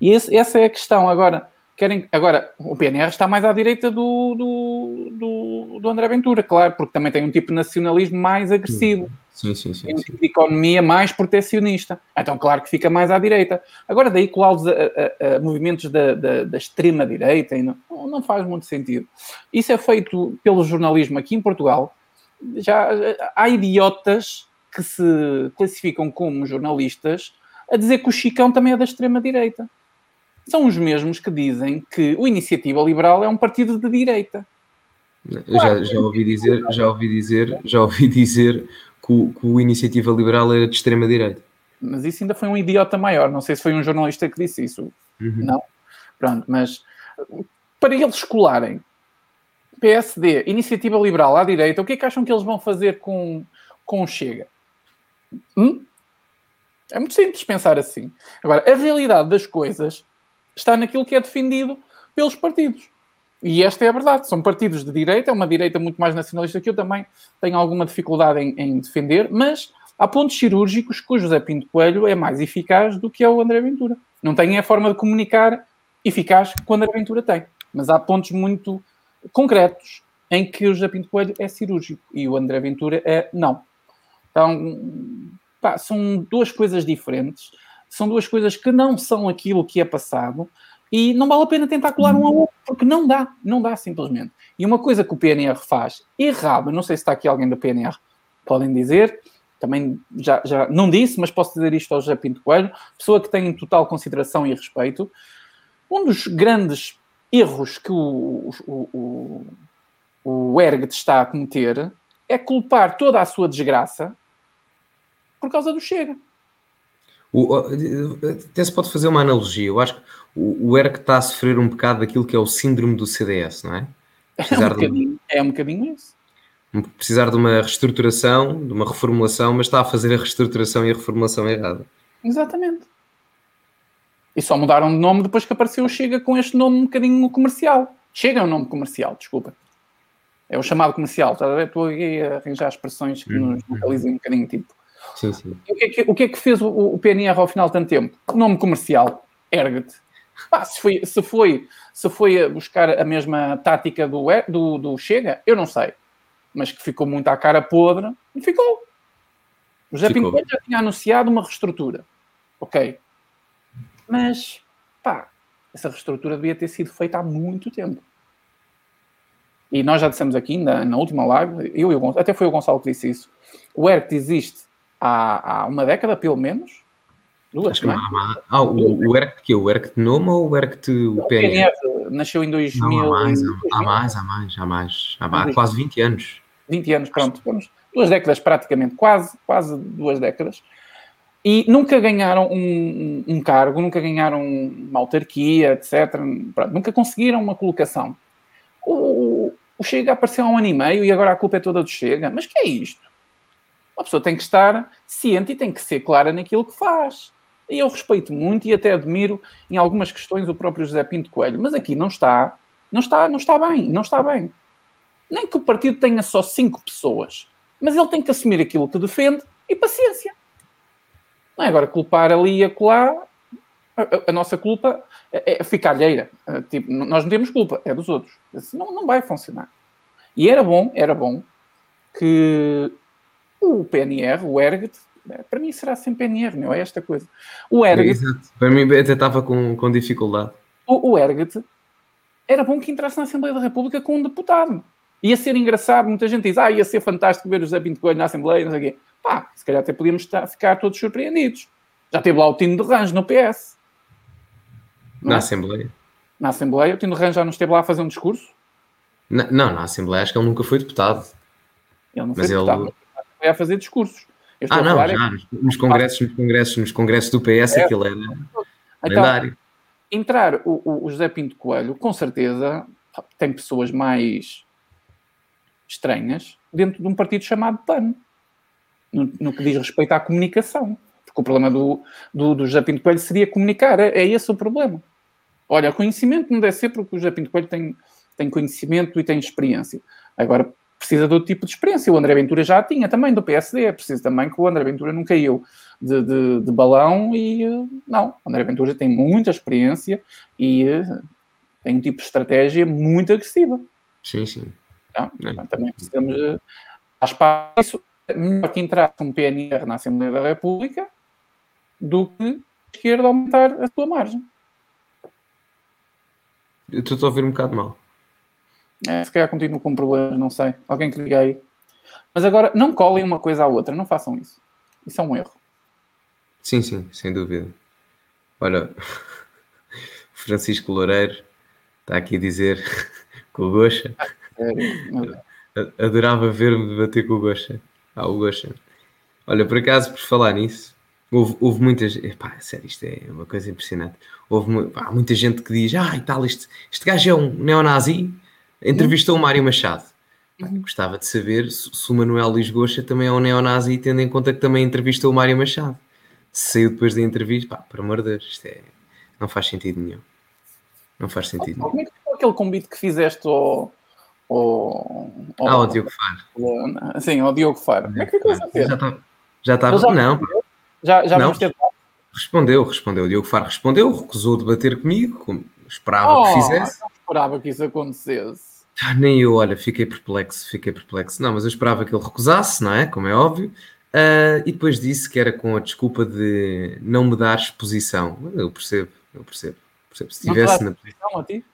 E esse, essa é a questão. Agora, querem. Agora, o PNR está mais à direita do, do, do, do André Ventura, claro, porque também tem um tipo de nacionalismo mais agressivo. Sim, sim, sim. Tem um tipo de economia mais protecionista. Então, claro que fica mais à direita. Agora, daí colá-los a, a, a, movimentos da, da, da extrema-direita não, não faz muito sentido. Isso é feito pelo jornalismo aqui em Portugal. Já há idiotas que se classificam como jornalistas a dizer que o Chicão também é da extrema-direita são os mesmos que dizem que o Iniciativa Liberal é um partido de direita. Eu já, já ouvi dizer, já ouvi dizer, já ouvi dizer que o, que o Iniciativa Liberal era de extrema direita. mas isso ainda foi um idiota maior. Não sei se foi um jornalista que disse isso. Uhum. Não. Pronto, mas para eles colarem PSD, Iniciativa Liberal à direita, o que é que acham que eles vão fazer com, com o Chega? Hum? É muito simples pensar assim. Agora, a realidade das coisas está naquilo que é defendido pelos partidos. E esta é a verdade. São partidos de direita, é uma direita muito mais nacionalista que eu também tenho alguma dificuldade em, em defender, mas há pontos cirúrgicos que o José Pinto Coelho é mais eficaz do que é o André Ventura. Não tem a forma de comunicar eficaz que o André Ventura tem. Mas há pontos muito concretos em que o José Pinto Coelho é cirúrgico e o André Ventura é não. Então, pá, são duas coisas diferentes, são duas coisas que não são aquilo que é passado e não vale a pena tentar colar um ao outro, porque não dá, não dá simplesmente. E uma coisa que o PNR faz errado, não sei se está aqui alguém do PNR, podem dizer, também já, já não disse, mas posso dizer isto ao José Pinto Coelho, pessoa que tem total consideração e respeito. Um dos grandes erros que o, o, o, o Ergt está a cometer é culpar toda a sua desgraça por causa do Chega. O, até se pode fazer uma analogia. Eu acho que o, o ERC está a sofrer um bocado daquilo que é o síndrome do CDS, não é? Precisar é um, bocadinho, de, é um bocadinho isso. Precisar de uma reestruturação, de uma reformulação, mas está a fazer a reestruturação e a reformulação errada. Exatamente. E só mudaram de nome depois que apareceu o Chega com este nome um bocadinho comercial. Chega é um nome comercial, desculpa. É o chamado comercial. Estou aqui a arranjar expressões que nos uhum. localizem um bocadinho tipo. Sim, sim. O que, é que, o que é que fez o, o PNR ao final de tanto tempo? Nome comercial. Erget. se, foi, se, foi, se foi buscar a mesma tática do, do, do Chega, eu não sei. Mas que ficou muito à cara podre, e ficou. O José Pinto já tinha anunciado uma reestrutura. Ok. Mas, pá, essa reestrutura devia ter sido feita há muito tempo. E nós já dissemos aqui, na, na última live, eu e o Gonçalo, até foi o Gonçalo que disse isso, o ERCT existe há, há uma década, pelo menos. Duas, não é? Ah, o, o ERCT que é? O ERCT Noma ou o ERCT o PNR? nasceu em 2000. Não, há, mais, há, mais, há mais, há mais, há mais, há quase 20 anos. 20 anos, pronto, vamos, duas décadas praticamente, quase, quase duas décadas. E nunca ganharam um, um, cargo, nunca ganharam uma autarquia, etc. Pronto, nunca conseguiram uma colocação. O, o Chega apareceu há um ano e meio e agora a culpa é toda do Chega. Mas que é isto? Uma pessoa tem que estar ciente e tem que ser clara naquilo que faz. E eu respeito muito e até admiro em algumas questões o próprio José Pinto Coelho, mas aqui não está, não está, não está bem, não está bem. Nem que o partido tenha só cinco pessoas, mas ele tem que assumir aquilo que defende e paciência. Não é agora culpar ali e acolá, a, a, nossa culpa é, é ficar alheira. É, tipo, nós não temos culpa, é dos outros. Não, não vai funcionar. E era bom, era bom que o PNR, o ERGT, né, para mim será sempre PNR, não é esta coisa. O ERGT. Exato. Para mim até estava com, com dificuldade. O, o ERGT era bom que entrasse na Assembleia da República com um deputado. Ia ser engraçado, muita gente diz, ah, ia ser fantástico ver o José Pinto Coelho na Assembleia, não sei o quê. Pá, se calhar até podíamos estar, ficar todos surpreendidos. Já teve lá o Tino de Range no PS. Não na é? Assembleia? Na Assembleia, o Tino de Range já não esteve lá a fazer um discurso? Na, não, na Assembleia acho que ele nunca foi deputado. Ele não foi Mas deputado. Ele a fazer discursos. ah, não, já, é... nos, congressos, nos congressos, nos congressos do PS, é, aquilo era então, lendário. Entrar o, o José Pinto Coelho, com certeza, tem pessoas mais estranhas dentro de um partido chamado PAN, no, no que diz respeito à comunicação. Porque o problema do, do, do José Pinto Coelho seria comunicar, é, é esse o problema. Olha, conhecimento não deve ser porque o José Pinto Coelho tem, tem conhecimento e tem experiência. Agora, precisa de outro tipo de experiência. O André Ventura já tinha também do PSD, é preciso também que o André Ventura não caiu de, de, de balão e não, o André Ventura tem muita experiência e tem um tipo de estratégia muito agressiva. Sim, sim. Então, é. Também precisamos, há espaço, melhor que entrar um PNR na Assembleia da República do que a esquerda aumentar a sua margem. Eu estou a ouvir um bocado mal. É, se calhar continuo com problemas, não sei. Alguém que liga aí. Mas agora, não colhem uma coisa à outra, não façam isso. Isso é um erro. Sim, sim, sem dúvida. Olha, Francisco Loureiro está aqui a dizer com o Goxa. Adorava ver-me debater com o Goxa. Ah, o Goxa. Olha, por acaso, por falar nisso, Houve, houve muitas. Epá, sério, isto é uma coisa impressionante. Houve pá, muita gente que diz: Ah, e tal, este, este gajo é um neonazi. Entrevistou o Mário Machado. Uhum. Gostava de saber se, o Manuel Luís Goxa também é um neonazi, tendo em conta que também entrevistou o Mário Machado. Se saiu depois da entrevista, pá, por amor de Deus, isto é, não faz sentido nenhum. Não faz sentido Como é que foi aquele convite que fizeste ao. ao, ao ah, ao Diogo Faro. Sim, ao Diogo Faro. Como é que ficou a Já estava. Já. Não, já, já não. Respondeu, respondeu. O Diogo Faro respondeu, recusou debater comigo, como esperava oh, que fizesse. Esperava que isso acontecesse. Ah, nem eu, olha, fiquei perplexo, fiquei perplexo. Não, mas eu esperava que ele recusasse, não é? Como é óbvio. Uh, e depois disse que era com a desculpa de não me dar exposição. Eu percebo, eu percebo. percebo. Se estivesse na posição a ti?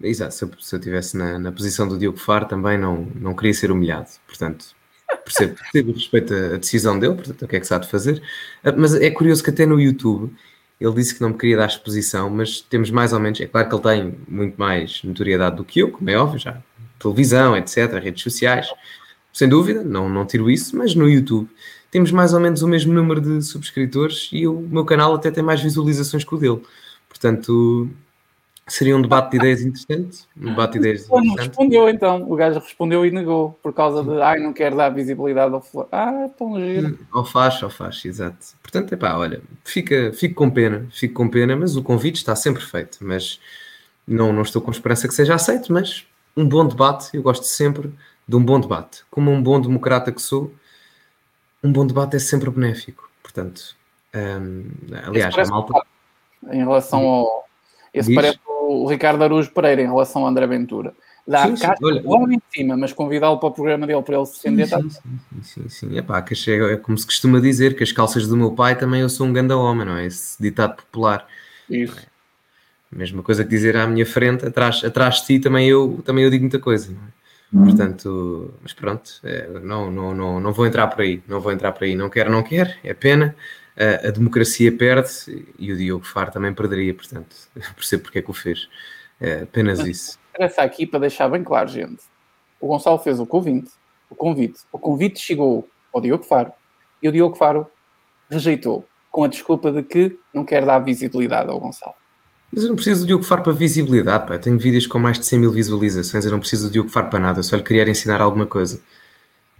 Exato, se eu, se eu estivesse na, na, posição do Diogo Faro também não, não queria ser humilhado. Portanto, percebo, percebo respeito a, a decisão dele, portanto, o que é que se há de fazer. Uh, mas é curioso que até no YouTube ele disse que não me queria dar exposição, mas temos mais ou menos, é claro que ele tem muito mais notoriedade do que eu, como é óbvio, já televisão, etc., redes sociais, sem dúvida, não, não tiro isso, mas no YouTube temos mais ou menos o mesmo número de subscritores e o meu canal até tem mais visualizações que o dele. Portanto, seria um debate de ideias interessante. Um debate de ideias interessante. Respondeu então, o gajo respondeu e negou por causa de ai, não quero dar visibilidade ao fulano. Ah, tão giro. Hum, ou faz, ou faz, exato. Portanto, é pá, olha, fica, fico com pena, fico com pena, mas o convite está sempre feito. Mas não, não estou com esperança que seja aceito, mas um bom debate, eu gosto sempre de um bom debate. Como um bom democrata que sou, um bom debate é sempre benéfico. Portanto, um, aliás, a malta. Em relação ao. Esse Diz? parece o Ricardo Araújo Pereira em relação ao André Ventura. Dá sim, cá, olha, em cima, mas convidá-lo para o programa dele para ele se defender. Sim, sim, sim, sim, sim. Epá, é, como se costuma dizer que as calças do meu pai também eu sou um ganda homem, não é? Esse ditado popular. Isso. É? Mesma coisa que dizer à minha frente, atrás, atrás de ti também eu, também eu digo muita coisa, não é? Portanto, mas pronto, é, não, não, não, não vou entrar por aí, não vou entrar por aí, não quero, não quero, é pena, a, a democracia perde e o Diogo Faro também perderia, portanto, percebo porque é que o fez, é apenas mas, isso. Interessa aqui para deixar bem claro, gente, o Gonçalo fez o convite, o convite, o convite chegou ao Diogo Faro e o Diogo Faro rejeitou, com a desculpa de que não quer dar visibilidade ao Gonçalo. Mas eu não preciso do Diogo Faro para visibilidade, pá. Eu tenho vídeos com mais de 100 mil visualizações, eu não preciso do Diogo Faro para nada, eu só lhe queria ensinar alguma coisa.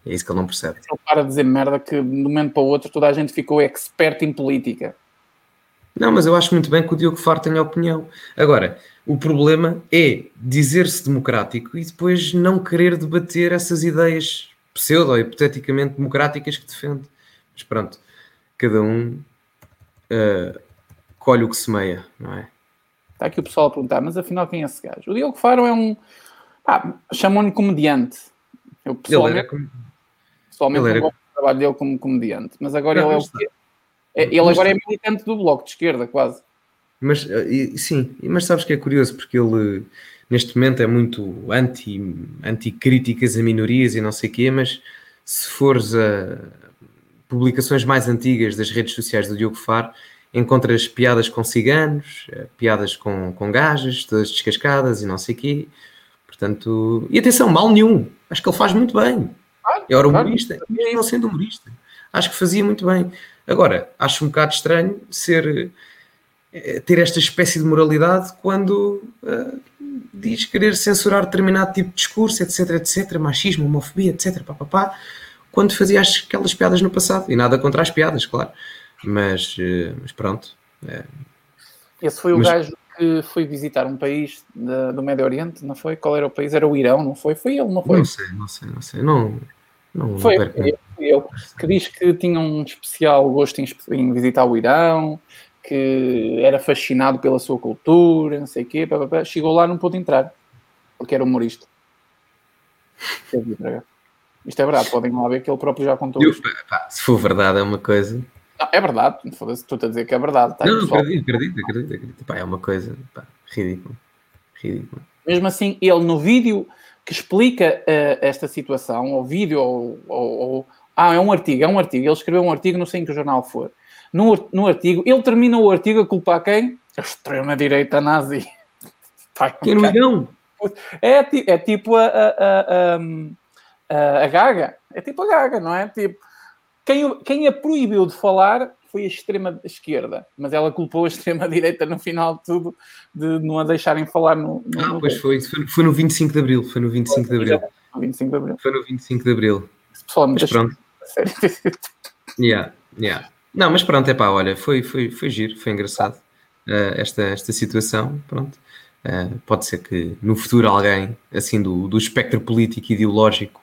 É isso que ele não percebe. Ele para de dizer merda que de um momento para o outro toda a gente ficou expert em política. Não, mas eu acho muito bem que o Diogo Faro tenha opinião. Agora, o problema é dizer-se democrático e depois não querer debater essas ideias pseudo, hipoteticamente democráticas que defende. Mas pronto, cada um uh, colhe o que semeia, não é? Está aqui o pessoal a perguntar, mas afinal quem é esse gajo? O Diogo Faro é um. Ah, chamam-lhe comediante. Eu pessoalmente, ele era, pessoalmente ele não gosto do trabalho dele como comediante, mas agora não, ele é o quê? É, ele agora é militante do Bloco de Esquerda, quase. Mas sim, mas sabes que é curioso porque ele neste momento é muito anti, anti-críticas a minorias e não sei o quê, mas se fores a publicações mais antigas das redes sociais do Diogo Faro, encontras piadas com ciganos, eh, piadas com, com gajas, todas descascadas e não sei o quê. Portanto, e atenção, mal nenhum. Acho que ele faz muito bem. É humorista, mesmo não sendo humorista. Acho que fazia muito bem. Agora, acho um bocado estranho ser eh, ter esta espécie de moralidade quando uh, diz querer censurar determinado tipo de discurso, etc, etc, machismo, homofobia, etc, papapá, quando fazia aquelas piadas no passado. E nada contra as piadas, claro. Mas, eh, mas pronto. É. Esse foi o mas... gajo que foi visitar um país de, do Médio Oriente, não foi? Qual era o país? Era o Irão, não foi? Foi ele, não foi? Não sei, não sei, não sei. Não, não, foi, não ele, que diz que tinha um especial gosto em, em, visitar o Irão, que era fascinado pela sua cultura, não sei o quê. Chegou lá, não pôde entrar, porque era humorista. Isto é verdade, podem lá ver que ele próprio já contou. Pá, se for verdade, é uma coisa. Não, é verdade, foda-se, tu a dizer que é verdade. Tá, não, acredito, acredito, acredito, acredito. Pá, é uma coisa pá, ridícula. ridícula. Mesmo assim, ele no vídeo que explica uh, esta situação, ou vídeo, ou, ou, ou, Ah, é um artigo, é um artigo. Ele escreveu um artigo, não sei em que jornal for. No, no artigo, ele termina o artigo a culpar quem? A extrema-direita nazi. Quem não é, é tipo a, a, a, a, a Gaga. É tipo a Gaga, não é? Tipo, quem, quem a proibiu de falar foi a extrema esquerda, mas ela culpou a extrema direita no final de tudo de não a deixarem falar no. no ah, no pois foi, foi, foi no 25 de Abril. Foi no 25 de Abril. No 25 de Abril. Foi no 25 de Abril. Pessoal, Mas pronto. sério. Yeah, yeah. Não, mas pronto, é pá, olha, foi, foi, foi giro, foi engraçado uh, esta, esta situação, pronto. Uh, pode ser que no futuro alguém, assim, do, do espectro político e ideológico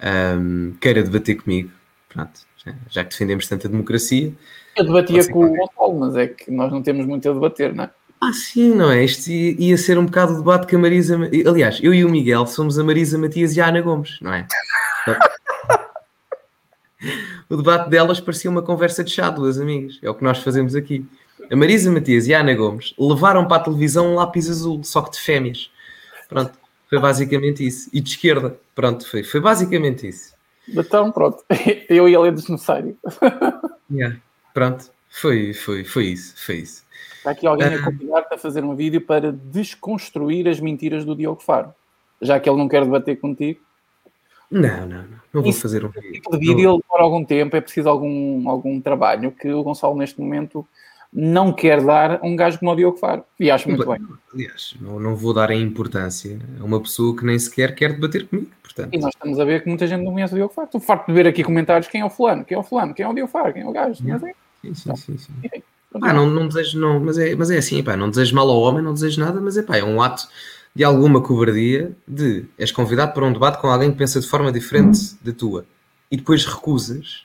um, queira debater comigo, pronto, já, já, que defendemos tanta democracia. Eu debatia com o Gonçalo, mas é que nós não temos muito a debater, não é? Ah, sim, não é? Isto ia ser um bocado o debate que a Marisa... Aliás, eu e o Miguel somos a Marisa Matias e a Ana Gomes, não é? o debate delas parecia uma conversa de chá, duas amigas. É o que nós fazemos aqui. A Marisa Matias e a Ana Gomes levaram para a televisão um lápis azul, só que de fêmeas. Pronto, foi basicamente isso. E de esquerda. Pronto, foi, foi basicamente isso. Então, pronto. Eu e ele é desnecessário. Yeah. Pronto, foi, foi, foi isso. Foi isso. Está aqui alguém a convidar-te a fazer um vídeo para desconstruir as mentiras do Diogo Faro. Já que ele não quer debater contigo. Não, não, não. Não vou fazer um vídeo. Tipo de vídeo ele demora algum tempo, é preciso algum, algum trabalho que o Gonçalo neste momento não quer dar a um gajo como o Diogo Faro. E acho muito bem. Aliás, não, não vou dar a importância a uma pessoa que nem sequer quer debater comigo. Portanto. E nós estamos a ver que muita gente não conhece o Diogo Faro. Estou farto de ver aqui comentários quem é o fulano, quem é o fulano, quem é o Diogo Faro, quem é o gajo. Não. Sim, sim, sim. sim. Enfim, ah, não, não desejo, não, mas é, mas é assim, pá, não desejo mal ao homem, não desejo nada, mas é pá, é um ato de alguma cobardia de és convidado para um debate com alguém que pensa de forma diferente da tua e depois recusas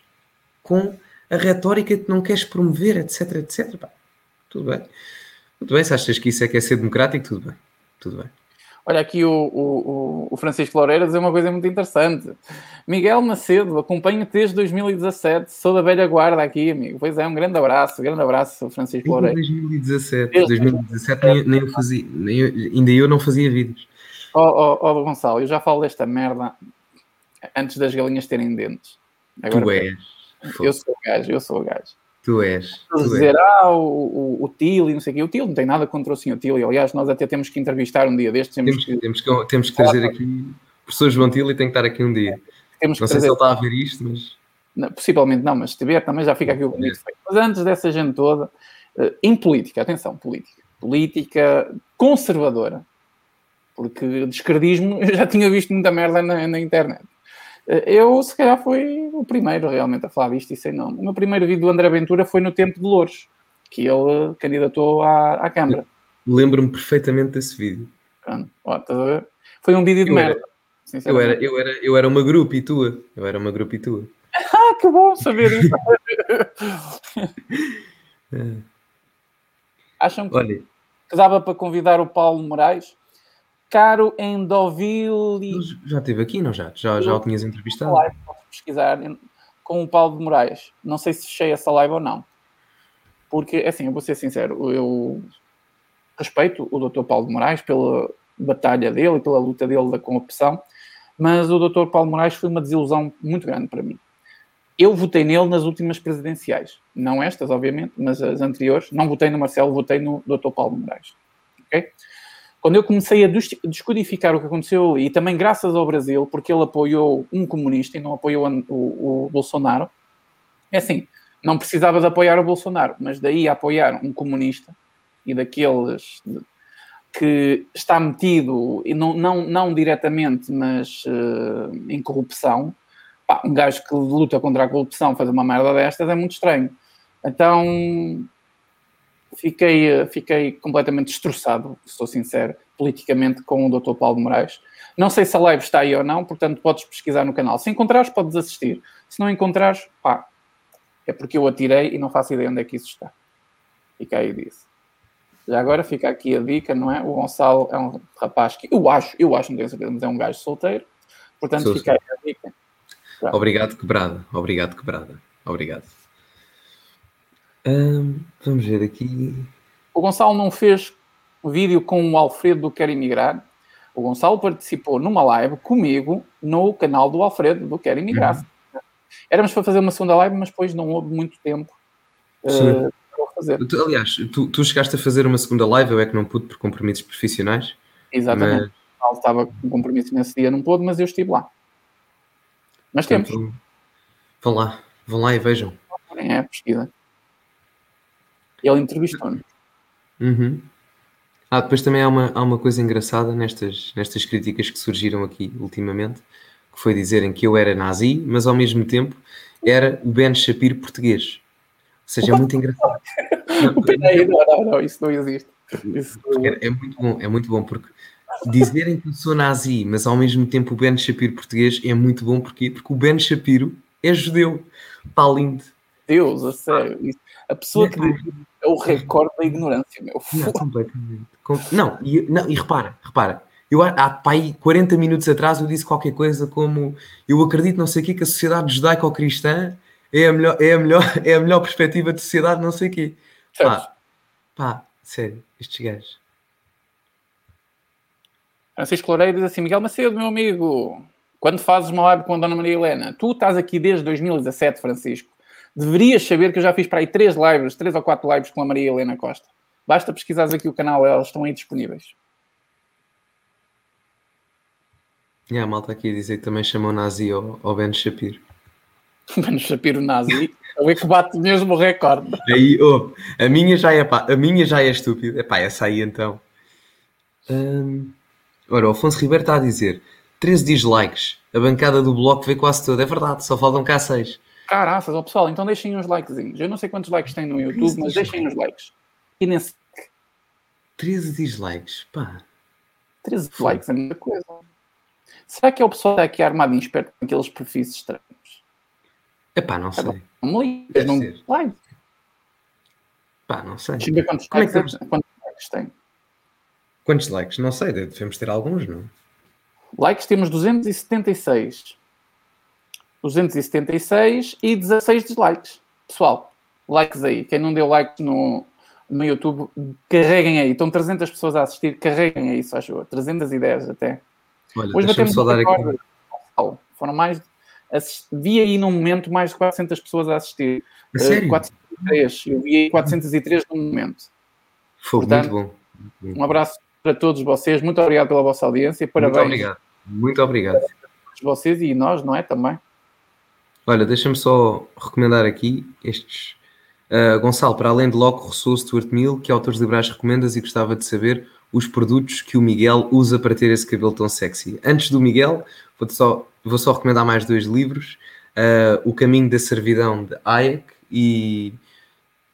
com a retórica que não queres promover, etc, etc. Pá, tudo bem. Tudo bem, se achas que isso é que é ser democrático, tudo bem. Tudo bem. Olha aqui o, o, o Francisco Loureira dizer uma coisa muito interessante. Miguel Macedo, acompanho desde 2017, sou da velha guarda aqui, amigo. Pois é, um grande abraço, grande abraço, Francisco Loureira. 2017, desde 2017 nem, nem, eu fazia, nem eu, ainda eu não fazia vídeos. Ó oh, oh, oh, Gonçalo, eu já falo desta merda antes das galinhas terem dentes. Agora, tu és. Eu sou o gajo, eu sou o gajo. Tu és. Tu dizer, és. ah, o, o, o e não sei o quê. O Til não tem nada contra o senhor Til. Aliás, nós até temos que entrevistar um dia destes. Temos, temos, que, temos que, temos que trazer aqui o professor João e tem que estar aqui um dia. Temos não sei trazer... se ele está a ver isto, mas... Não, possivelmente não, mas se tiver também já fica aqui o bonito feito. Mas antes dessa gente toda, eh, em política, atenção, política. Política conservadora. Porque descredismo, eu já tinha visto muita merda na, na internet. Eh, eu, se calhar, fui o primeiro realmente a falar disto e sei não. O meu primeiro vídeo do André Ventura foi no tempo de Louros, que ele candidatou à, à Câmara. Lembro-me perfeitamente desse vídeo. Ó? Foi um vídeo de eu merda. Era, eu, era, eu, era, eu era uma grupo e tua. Eu era uma grupo e tua. ah, que bom saber isso. é. Acham que, Olha, que dava para convidar o Paulo Moraes? Caro Endoville. Já esteve aqui, não já? Já, já o tinhas entrevistado? Live, posso pesquisar com o Paulo de Moraes. Não sei se fechei essa live ou não. Porque, assim, eu vou ser sincero, eu respeito o Dr. Paulo de Moraes pela batalha dele e pela luta dele da corrupção, mas o Dr. Paulo Moraes foi uma desilusão muito grande para mim. Eu votei nele nas últimas presidenciais, não estas, obviamente, mas as anteriores. Não votei no Marcelo, votei no Dr. Paulo Moraes. Ok? Quando eu comecei a descodificar o que aconteceu e também graças ao Brasil, porque ele apoiou um comunista e não apoiou o, o Bolsonaro, é assim, não precisava de apoiar o Bolsonaro, mas daí a apoiar um comunista e daqueles que está metido, e não, não, não diretamente, mas uh, em corrupção, pá, um gajo que luta contra a corrupção fazer uma merda destas é muito estranho. Então, fiquei, eh, fiquei completamente destroçado, sou sincero, politicamente com o Dr. Paulo Moraes. Não sei se a live está aí ou não, portanto podes pesquisar no canal. Se encontrares, podes assistir. Se não encontrares, pá, é porque eu atirei e não faço ideia onde é que isso está. Fica aí disso. Já agora fica aqui a dica, não é? O Gonçalo é um rapaz que eu acho, eu acho, não tenho certeza, mas é um gajo solteiro. Portanto, Sou fica aí a dica. Obrigado, quebrada. Obrigado, quebrada. Obrigado vamos ver aqui. O Gonçalo não fez vídeo com o Alfredo do Quer Imigrar. O Gonçalo participou numa live comigo no canal do Alfredo do Quer Imigrar. Uhum. Éramos para fazer uma segunda live, mas depois não houve muito tempo uh, para fazer. Tu, aliás, tu, tu, chegaste a fazer uma segunda live, eu é que não pude por compromissos profissionais. Exatamente. Mas... Estava com compromisso nesse dia, não pôde, mas eu estive lá. Mas temos. Vão lá, vão lá e vejam. É, pesquisa. Ele entrevistou-nos. Uhum. Ah, depois também há uma, há uma coisa engraçada nestas, nestas críticas que surgiram aqui ultimamente, que foi dizerem que eu era nazi, mas ao mesmo tempo era o Ben Shapiro português. Ou seja, é muito engraçado. Não, não, não, não, isso não existe. Isso... É, é, muito bom, é muito bom, porque dizerem que eu sou nazi, mas ao mesmo tempo o Ben Shapiro português é muito bom porque, porque o Ben Shapiro é judeu. Está lindo. Deus, a sério. A pessoa que é o recorde da ignorância, meu. Não, completamente. Não, e, não, e repara, repara. Eu, há pai, 40 minutos atrás eu disse qualquer coisa como eu acredito não sei o quê, que a sociedade judaico-cristã é a melhor, é a melhor, é a melhor perspectiva de sociedade, não sei o quê. Pá, pá, sério, estes gajos. Francisco Loureiro diz assim, Miguel Macedo, meu amigo, quando fazes uma live com a Dona Maria Helena, tu estás aqui desde 2017, Francisco, deverias saber que eu já fiz para aí três lives, três ou quatro lives com a Maria Helena Costa. Basta pesquisar aqui o canal, elas estão aí disponíveis. E a malta aqui a dizer que também chamou nazi ao, ao Ben Shapiro. Ben Shapiro nazi, é que bate mesmo o recorde. Aí, oh, a minha já é pá, a minha já é estúpida. Epá, essa aí então. Hum... Ora, o Afonso Ribeiro está a dizer 13 dislikes. A bancada do bloco veio quase toda. É verdade, só faltam cá 6. Caraças, ó pessoal, então deixem uns likezinhos. Eu não sei quantos likes tem no YouTube, mas deixem uns likes. E nesse. 13 dislikes, pá. 13 Foi. likes é muita coisa. Será que é o pessoal aqui armado em esperto com aqueles perfis estranhos? É pá, não sei. Não me ligas, não like. Pá, não sei. Deixa eu ver quantos, Como likes, é que... quantos likes tem. Quantos likes? Não sei, devemos ter alguns, não? Likes temos 276. 276 e 16 dislikes. Pessoal, likes aí. Quem não deu likes no, no YouTube, carreguem aí. Estão 300 pessoas a assistir, carreguem aí, só ajuda. 310 até. Olha, Hoje batemos só dar aqui. Foram mais. Vi aí num momento mais de 400 pessoas a assistir. A sério? Uh, 403. Eu vi aí 403 num momento. Foi Portanto, muito bom. Um abraço para todos vocês. Muito obrigado pela vossa audiência. Parabéns. Muito obrigado. Muito obrigado. Vocês e nós, não é? Também. Olha, deixa-me só recomendar aqui estes. Uh, Gonçalo, para além de Loco, Rousseau, Stuart Mill, que autores liberais recomendas e gostava de saber os produtos que o Miguel usa para ter esse cabelo tão sexy. Antes do Miguel, vou só, vou só recomendar mais dois livros: uh, O Caminho da Servidão de Hayek e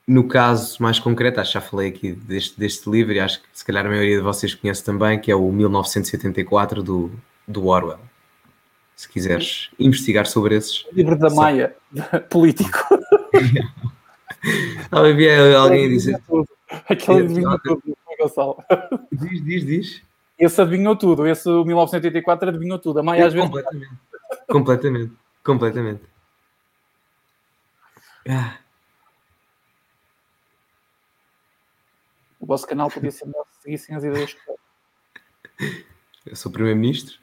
no caso mais concreto, acho que já falei aqui deste, deste livro e acho que se calhar a maioria de vocês conhece também, que é o 1984 do, do Orwell. Se quiseres investigar sobre esses. O livro da Maia, político. Havia alguém a dizer. Aquele adivinhou tudo, Gonçalo. Diz, diz, diz. Esse adivinhou tudo, esse 1984 adivinhou tudo. A Maia às vezes. Completamente. Completamente. Completamente. Ah. O vosso canal podia ser melhor se seguissem as ideias que eu. sou primeiro-ministro.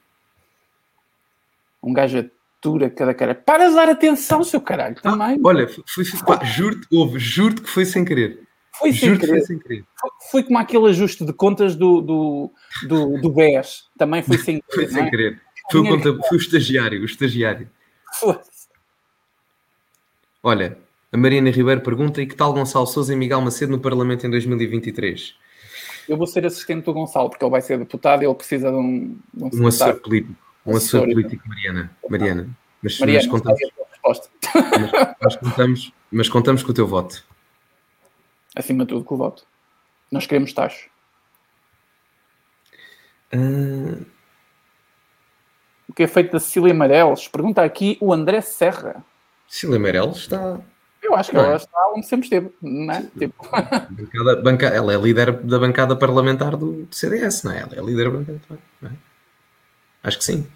Um gajo atura cada cara. Para de dar atenção, seu caralho, também. Ah, olha, foi, foi, juro-te, houve, juro-te que foi sem querer. Foi sem querer. Foi, sem querer. Foi, foi, como aquele ajuste de contas do, do, do, do BES. Também foi sem querer. foi sem é? querer. Foi o, conta, foi o estagiário, o estagiário. Olha, a Mariana Ribeiro pergunta: e que tal Gonçalo Souza e Miguel Macedo no Parlamento em 2023? Eu vou ser assistente do Gonçalo, porque ele vai ser deputado e ele precisa de um. De um, um assessor político. Um assessor, político, Mariana. Mariana. Mas, Mariana, mas contamos, mas, contamos, mas contamos com o teu voto. Acima de tudo, com o voto. Nós queremos taxos. Uh... O que é feito da Cecília Amarelos? Pergunta aqui o André Serra. Cecília Amarelos está eu acho que ela é? está onde sempre esteve, não é? Tipo... Bancada, banca, ela é líder da bancada parlamentar do, do CDS, não é? Ela é líder da bancada não é? Acho que sim.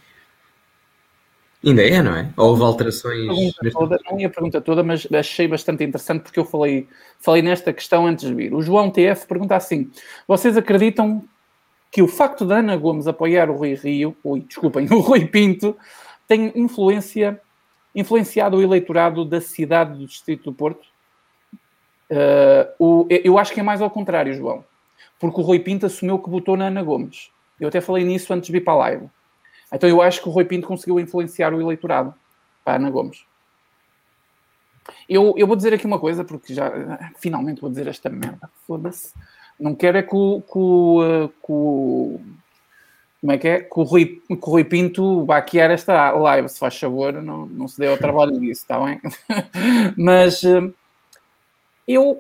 Ainda é, não é? Ou houve alterações? A toda, não ia a pergunta toda, mas achei bastante interessante porque eu falei, falei nesta questão antes de vir. O João TF pergunta assim: vocês acreditam que o facto de Ana Gomes apoiar o Rui Rio, ui, desculpem, o Rui Pinto, tem influência influenciado o eleitorado da cidade do Distrito do Porto? Uh, o, eu acho que é mais ao contrário, João. Porque o Rui Pinto assumiu que votou na Ana Gomes. Eu até falei nisso antes de vir para a live. Então eu acho que o Rui Pinto conseguiu influenciar o eleitorado para Ana Gomes. Eu, eu vou dizer aqui uma coisa, porque já finalmente vou dizer esta merda. Foda-se. Não quero é que o, o como é que é? Que o Rui, Rui Pinto baquear esta live, se faz favor, não, não se deu ao trabalho disso, está bem? Mas eh, eu,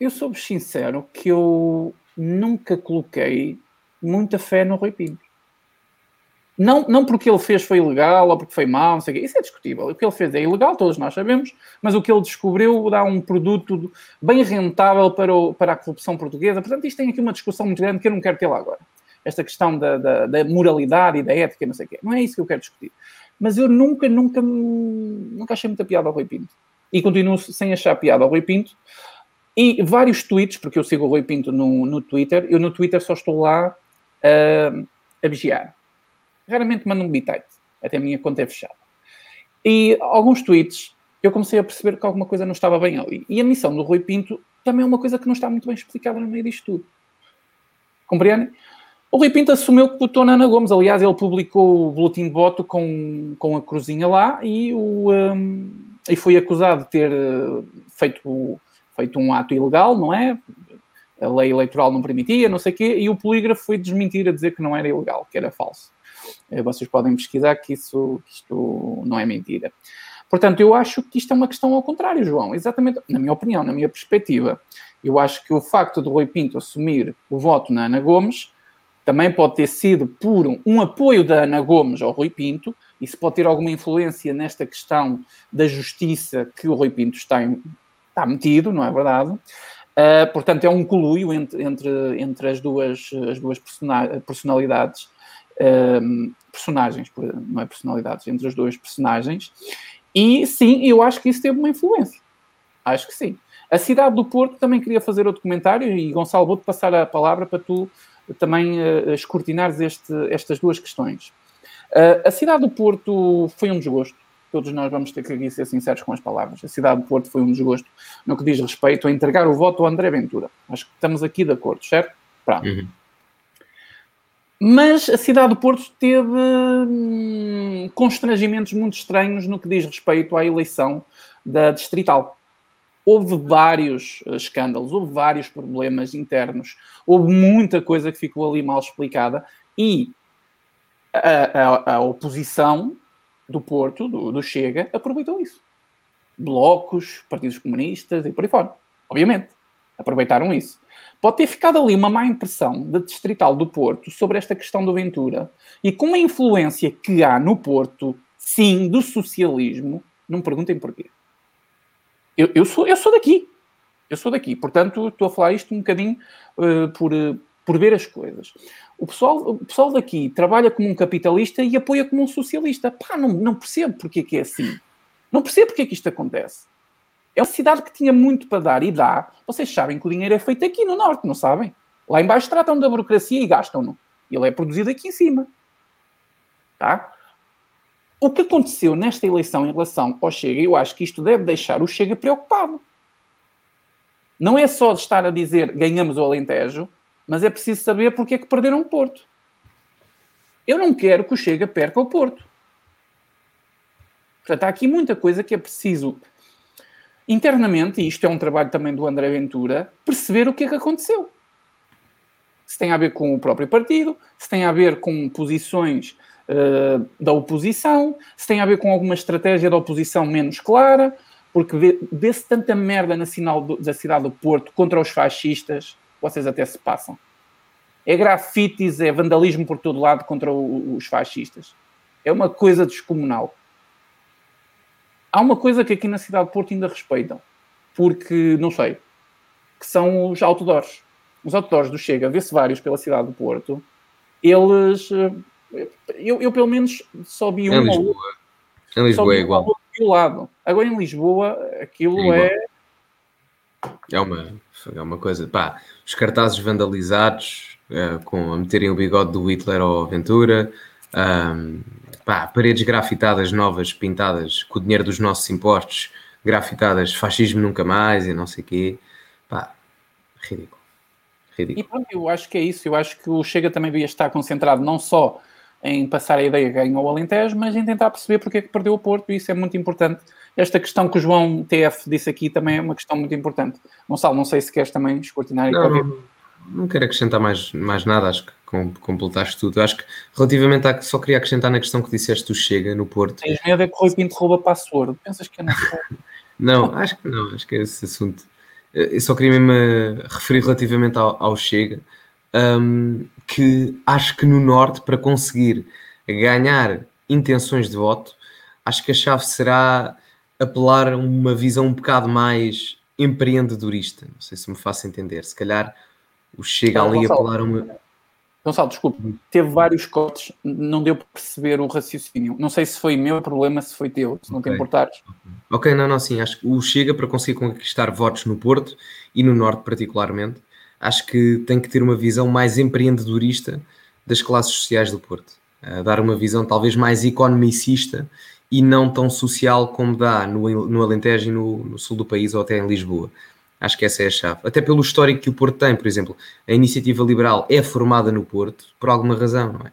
eu sou sincero que eu nunca coloquei muita fé no Rui Pinto. Não, não porque ele fez foi ilegal ou porque foi mau, não sei o quê. Isso é discutível. O que ele fez é ilegal, todos nós sabemos, mas o que ele descobriu dá um produto bem rentável para, o, para a corrupção portuguesa. Portanto, isto tem aqui uma discussão muito grande que eu não quero ter lá agora esta questão da, da, da, moralidade e da ética, não sei o quê. Não é isso que eu quero discutir. Mas eu nunca, nunca, nunca achei muita piada ao Rui Pinto. E continuo sem achar piada ao Rui Pinto. E vários tweets, porque eu sigo o Rui Pinto no, no Twitter, eu no Twitter só estou lá uh, a vigiar. Raramente mando um bitite, até a minha conta é fechada. E alguns tweets eu comecei a perceber que alguma coisa não estava bem ali. E a missão do Rui Pinto também é uma coisa que não está muito bem explicada no meio disto tudo. Compreendem? O Rui Pinto assumiu que votou na Ana Gomes. Aliás, ele publicou o boletim de voto com, com a cruzinha lá e, o, um, e foi acusado de ter uh, feito, feito um ato ilegal, não é? A lei eleitoral não permitia, não sei o quê, e o polígrafo foi desmentir a dizer que não era ilegal, que era falso. Uh, vocês podem pesquisar que, isso, que isto não é mentira. Portanto, eu acho que isto é uma questão ao contrário, João. Exatamente, na minha opinião, na minha perspectiva. Eu acho que o facto do Rui Pinto assumir o voto na Ana Gomes também pode ter sido por um, um, apoio da Ana Gomes ao Rui Pinto, isso pode ter alguma influência nesta questão da justiça que o Rui Pinto está, em, está metido, não é verdade? Uh, portanto, é um coluio entre, entre, entre as duas, as duas personalidades, uh, personagens, não é personalidades, entre as duas personagens. E sim, eu acho que isso teve uma influência. Acho que sim. A cidade do Porto também queria fazer outro comentário e Gonçalo, vou-te passar a palavra para tu também uh, escrutinares este, estas duas questões. Uh, a cidade do Porto foi um desgosto. Todos nós vamos ter que aqui ser sinceros com as palavras. A cidade do Porto foi um desgosto no que diz respeito a entregar o voto ao André Ventura. Acho que estamos aqui de acordo, certo? Pronto. Uhum. Mas a cidade do Porto teve hum, constrangimentos muito estranhos no que diz respeito à eleição da Distrital houve vários eh, escândalos, houve vários problemas internos, houve muita coisa que ficou ali mal explicada e a, a, a oposição do Porto, do, do, Chega, aproveitou isso. Blocos, partidos comunistas e por aí fora. Obviamente, aproveitaram isso. Pode ter ficado ali uma má impressão da Distrital do Porto sobre esta questão do Ventura e com a influência que há no Porto, sim, do socialismo, não me perguntem porquê. Eu, eu, sou, eu sou daqui. Eu sou daqui. Portanto, estou a falar isto um bocadinho uh, por, uh, por ver as coisas. O pessoal, o pessoal daqui trabalha como um capitalista e apoia como um socialista. Pá, não, não percebo porque é que é assim. Não percebo porque é que isto acontece. É uma cidade que tinha muito para dar e dá. Vocês sabem que o dinheiro é feito aqui no Norte, não sabem? Lá embaixo tratam da burocracia e gastam-no. Ele é produzido aqui em cima. Tá? O que aconteceu nesta eleição em relação ao Chega, eu acho que isto deve deixar o Chega preocupado. Não é só estar a dizer ganhamos o Alentejo, mas é preciso saber porque é que perderam o Porto. Eu não quero que o Chega perca o Porto. Portanto, há aqui muita coisa que é preciso internamente, e isto é um trabalho também do André Ventura, perceber o que é que aconteceu. Se tem a ver com o próprio partido, se tem a ver com posições uh, da oposição, se tem a ver com alguma estratégia da oposição menos clara, porque vê-se tanta merda na do, da cidade do Porto contra os fascistas, vocês até se passam. É grafites, é vandalismo por todo lado contra o, os fascistas. É uma coisa descomunal. Há uma coisa que aqui na cidade do Porto ainda respeitam, porque, não sei, que são os outdoors. Os outdoors do Chega, vê-se vários pela cidade do Porto, eles eh, eu, eu pelo menos só vi um ou outro. Em Lisboa é igual. Um lado. Agora em Lisboa aquilo é. É, é uma, é uma coisa. Pá, os cartazes vandalizados, uh, com a meterem o bigode do Hitler ou Ventura. Um, pá, paredes grafitadas novas, pintadas com o dinheiro dos nossos impostos, grafitadas fascismo nunca mais e não sei o quê. Pá, ridículo. ridículo. E pronto, eu acho que é isso. Eu acho que o Chega também devia estar concentrado não só em passar a ideia que ganhou o Alentejo, mas em tentar perceber porque é que perdeu o Porto, e isso é muito importante. Esta questão que o João TF disse aqui também é uma questão muito importante. Gonçalo, não sei se queres também escrutinar e não, não, não quero acrescentar mais, mais nada, acho que completaste tudo. Acho que relativamente a só queria acrescentar na questão que disseste do Chega no Porto. Tens medo é que o Rui Pinto rouba password. Pensas que é não Não, acho que não, acho que é esse assunto. Eu só queria mesmo eh, referir relativamente ao, ao Chega, um, que acho que no Norte, para conseguir ganhar intenções de voto, acho que a chave será apelar a uma visão um bocado mais empreendedorista. Não sei se me faço entender. Se calhar o Chega não, ali a apelar a uma. Gonçalo, desculpe, teve vários cortes, não deu para perceber o raciocínio. Não sei se foi meu problema, se foi teu, se não okay. te importares. Ok, não, não, sim. Acho que o Chega, para conseguir conquistar votos no Porto e no Norte, particularmente, acho que tem que ter uma visão mais empreendedorista das classes sociais do Porto. Uh, dar uma visão talvez mais economicista e não tão social como dá no, no Alentejo e no, no sul do país ou até em Lisboa. Acho que essa é a chave. Até pelo histórico que o Porto tem, por exemplo, a iniciativa liberal é formada no Porto por alguma razão, não é?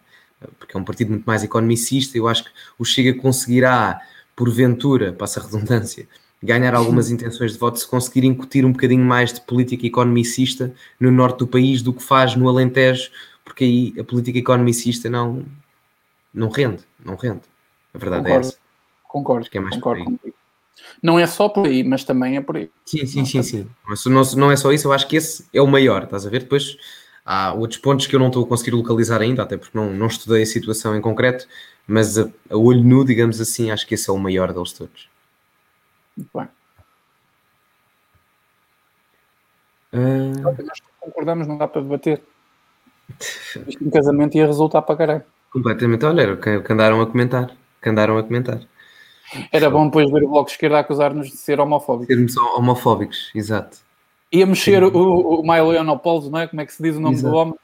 Porque é um partido muito mais economicista. Eu acho que o Chega conseguirá, porventura, passa a redundância, ganhar algumas intenções de voto se conseguir incutir um bocadinho mais de política economicista no norte do país do que faz no Alentejo, porque aí a política economicista não, não rende, não rende. A verdade concordo, é essa. Concordo, Acho que é mais concordo. Não é só por aí, mas também é por aí. Sim, sim, sim, sim. Mas não, não é só isso, eu acho que esse é o maior, estás a ver? Depois há outros pontos que eu não estou a conseguir localizar ainda, até porque não, não estudei a situação em concreto, mas a, a olho nu, digamos assim, acho que esse é o maior deles todos. Muito bem. Uh... Nós concordamos, não dá para debater. Isto em casamento ia resultar para caralho. Completamente, olha, era o que andaram a comentar. Que andaram a comentar. Era bom depois ver o Bloco de Esquerda acusar-nos de ser homofóbicos. Sermos homofóbicos, exato. Ia mexer o, o Milo Yiannopoulos, não é? Como é que se diz o nome exato. do homem?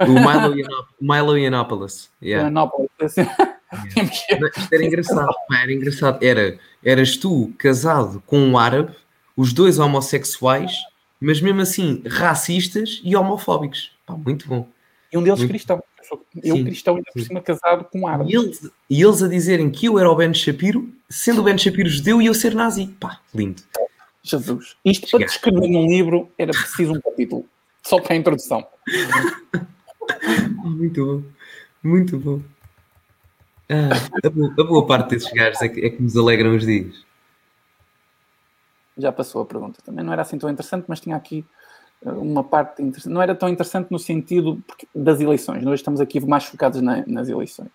O Milo, Milo Yiannopoulos. Yeah. Yiannopoulos. Yeah. Isto era engraçado, era engraçado. Era, eras tu casado com um árabe, os dois homossexuais, mas mesmo assim racistas e homofóbicos. Pá, muito bom. E um deles muito... cristão. Eu, sim, cristão, ainda por cima casado com um árabe. E eles, e eles a dizerem que eu era o Ben Shapiro, sendo o Ben Shapiro judeu e eu ser nazi. Pá, lindo. Jesus. Isto para descrever num livro era preciso um capítulo. Só para a introdução. muito bom. Muito bom. Ah, a, boa, a, boa, parte desses gajos é que, é que nos alegram os dias. Já passou a pergunta. Também não era assim tão interessante, mas tinha aqui uma parte interessante. Não era tão interessante no sentido das eleições. Nós estamos aqui mais focados na, nas eleições.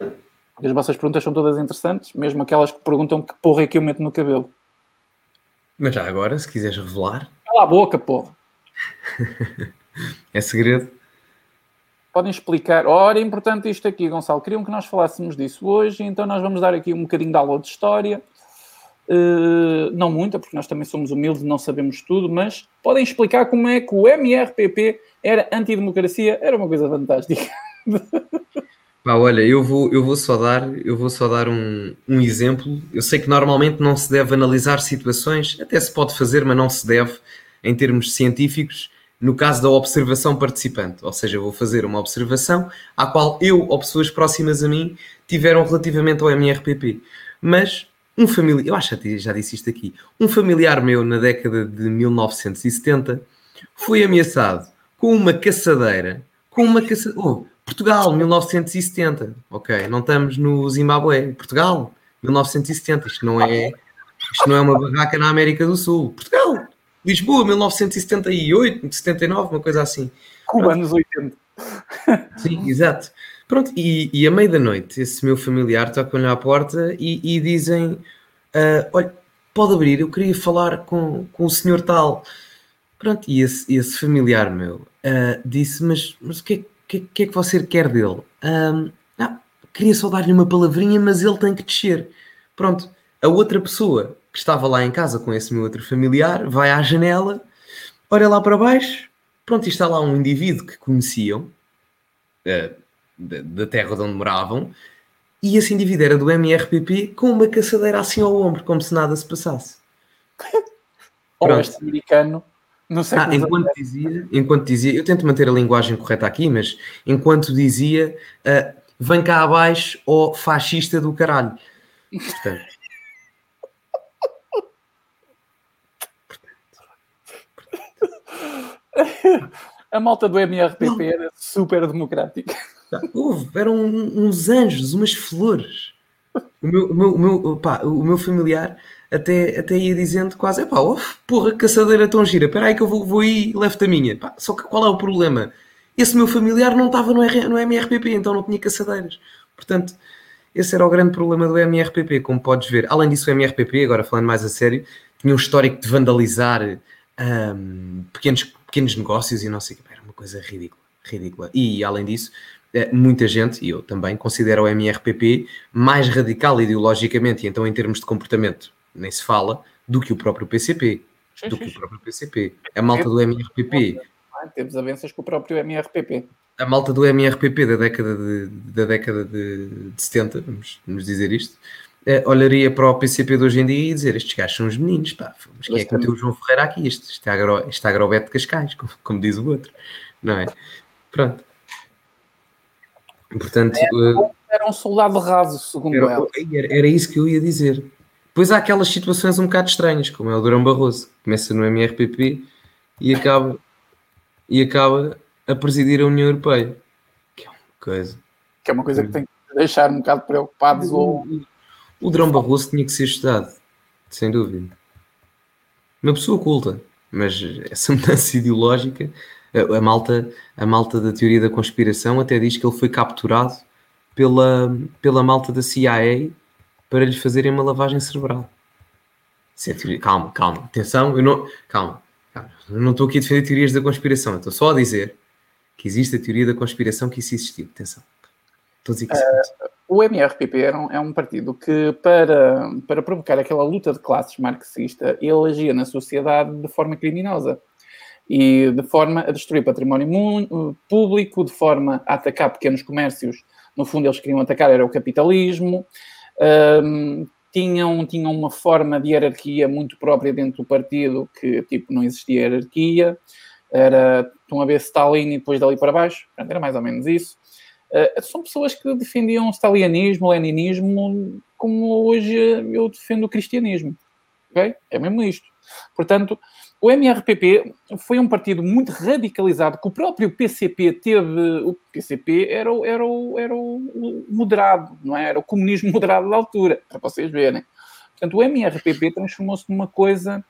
As vossas perguntas são todas interessantes, mesmo aquelas que perguntam que porra é que eu meto no cabelo. Mas já agora, se quiseres revelar. Cala a boca, porra. é segredo. Podem explicar. Ora, é importante isto aqui, Gonçalo. Queriam que nós falássemos disso hoje, então nós vamos dar aqui um bocadinho de aula de história não muita, porque nós também somos humildes não sabemos tudo, mas podem explicar como é que o MRPP era antidemocracia, era uma coisa fantástica. Pá, olha, eu vou, eu vou só dar, eu vou só dar um, um exemplo. Eu sei que normalmente não se deve analisar situações, até se pode fazer, mas não se deve em termos científicos, no caso da observação participante. Ou seja, vou fazer uma observação à qual eu ou pessoas próximas a mim tiveram relativamente ao MRPP. Mas um familiar, eu acho que já disse isto aqui, um familiar meu na década de 1970 foi ameaçado com uma caçadeira, com uma caçadeira, oh, Portugal, 1970, ok, não estamos no Zimbabue, Portugal, 1970, isto não é, isto não é uma barraca na América do Sul, Portugal, Lisboa, 1978, 79, uma coisa assim. Cuba, anos 80. Sim, exato. Pronto, e, e à meia da noite, esse meu familiar toca-lhe à porta e, e dizem: uh, Olha, pode abrir, eu queria falar com, com o senhor tal. Pronto, e esse, esse familiar meu uh, disse: Mas, mas o que é, que, que, é que você quer dele? Um, ah, queria só dar-lhe uma palavrinha, mas ele tem que descer. Pronto, a outra pessoa que estava lá em casa com esse meu outro familiar vai à janela, olha lá para baixo, pronto, e está lá um indivíduo que conheciam. Uh, da, terra de onde moravam, e esse indivíduo era do MRPP com uma caçadeira assim ao ombro, como se nada se passasse. Oeste americano No século Ah, enquanto dizia, enquanto dizia, eu tento manter a linguagem correta aqui, mas enquanto dizia, ah, vem cá abaixo, ó fascista do caralho. Portanto, A malta do MRPP era super democrática. Houve, eram uns anjos, umas flores. O meu, o meu, o meu, o meu familiar até, até ia dizendo quase, pá, oh, porra, caçadeira tão gira, espera aí que eu vou, vou aí e levo-te a minha. Só que qual é o problema? Esse meu familiar não estava no, R, no MRPP, então não tinha caçadeiras. Portanto, esse era o grande problema do MRPP, como podes ver. Além disso, o MRPP, agora falando mais a sério, tinha um histórico de vandalizar um, pequenos, pequenos negócios e não sei o que. Era uma coisa ridícula, ridícula. E, além disso, muita gente, e eu também, considera o MRPP mais radical ideologicamente e então em termos de comportamento nem se fala, do que o próprio PCP. Do que o próprio PCP. A malta do MRPP. Temos avanças com o próprio MRPP. A malta do MRPP da década de, da década de, de 70, vamos, vamos dizer isto, eh, olharia para o PCP de hoje em dia e dizer estes gajos são os meninos, pá, mas quem é que meteu o João Ferreira aqui? Este, este, agro, este agrobeto de Cascais, como, como, diz o outro, não é? Pronto. Portanto... Era, era um soldado raso, segundo era, ela. Era, era isso que eu ia dizer. Depois há aquelas situações um bocado estranhas, como é o Durão Barroso, começa no MRPP e acaba, e acaba a presidir a União Europeia. Que é uma coisa. Que é uma coisa que tem que deixar um bocado preocupados. Ou... O Durão Barroso tinha que ser estudado, sem dúvida. Uma pessoa culta, mas essa mudança ideológica, a, malta, a malta da teoria da conspiração até diz que ele foi capturado pela, pela malta da CIA para lhes fazerem uma lavagem cerebral. É calma, calma, atenção, eu não, calma, calma, não estou aqui a defender teorias da conspiração, estou só a dizer que existe a teoria da conspiração que isso existiu. Atenção, estou a dizer que uh, O MRPP é um, é um partido que, para, para provocar aquela luta de classes marxista, ele agia na sociedade de forma criminosa e de forma a destruir património público, de forma a atacar pequenos comércios. No fundo, eles queriam atacar era o capitalismo, um, tinham, tinham uma forma de hierarquia muito própria dentro do partido, que tipo não existia hierarquia, era, estão a ver Stalin e depois dali para baixo, era mais ou menos isso. Uh, são pessoas que defendiam o stalinismo, o leninismo, como hoje eu defendo o cristianismo. Okay? É mesmo isto. Portanto, o MRPP foi um partido muito radicalizado, que o próprio PCP teve. O PCP era o, era o, era o moderado, não é? Era o comunismo moderado da altura, para vocês verem. Portanto, o MRPP transformou-se numa coisa,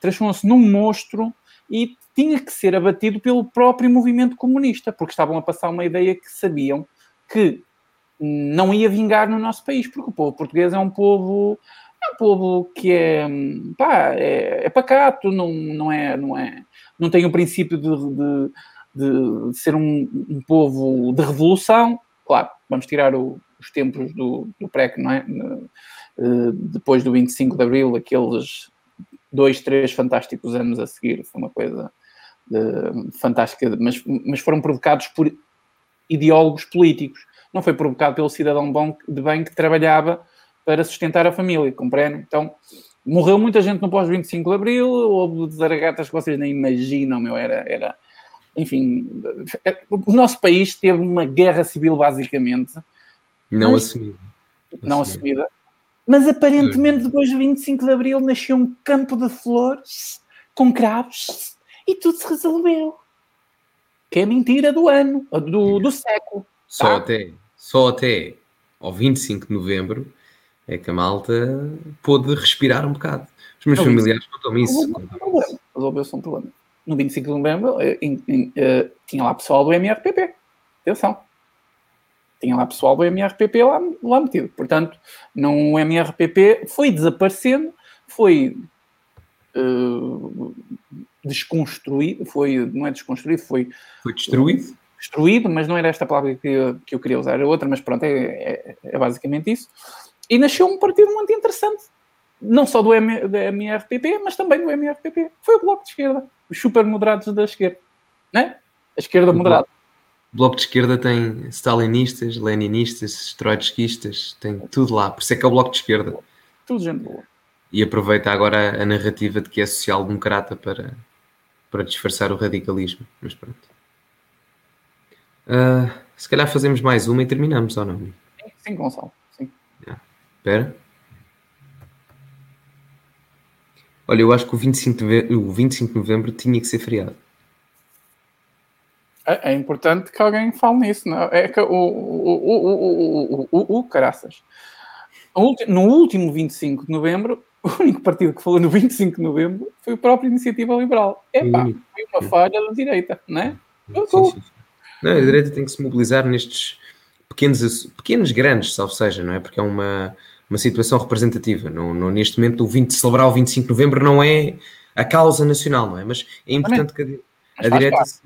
transformou-se num monstro e tinha que ser abatido pelo próprio movimento comunista, porque estavam a passar uma ideia que sabiam que não ia vingar no nosso país, porque o povo português é um povo é um povo que é, pá, é, é pacato, não, não é, não é, não tem o princípio de, de, de ser um, um, povo de revolução. Claro, vamos tirar o, os tempos do, do PREC, não é? Uh, depois do 25 de Abril, aqueles dois, três fantásticos anos a seguir, foi uma coisa uh, fantástica, mas, mas foram provocados por ideólogos políticos. Não foi provocado pelo cidadão bom de bem que trabalhava para sustentar a família, compreende? Então, morreu muita gente no pós-25 de Abril, houve zaragatas que vocês nem imaginam, meu, era... era enfim, o nosso país teve uma guerra civil, basicamente. Não mas, assumida. Não assumida. Mas aparentemente, depois do 25 de Abril, nasceu um campo de flores com cravos e tudo se resolveu. Que é mentira do ano, do, do século. Só, tá? até, só até ao 25 de novembro é que a malta pôde respirar um bocado. Os meus não, familiares contam isso. Resolveu-se um problema. No 25 de novembro eh, eh, tinha lá pessoal do MRPP. Atenção. Tinha lá pessoal do MRPP lá, lá metido. Portanto, não, o MRPP foi desaparecendo, foi uh, desconstruído, foi, não é desconstruído, foi... Foi destruído? Destruído, mas não era esta palavra que eu, que eu queria usar, era outra, mas pronto, é, é, é basicamente isso. E nasceu um partido muito interessante, não só do, M, do MRPP, mas também do MRPP. Foi o Bloco de Esquerda, os super moderados da esquerda, né? A esquerda moderada. O Bloco de Esquerda tem stalinistas, leninistas, trotskistas, tem tudo lá, por isso é que é o Bloco de Esquerda. Tudo gente boa. E aproveita agora a narrativa de que é social-democrata para, para disfarçar o radicalismo. Mas pronto. Uh, se calhar fazemos mais uma e terminamos, ou não? Sim, Gonçalo. Espera. Olha, eu acho que o 25, de novembro, o 25 de novembro tinha que ser feriado. É, é importante que alguém fale nisso, não é? que o, o, o, o, o, o caraças. No último 25 de novembro, o único partido que falou no 25 de novembro foi o próprio Iniciativa Liberal. Epá, foi uma falha da direita, não é? Sim, sim, sim. Não, a direita tem que se mobilizar nestes pequenos, pequenos grandes, salvo seja, não é? Porque é uma, uma situação representativa. Não, não, neste momento, o 20, celebrar o 25 de novembro não é a causa nacional, não é? Mas é importante que a, a direita se,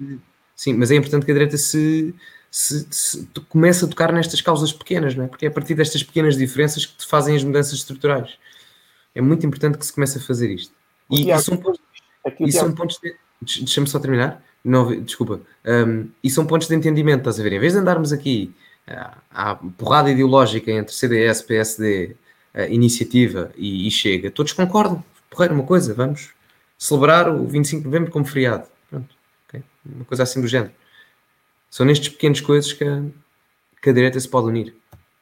Sim, mas é importante que a direita se, se, se comece a tocar nestas causas pequenas, não é? Porque é a partir destas pequenas diferenças que te fazem as mudanças estruturais. É muito importante que se comece a fazer isto. E, Tiago, e são pontos, e são pontos de, deixa-me só terminar. Não, desculpa. Um, e são pontos de entendimento, estás a ver? Em vez de andarmos aqui à porrada ideológica entre CDS, PSD, Iniciativa e, e, Chega, todos concordam. Porreiro, uma coisa, vamos celebrar o 25 de novembro como feriado. Pronto, okay? uma coisa assim do género. São nestes pequenas coisas que a, que a direita se pode unir.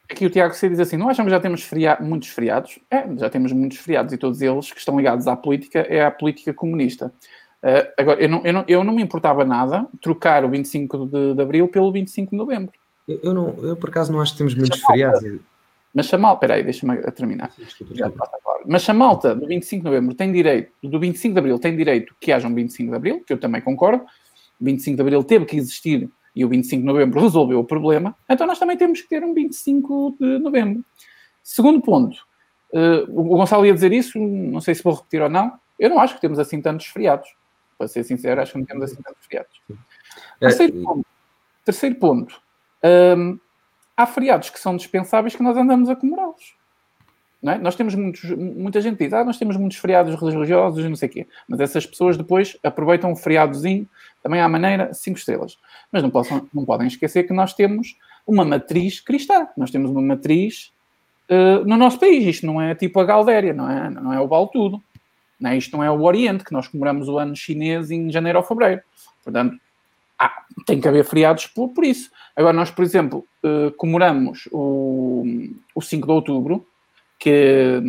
Aqui o Tiago C diz assim: não acham que já temos muitos feriados? É, já temos muitos feriados e todos eles que estão ligados à política é à política comunista. Uh, agora, eu não, eu, não, eu não me importava nada trocar o 25 de, de abril pelo 25 de novembro. Eu, eu, não, eu por acaso não acho que temos muitos feriados. Mas a malta, peraí, deixa-me terminar. Desculpa, desculpa. Mas a malta do 25 de novembro tem direito, do 25 de abril tem direito que haja um 25 de abril, que eu também concordo. O 25 de abril teve que existir e o 25 de novembro resolveu o problema, então nós também temos que ter um 25 de novembro. Segundo ponto, uh, o Gonçalo ia dizer isso, não sei se vou repetir ou não, eu não acho que temos assim tantos feriados. Para ser sincero, acho que não temos assim tantos feriados. Terceiro ponto, terceiro ponto há feriados que são dispensáveis que nós andamos a comemorá-los. É? Nós temos muitos, muita gente diz, ah, nós temos muitos feriados religiosos e não sei o quê, mas essas pessoas depois aproveitam um feriadozinho também à maneira cinco estrelas. Mas não, possam, não podem esquecer que nós temos uma matriz cristã, nós temos uma matriz uh, no nosso país. Isto não é tipo a Galdéria, não é, não é o Vale Tudo. Não é? Isto não é o Oriente, que nós comemoramos o ano chinês em janeiro ou fevereiro. Portanto, ah, tem que haver feriados por, por isso. Agora, nós, por exemplo, uh, comemoramos o, o 5 de outubro, que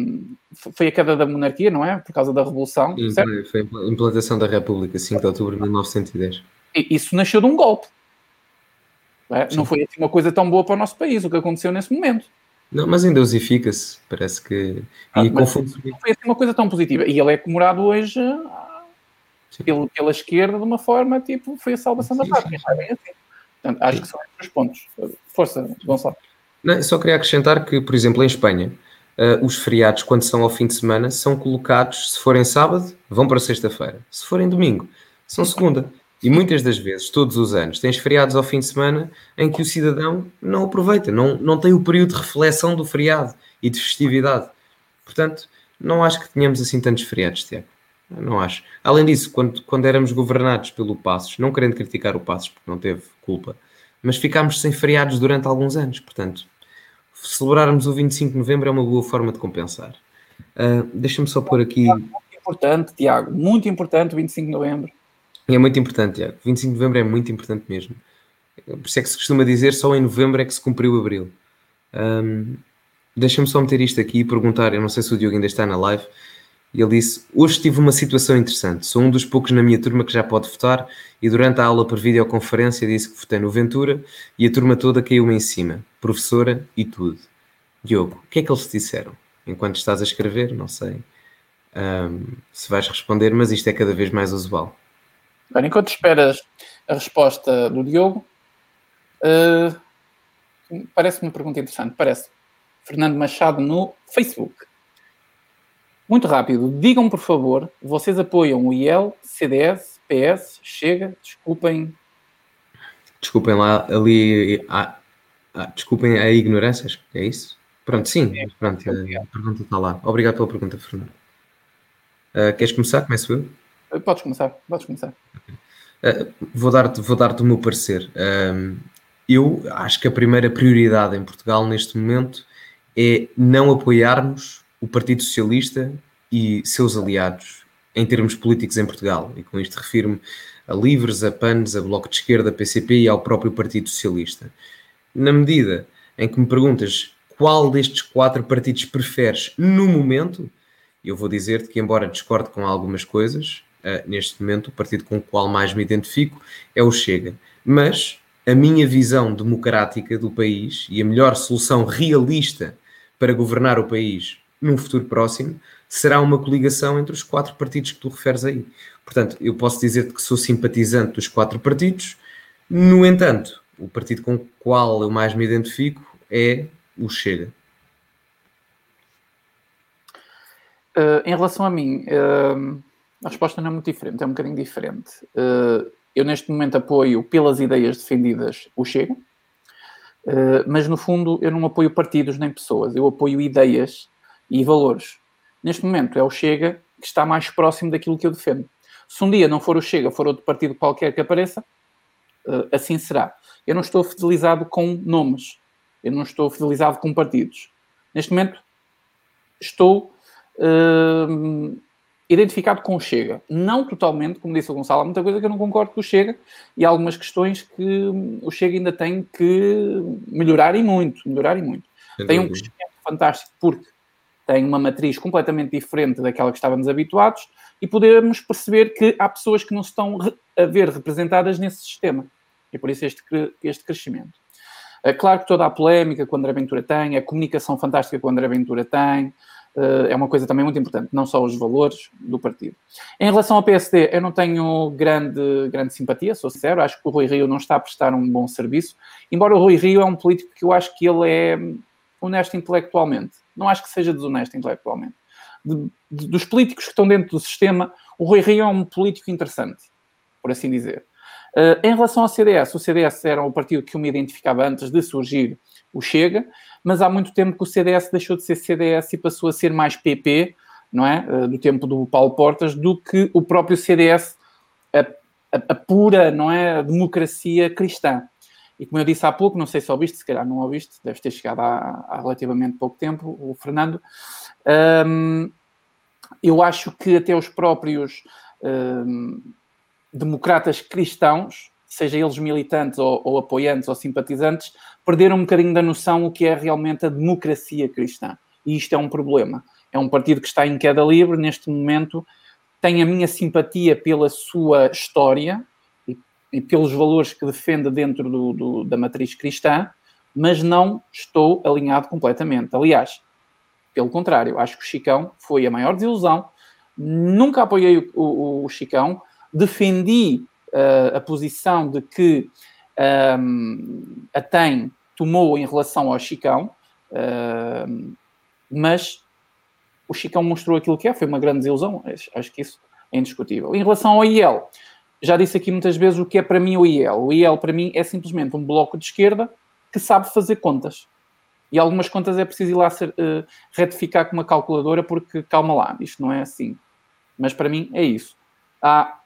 foi a queda da monarquia, não é? Por causa da Revolução. Sim, foi a implantação da República, 5 de outubro de 1910. E isso nasceu de um golpe. Não, é? não foi assim uma coisa tão boa para o nosso país, o que aconteceu nesse momento. Não, mas ainda osifica-se, parece que. Ah, e confunde Não foi assim uma coisa tão positiva. E ele é comemorado hoje pela, pela esquerda de uma forma tipo, foi a salvação sim, da pátria. Assim. Portanto, acho que são esses os pontos. Força, Gonçalo. Não, só queria acrescentar que, por exemplo, em Espanha, uh, os feriados, quando são ao fim de semana, são colocados, se forem sábado, vão para sexta-feira. Se forem domingo, são segunda. E muitas das vezes, todos os anos, tens feriados ao fim de semana em que o cidadão não aproveita, não, não tem o período de reflexão do feriado e de festividade. Portanto, não acho que tenhamos assim tantos feriados, Tiago. Não acho. Além disso, quando, quando éramos governados pelo Passos, não querendo criticar o Passos porque não teve culpa, mas ficámos sem feriados durante alguns anos. Portanto, celebrarmos o 25 de novembro é uma boa forma de compensar. Uh, Deixa-me só pôr aqui. Muito importante, Tiago, muito importante o 25 de novembro. É muito importante, Tiago. 25 de novembro é muito importante mesmo. Por isso é que se costuma dizer só em novembro é que se cumpriu abril. Um, Deixa-me só meter isto aqui e perguntar. Eu não sei se o Diogo ainda está na live. E ele disse: Hoje tive uma situação interessante. Sou um dos poucos na minha turma que já pode votar. E durante a aula por videoconferência disse que votei no Ventura e a turma toda caiu-me em cima, professora e tudo. Diogo, o que é que eles te disseram? Enquanto estás a escrever, não sei um, se vais responder, mas isto é cada vez mais usual. Bem, enquanto esperas a resposta do Diogo, uh, parece-me uma pergunta interessante. Parece Fernando Machado no Facebook. Muito rápido, digam por favor, vocês apoiam o IEL, CDS, PS, Chega, desculpem. Desculpem lá ali. Ah, ah, desculpem a ignorância, é isso? Pronto, sim, é, pronto, a pergunta está lá. Obrigado pela pergunta, Fernando. Uh, queres começar? Começo eu? Eh, podes começar, podes começar. Uh, vou dar-te vou dar o meu parecer. Uh, eu acho que a primeira prioridade em Portugal neste momento é não apoiarmos o Partido Socialista e seus aliados em termos políticos em Portugal. E com isto refiro-me a Livres, a PANs, a Bloco de Esquerda, a PCP e ao próprio Partido Socialista. Na medida em que me perguntas qual destes quatro partidos preferes no momento, eu vou dizer-te que, embora discorde com algumas coisas, uh, neste momento o partido com o qual mais me identifico é o Chega. Mas a minha visão democrática do país e a melhor solução realista para governar o país num futuro próximo será uma coligação entre os quatro partidos que tu referes aí. Portanto, eu posso dizer-te que sou simpatizante dos quatro partidos, no entanto, o partido com o qual eu mais me identifico é o Chega. Uh, em relação a mim, uh, a resposta não é muito diferente, é um bocadinho diferente. Uh, eu, neste momento, apoio pelas ideias defendidas o Chega, mas no fundo eu não apoio partidos nem pessoas, eu apoio ideias e valores. Neste momento é o Chega que está mais próximo daquilo que eu defendo. Se um dia não for o Chega, for outro partido qualquer que apareça, assim será. Eu não estou fidelizado com nomes, eu não estou fidelizado com partidos. Neste momento estou uh, identificado com o Chega. Não totalmente, como disse o Gonçalo, há muita coisa que eu não concordo com o Chega e há algumas questões que o Chega ainda tem que melhorar e muito, melhorar e muito. Tem um crescimento fantástico porque tem uma matriz completamente diferente daquela que estávamos habituados e podemos perceber que há pessoas que não se estão a ver representadas nesse sistema. E por isso este, este crescimento. É claro que toda a polémica que o André Ventura tem, a comunicação fantástica que o André Ventura tem, eh, é uma coisa também muito importante, não só os valores do partido. Em relação ao PSD, eu não tenho grande, grande simpatia, sou sincero, acho que o Rui Rio não está a prestar um bom serviço, embora o Rui Rio é um político que eu acho que ele é honesto intelectualmente, não acho que seja desonesto intelectualmente. De, de, dos políticos que estão dentro do sistema, o Rui Rio é um político interessante, por assim dizer. Uh, em relação ao CDS, o CDS era o partido que eu me identificava antes de surgir o Chega, mas há muito tempo que o CDS deixou de ser CDS e passou a ser mais PP, não é? Uh, do tempo do Paulo Portas, do que o próprio CDS, a, a, a pura, não é? A democracia cristã. E como eu disse há pouco, não sei se ouviste, se calhar não ouviste, deve ter chegado há, há relativamente pouco tempo, o Fernando. Um, eu acho que até os próprios um, democratas cristãos, seja eles militantes ou, ou, apoiantes ou simpatizantes, perderam um bocadinho da noção o que é realmente a democracia cristã. E isto é um problema. É um partido que está em queda livre neste momento, tem a minha simpatia pela sua história e, pelos valores que defende dentro do, do, da matriz cristã, mas não estou alinhado completamente. Aliás, pelo contrário, acho que o Chicão foi a maior desilusão. Nunca apoiei o, o, o Chicão, defendi uh, a posição de que um, a TEM tomou em relação ao Chicão, uh, mas o Chicão mostrou aquilo que é, foi uma grande desilusão, acho que isso é indiscutível. Em relação ao IEL, já disse aqui muitas vezes o que é para mim o IEL. O IEL para mim é simplesmente um bloco de esquerda que sabe fazer contas. E algumas contas é preciso ir lá ser, uh, retificar com uma calculadora porque calma lá, isto não é assim. Mas para mim é isso. Há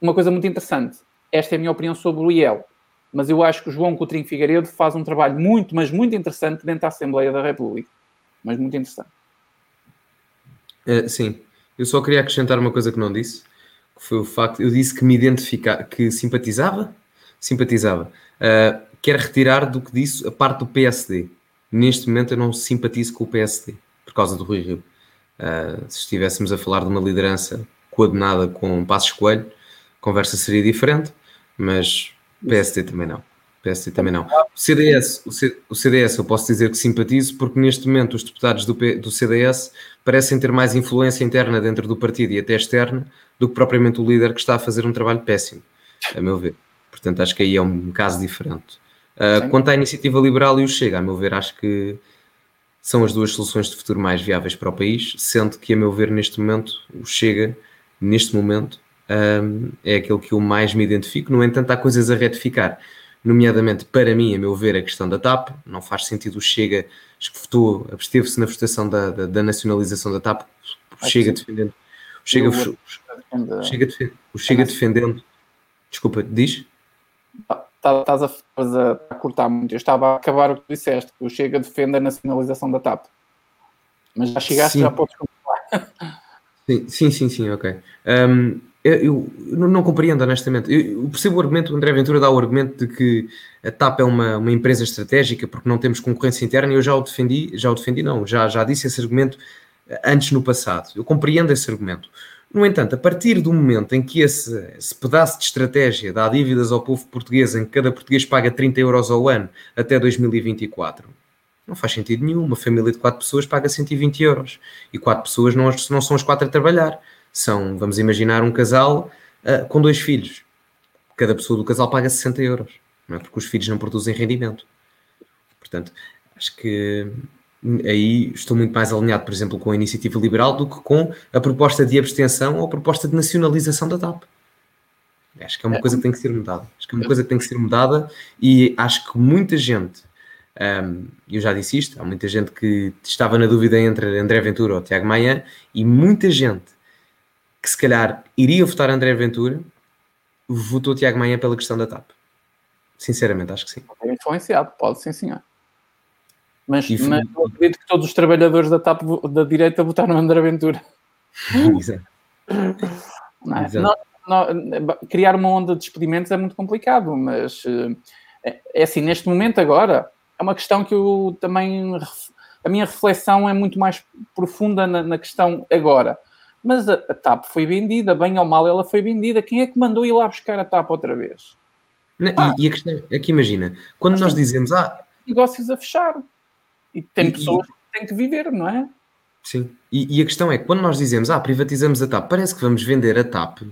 uma coisa muito interessante. Esta é a minha opinião sobre o IEL. Mas eu acho que o João Coutrinho Figueiredo faz um trabalho muito, mas muito interessante dentro da Assembleia da República. Mas muito interessante. Uh, sim. Eu só queria acrescentar uma coisa que não disse, foi o facto, eu disse que me identificava, que simpatizava, simpatizava. Uh, quero retirar do que disse a parte do PSD. Neste momento eu não simpatizo com o PSD, por causa do Rui Rio. Uh, se estivéssemos a falar de uma liderança coordenada com Passos Coelho, conversa seria diferente, mas PSD também não. PSD também não. O CDS, o, CDS eu posso dizer que simpatizo porque neste momento os deputados do, do CDS parecem ter mais influência interna dentro do partido e até externa do que propriamente o líder que está a fazer um trabalho péssimo, a meu ver. Portanto, acho que aí é um caso diferente. Uh, quanto à iniciativa liberal e o Chega, a meu ver, acho que são as duas soluções de futuro mais viáveis para o país, sendo que, a meu ver, neste momento, o Chega, neste momento, um, é aquele que eu mais me identifico. No entanto, há coisas a retificar, nomeadamente para mim, a meu ver, a questão da TAP. Não faz sentido o Chega, acho que votou, absteve-se na votação da, da, da, nacionalização da TAP, o Chega defendendo. O Chega, o, Chega, defendendo, o Chega defendendo. Desculpa, diz? Tá, tá, estás a, a, cortar muito. Eu estava a acabar o que disseste, que o Chega defende a nacionalização da TAP. Mas já chegaste, Sim. já podes continuar. Sim, sim, sim, sim ok. Um, eu, eu, não compreendo, honestamente. Eu, percebo o argumento, o André Ventura dá o argumento de que a TAP é uma, uma empresa estratégica porque não temos concorrência interna e eu já o defendi, já o defendi, não, já, já disse esse argumento antes no passado. Eu compreendo esse argumento. No entanto, a partir do momento em que esse, esse, pedaço de estratégia dá dívidas ao povo português, em que cada português paga 30 euros ao ano até 2024, não faz sentido nenhum. Uma família de 4 pessoas paga 120 euros. E 4 pessoas não, não são as 4 a trabalhar. São, vamos imaginar, um casal uh, com dois filhos. Cada pessoa do casal paga 60 euros. Não é? Porque os filhos não produzem rendimento. Portanto, acho que aí estou muito mais alinhado, por exemplo, com a iniciativa liberal do que com a proposta de abstenção ou a proposta de nacionalização da TAP. Acho que é uma coisa que tem que ser mudada. Acho que é uma coisa que tem que ser mudada e acho que muita gente, um, eu já disse isto, há muita gente que estava na dúvida entre André Ventura ou Tiago Maia e muita gente que se calhar iria votar André Ventura votou Tiago Maia pela questão da TAP. Sinceramente, acho que sim. É influenciado, pode sim, senhor. Mas, e, mas eu acredito que todos os trabalhadores da TAP da direita votaram André Ventura. Exato. Não é? Exato. Não, não, criar uma onda de despedimentos é muito complicado, mas é, é assim, neste momento agora, é uma questão que eu também. A minha reflexão é muito mais profunda na, na questão agora. Mas a, a, TAP foi vendida, bem ou mal, ela foi vendida. Quem é que mandou ir lá buscar a TAP outra vez? Não, ah, e, e, a questão é que imagina, quando nós dizemos, ah, negócios a fechar. E tem e, pessoas que têm que viver, não é? Sim. E, e, a questão é que quando nós dizemos, ah, privatizamos a TAP, parece que vamos vender a TAP,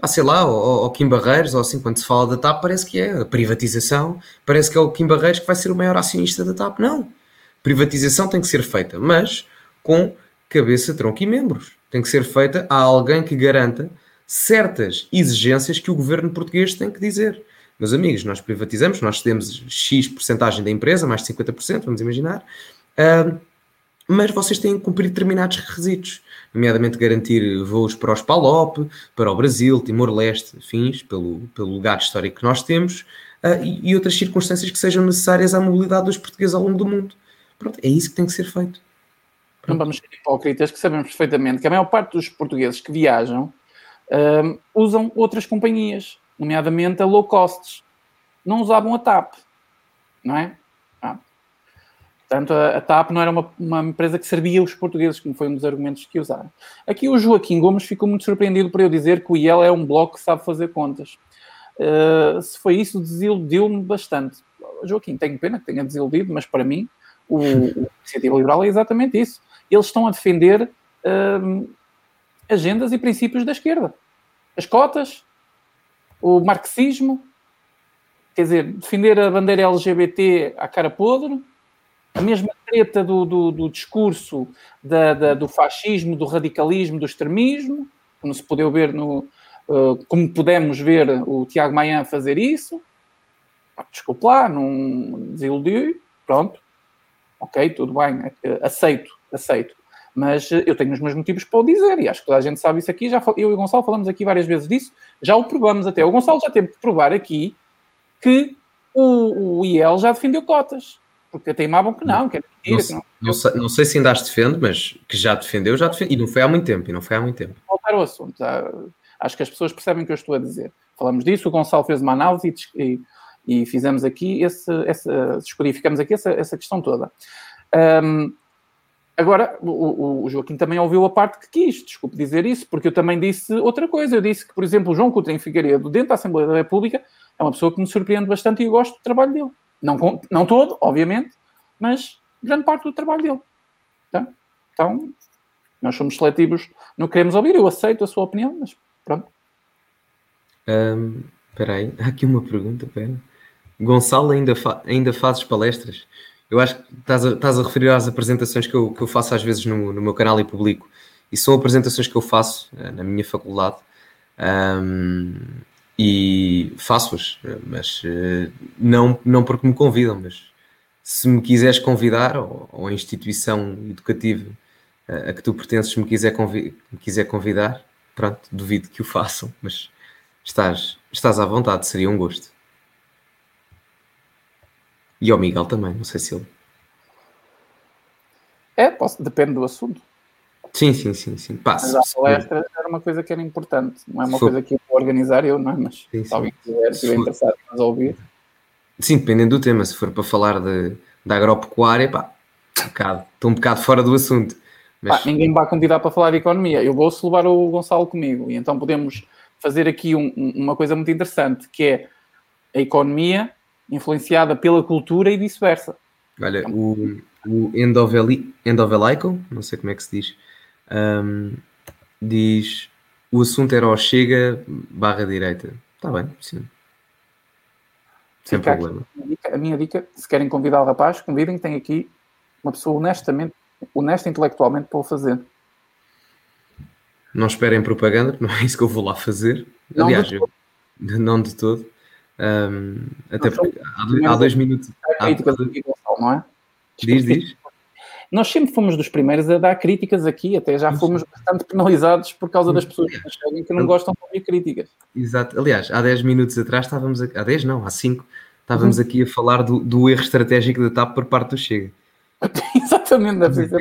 ah, sei lá, ao, ao Kim Barreiros, ou assim, quando se fala da TAP, parece que é a privatização, parece que é o Kim Barreiros que vai ser o maior acionista da TAP. Não. Privatização tem que ser feita, mas com cabeça, tronco e membros. Tem que ser feita a alguém que garanta certas exigências que o governo português tem que dizer. Meus amigos, nós privatizamos, nós temos X porcentagem da empresa, mais de 50%, vamos imaginar, uh, mas vocês têm que cumprir determinados requisitos, nomeadamente garantir voos para os PALOP, para o Brasil, Timor-Leste, fins, pelo, pelo legado histórico que nós temos, uh, e, e, outras circunstâncias que sejam necessárias à mobilidade dos portugueses ao longo do mundo. Pronto, é isso que tem que ser feito. Não vamos ser hipócritas, que sabemos perfeitamente que a maior parte dos portugueses que viajam uh, usam outras companhias nomeadamente a low costs. Não usavam a TAP, não é? Ah. Portanto, a, a, TAP não era uma, uma, empresa que servia os portugueses, como foi um dos argumentos que usaram. Aqui o Joaquim Gomes ficou muito surpreendido por eu dizer que o IEL é um bloco que sabe fazer contas. Uh, se foi isso, desiludiu-me bastante. Joaquim, tenho pena que tenha desiludido, mas para mim o, o Iniciativa Liberal é exatamente isso. Eles estão a defender uh, agendas e princípios da esquerda. As cotas, o marxismo, quer dizer, defender a bandeira LGBT à cara podre, a mesma treta do, do, do discurso da, da, do fascismo, do radicalismo, do extremismo, como se pudeu ver no, uh, como pudemos ver o Tiago Maia fazer isso. Desculpe lá, não desiludiu, pronto, ok, tudo bem, aceito, aceito mas eh, eu tenho os meus motivos para o dizer e acho que toda a gente sabe isso aqui. Já, eu e o Gonçalo falamos aqui várias vezes disso, já o provamos até. O Gonçalo já teve que provar aqui que o, o IEL já defendeu cotas, porque teimavam que não, que é mentira. Não, que não. Não, sei, não sei se ainda as defende, mas que já defendeu, já defendeu. E não foi há muito tempo, e não foi há muito tempo. Voltar ao assunto. Acho que as pessoas percebem o que eu estou a dizer. Falamos disso, o Gonçalo fez uma análise e, e, fizemos aqui esse, essa, descodificamos aqui essa, essa questão toda. Um, Agora, o, o, Joaquim também ouviu a parte que quis, desculpe dizer isso, porque eu também disse outra coisa. Eu disse que, por exemplo, o João Coutinho Figueiredo, dentro da Assembleia da República, é uma pessoa que me surpreende bastante e eu gosto do trabalho dele. Não, não todo, obviamente, mas grande parte do trabalho dele. Tá? Então, nós somos seletivos, não queremos ouvir, eu aceito a sua opinião, mas pronto. Espera um, aí, há aqui uma pergunta, pera. Gonçalo, ainda, fa ainda fazes palestras? Eu acho que estás a, estás a referir às apresentações que eu, que eu faço às vezes no, no meu canal e publico. E são apresentações que eu faço uh, na minha faculdade. Um, e faço-as, mas uh, não, não porque me convidam, mas se me quiseres convidar, ou, ou a instituição educativa a que tu pertences me quiser, convi me quiser convidar, pronto, duvido que o façam, mas estás, estás à vontade, seria um gosto. E ao Miguel também, não sei se ele. É, posso, depende do assunto. Sim, sim, sim, sim. Passa. Mas a palestra era uma coisa que era importante. Não é uma coisa que eu vou organizar eu, não é? Mas sim, se alguém quiser, estiver interessado em ouvir. Sim, dependendo do tema. Se for para falar de, de agropecuária, pá, um bocado, estou um bocado fora do assunto. Mas... Pá, ninguém me vai convidar para falar de economia. Eu vou-se levar o Gonçalo comigo. E então podemos fazer aqui um, uma coisa muito interessante, que é a economia influenciada pela cultura e vice-versa. Olha, então, o, o Endoveli, Endovelicon, não sei como é que se diz, um, diz o assunto era o Chega barra direita. Está bem, sim. Sem Fica problema. A minha, dica, a minha, dica, se querem convidar o rapaz, convidem, tem aqui uma pessoa honestamente, honesta intelectualmente para o fazer. Não esperem propaganda, não é isso que eu vou lá fazer. Não Aliás, de eu, não de todo. Um, até porque há, há dois minutos. Há, não é? Diz, diz. Nós sempre fomos dos primeiros a dar críticas aqui, até já fomos bastante penalizados por causa das pessoas que chegam que não gostam de ouvir críticas. Exato. Aliás, há 10 minutos atrás estávamos, a, há 10 não, há 5, estávamos uhum. aqui a falar do, do, erro estratégico da TAP por parte do Chega. Exatamente, deve ser.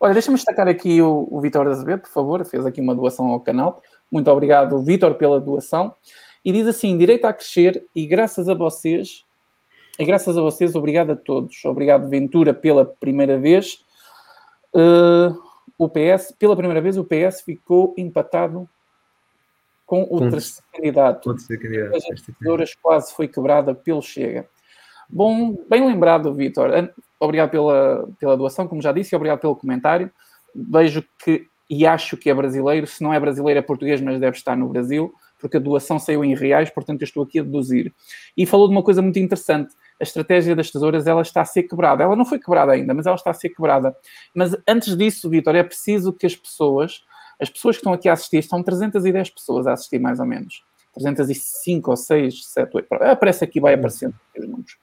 Olha, deixa-me destacar aqui o, o Vitor Azevedo, por favor, fez aqui uma doação ao canal. Muito obrigado, Vitor, pela doação. E diz assim: direito a crescer e graças a vocês e graças a vocês, obrigado a todos. Obrigado, Ventura, pela primeira vez. Uh, o PS, pela primeira vez, o PS ficou empatado com o terceiro candidato. As tesouradas quase foi quebrada pelo Chega. Bom, bem lembrado, Vitor. Obrigado pela, pela doação, como já disse, e obrigado pelo comentário. Vejo que e acho que é brasileiro. Se não é brasileiro, é português, mas deve estar no Brasil, porque a doação saiu em reais, portanto eu estou aqui a deduzir. E falou de uma coisa muito interessante a estratégia das tesouras ela está a ser quebrada. Ela não foi quebrada ainda, mas ela está a ser quebrada. Mas antes disso, Vitor, é preciso que as pessoas, as pessoas que estão aqui a assistir, estão 310 pessoas a assistir mais ou menos. 305 ou 6, 7, 8. Aparece aqui, vai aparecendo os números.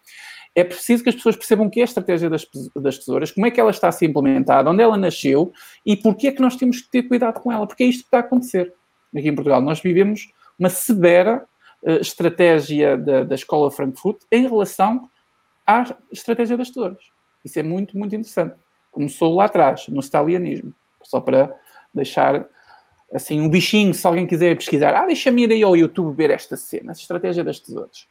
É preciso que as pessoas percebam o que é a estratégia das, das tesouras, como é que ela está a ser implementada, onde ela nasceu e porquê é que nós temos que ter cuidado com ela, porque é isto que está a acontecer. Aqui em Portugal, nós vivemos uma severa uh, estratégia da, da Escola Frankfurt em relação à estratégia das tesouras. Isso é muito, muito interessante. Começou lá atrás, no stalianismo. Só para deixar assim um bichinho, se alguém quiser pesquisar, ah, deixa-me ir aí ao YouTube ver esta cena, a estratégia das tesouras.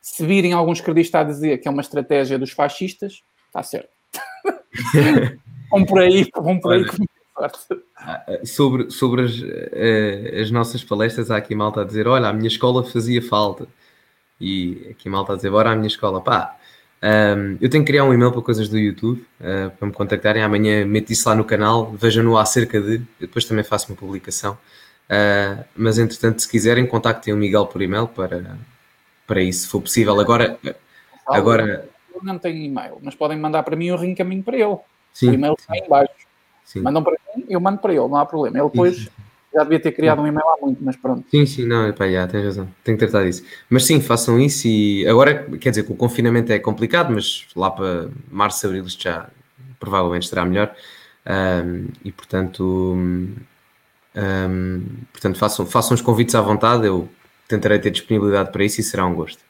Se virem alguns credistas a dizer que é uma estratégia dos fascistas, está certo. vão por aí, vão por aí sobre, sobre as, uh, as nossas palestras, há aqui malta a dizer: Olha, a minha escola fazia falta. E aqui malta a dizer: Bora à minha escola. Pá, um, eu tenho que criar um e-mail para coisas do YouTube uh, para me contactarem. Amanhã meto isso lá no canal, vejam-no acerca de. Depois também faço uma publicação. Uh, mas entretanto, se quiserem, contactem o Miguel por e-mail para, para isso, se for possível. Agora. agora... Eu não tenho e-mail, mas podem mandar para mim eu reencaminho para ele. Sim, o e-mail está em baixo. Sim. Mandam para eu mando para ele, não há problema. Ele depois já devia ter criado um e-mail há muito, mas pronto. Sim, sim, não, pá, já, tens razão. Tenho que tratar disso. Mas sim, façam isso e agora, quer dizer, que o confinamento é complicado, mas lá para março, abril isto já provavelmente estará melhor. Um, e portanto, um, portanto façam, façam os convites à vontade, eu tentarei ter disponibilidade para isso e será um gosto.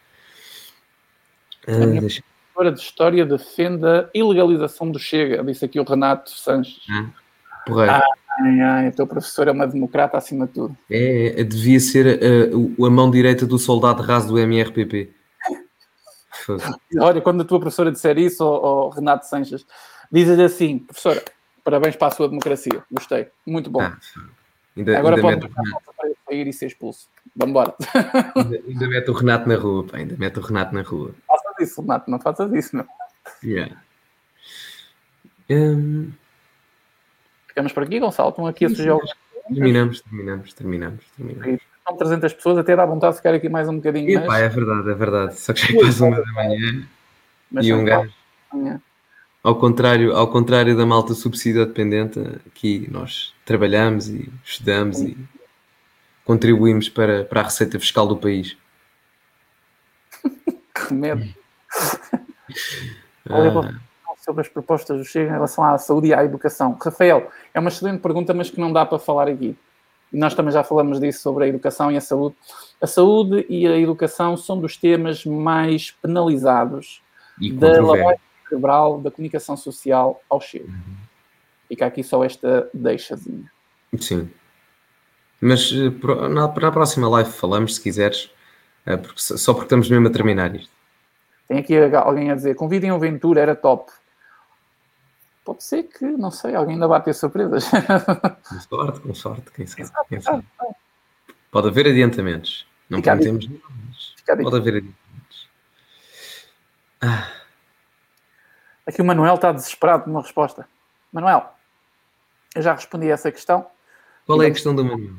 Uh, deixa professora de História defende a ilegalização do Chega, disse aqui o Renato Sanches. Ah. Ai, ai, o teu professor é uma democrata acima de tudo. É, devia ser a, a mão direita do soldado raso do MRPP. Olha, quando a tua professora disser isso, o Renato Sanches, diz-lhe assim, professora, parabéns para a sua democracia, gostei, muito bom. Ah, ainda, Agora ainda pode para sair e ser expulso. Vamos embora. Ainda, ainda mete o Renato na rua, pá, ainda mete o Renato na rua isso, Renato, não faças isso, não. Yeah. Um... Ficamos por aqui, Gonçalo. Estão aqui a sugerir algumas Terminamos, terminamos, terminamos, terminamos. São 300 pessoas, até dá vontade de ficar aqui mais um bocadinho. E, pá, é verdade, é verdade. Só que já é quase uma da manhã. Mas e um gajo. Ao contrário, ao contrário da malta subsídio dependente, aqui nós trabalhamos e estudamos Sim. e contribuímos para, para a receita fiscal do país que medo. Ah. Sobre as propostas do Chega em relação à saúde e à educação. Rafael, é uma excelente pergunta, mas que não dá para falar aqui. Nós também já falamos disso sobre a educação e a saúde. A saúde e a educação são dos temas mais penalizados da lavagem cerebral da comunicação social ao Chega. Uhum. Fica aqui só esta deixazinha. Sim. Mas eh, na, na próxima live falamos, se quiseres, eh, porque, só porque estamos mesmo a terminar isto. Tem aqui alguém a dizer: convidem o Ventura, era top. Pode ser que, não sei, alguém ainda vai ter surpresas. Com sorte, com sorte, quem sabe. Quem sabe. Pode haver adiantamentos. Não Fica prometemos nada, pode haver adiantamentos. Ah. Aqui o Manuel está desesperado por uma resposta. Manuel, eu já respondi a essa questão. Qual é a questão do Manuel?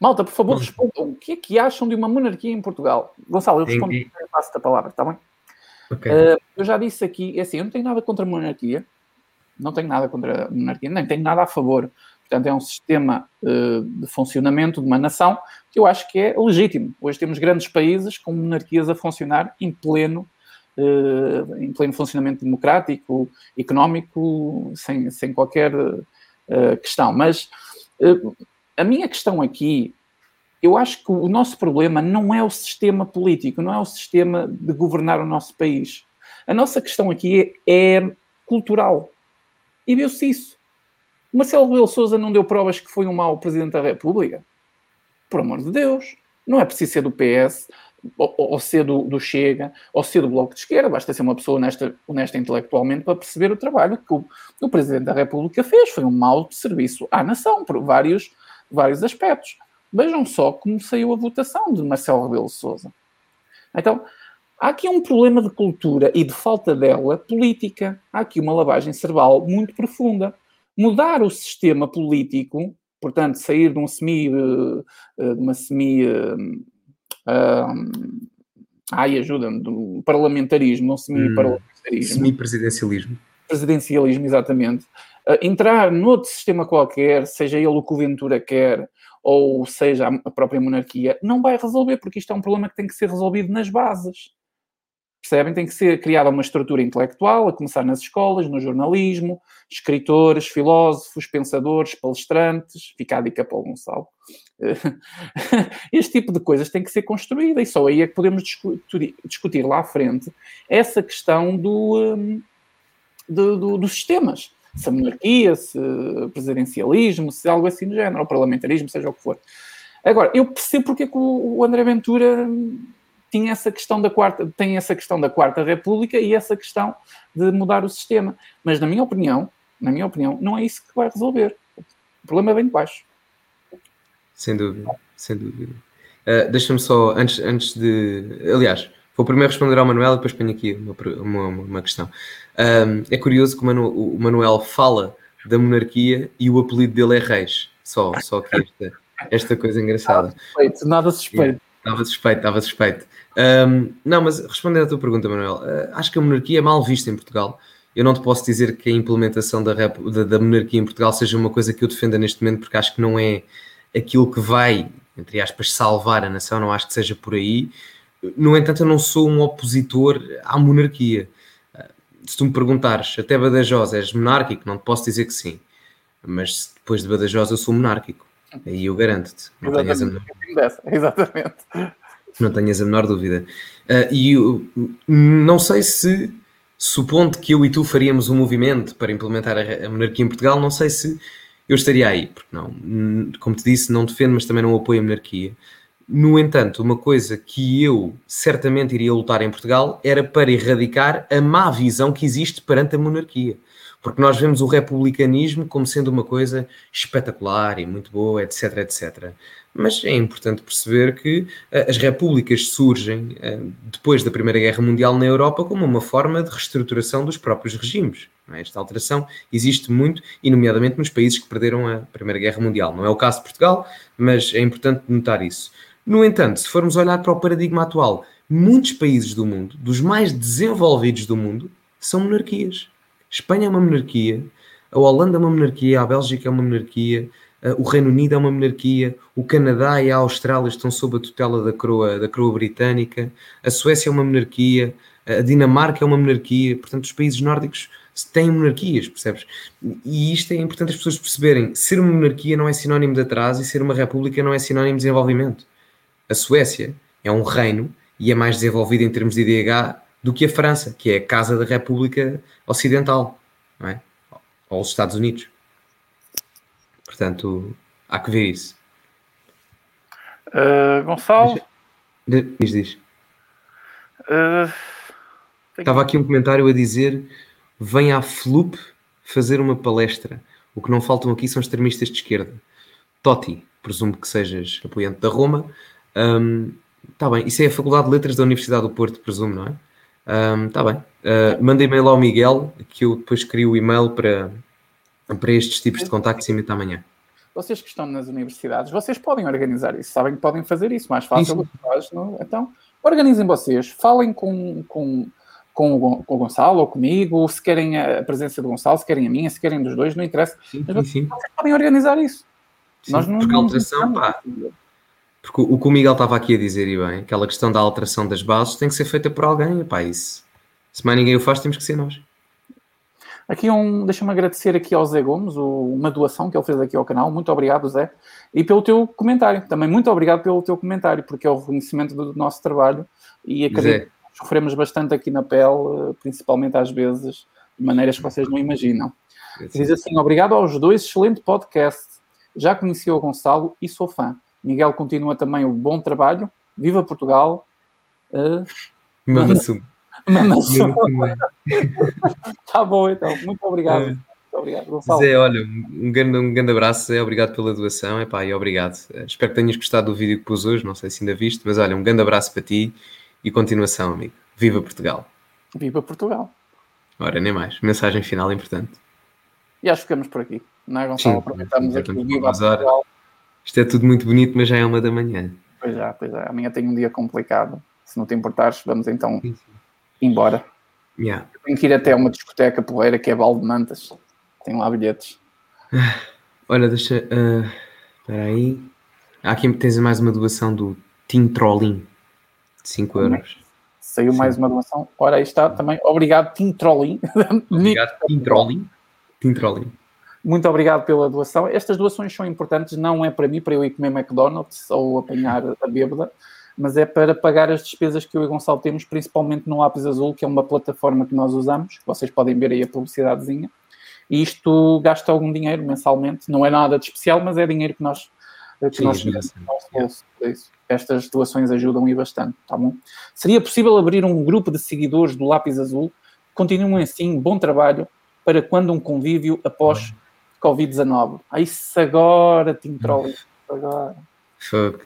Malta, por favor, respondam. O que é que acham de uma monarquia em Portugal? Gonçalo, eu respondo e passo a palavra, está bem? Okay. Uh, eu já disse aqui, é assim, eu não tenho nada contra a monarquia, não tenho nada contra a monarquia, nem tenho nada a favor. Portanto, é um sistema uh, de funcionamento de uma nação que eu acho que é legítimo. Hoje temos grandes países com monarquias a funcionar em pleno, uh, em pleno funcionamento democrático, económico, sem, sem qualquer questão. Mas a minha questão aqui, eu acho que o nosso problema não é o sistema político, não é o sistema de governar o nosso país. A nossa questão aqui é, é cultural. E viu-se isso. Marcelo Rebelo Souza não deu provas que foi um mau Presidente da República? Por amor de Deus. Não é preciso ser do PS, ou, ou ser do, do, Chega, ou ser do Bloco de Esquerda. Basta ser uma pessoa honesta, honesta intelectualmente para perceber o trabalho que o, o Presidente da República fez. Foi um mau serviço à nação, por vários, vários aspectos. Vejam só como saiu a votação de Marcelo Rebelo Souza. Então, Há aqui um problema de cultura e de falta dela política. Há aqui uma lavagem cerebral muito profunda. Mudar o sistema político, portanto, sair de um semi, eh, de uma semi, uh, ai, ajuda-me, do parlamentarismo, um semi-parlamentarismo. Semi-presidencialismo. Presidencialismo, exatamente. Entrar noutro sistema qualquer, seja ele o que o Ventura quer, ou seja a própria monarquia, não vai resolver, porque isto é um problema que tem que ser resolvido nas bases. Percebem? Tem que ser criada uma estrutura intelectual, a começar nas escolas, no jornalismo, escritores, filósofos, pensadores, palestrantes, fica a dica para o Gonçalo. Este tipo de coisas tem que ser construída e só aí é que podemos discutir, lá à frente essa questão do, um, do, do, dos sistemas. Se a monarquia, se presidencialismo, se algo assim do género, ou parlamentarismo, seja o que for. Agora, eu percebo porque é que o André Ventura tinha essa questão da quarta, tem essa questão da quarta república e essa questão de mudar o sistema. Mas na minha opinião, na minha opinião, não é isso que vai resolver. O problema vem de baixo. Sem dúvida, sem dúvida. Uh, Deixa-me só, antes, antes de. Aliás, vou primeiro responder ao Manuel e depois ponho aqui uma, uma, uma questão. Um, é curioso que o, Manu, o Manuel fala da monarquia e o apelido dele é Reis. Só, só que esta, esta coisa engraçada. Nada suspeito, nada suspeito. Estava suspeito, estava suspeito. Um, não, mas respondendo à tua pergunta, Manuel, uh, acho que a monarquia é mal vista em Portugal. Eu não te posso dizer que a implementação da, rep, da, da, monarquia em Portugal seja uma coisa que eu defenda neste momento, porque acho que não é aquilo que vai, entre aspas, salvar a nação, não acho que seja por aí. No entanto, eu não sou um opositor à monarquia. Uh, se tu me perguntares, até Badajoz és monárquico, não te posso dizer que sim. Mas depois de Badajoz eu sou monárquico. Aí eu garanto-te. Não tenhas a menor... Exatamente. Não tenhas a menor dúvida. Uh, e eu, não sei se, supondo que eu e tu faríamos um movimento para implementar a, a monarquia em Portugal, não sei se eu estaria aí, porque não, como te disse, não defendo, mas também não apoio a monarquia. No entanto, uma coisa que eu certamente iria lutar em Portugal era para erradicar a má visão que existe perante a monarquia porque nós vemos o republicanismo como sendo uma coisa espetacular e muito boa, etc, etc. Mas é importante perceber que uh, as repúblicas surgem uh, depois da Primeira Guerra Mundial na Europa como uma forma de reestruturação dos próprios regimes. É? Esta alteração existe muito, e nomeadamente nos países que perderam a Primeira Guerra Mundial. Não é o caso de Portugal, mas é importante notar isso. No entanto, se formos olhar para o paradigma atual, muitos países do mundo, dos mais desenvolvidos do mundo, são monarquias. Espanha é uma monarquia, a Holanda é uma monarquia, a Bélgica é uma monarquia, o Reino Unido é uma monarquia, o Canadá e a Austrália estão sob a tutela da coroa, da coroa britânica, a Suécia é uma monarquia, a Dinamarca é uma monarquia, portanto, os países nórdicos têm monarquias, percebes? E isto é importante as pessoas perceberem: ser uma monarquia não é sinónimo de atraso e ser uma república não é sinónimo de desenvolvimento. A Suécia é um reino e é mais desenvolvida em termos de IDH do que a França, que é a casa da República Ocidental, não é? aos Estados Unidos. Portanto, há que ver isso. Uh, Gonçalo? Diz, diz. Uh, Estava aqui um comentário a dizer: vem à Flup fazer uma palestra. O que não faltam aqui são extremistas de esquerda. Totti, presumo que sejas apoiante da Roma. Está um, bem, isso é a Faculdade de Letras da Universidade do Porto, presumo, não é? Está um, bem. Uh, manda e-mail ao Miguel, que eu depois crio o e-mail para, para estes tipos de contactos e meto amanhã. Vocês que estão nas universidades, vocês podem organizar isso, sabem que podem fazer isso, mais fácil do que faz, não? Então, organizem vocês, falem com, com, com, o, com o Gonçalo ou comigo, se querem a presença do Gonçalo, se querem a minha, se querem dos dois, não interessa. Sim, Mas sim. vocês podem organizar isso. Sim, Nós não, porque a alteração, pá, porque o que o Miguel estava aqui a dizer, e bem, aquela questão da alteração das bases tem que ser feita por alguém, pá, isso. Se mais ninguém o faz, temos que ser nós. Aqui um, deixa-me agradecer aqui ao Zé Gomes, o, uma doação que ele fez aqui ao canal. Muito obrigado, Zé. E pelo teu comentário. Também muito obrigado pelo teu comentário, porque é o reconhecimento do nosso trabalho. E acredito que sofremos bastante aqui na pele, principalmente às vezes, de maneiras que vocês não imaginam. Diz assim: obrigado aos dois, excelente podcast. Já conheci o Gonçalo e sou fã. Miguel continua também o bom trabalho. Viva Portugal. Uh, Manda sumo. tá bom, então. Muito obrigado. É. Muito obrigado, Gonçalo. Zé, olha, um grande, um grande abraço, Zé. Obrigado pela doação. Epá, e obrigado. Espero que tenhas gostado do vídeo que pus hoje. Não sei se ainda viste, mas olha, um grande abraço para ti e continuação, amigo. Viva Portugal. Viva Portugal. Ora, nem mais. Mensagem final importante. E acho que ficamos por aqui. Não é, Gonçalo? Aproveitamos aqui o Viva Portugal. Isto é tudo muito bonito, mas já é uma da manhã. Pois já, pois é. Amanhã tenho um dia complicado. Se não te importares, vamos então sim, sim embora. Yeah. Tenho que ir até uma discoteca poeira que é Balde Mantas. Tem lá bilhetes. Olha, deixa. Uh, espera aí. Aqui tens mais uma doação do Team Trolling de 5 euros. Saiu Sim. mais uma doação. Ora, aí está também. Obrigado, Team Trolling. Obrigado, Team Trolling. Team Trolling. Muito obrigado pela doação. Estas doações são importantes, não é para mim, para eu ir comer McDonald's ou apanhar a bêbada, mas é para pagar as despesas que eu e Gonçalo temos, principalmente no Lápis Azul, que é uma plataforma que nós usamos, vocês podem ver aí a publicidadezinha, e isto gasta algum dinheiro mensalmente, não é nada de especial, mas é dinheiro que nós que Sim, nós no nosso bolso. Estas doações ajudam e bastante, tá bom? Seria possível abrir um grupo de seguidores do Lápis Azul? Continuem assim, bom trabalho para quando um convívio após Covid-19. Aí se agora, Tim Trolley, agora.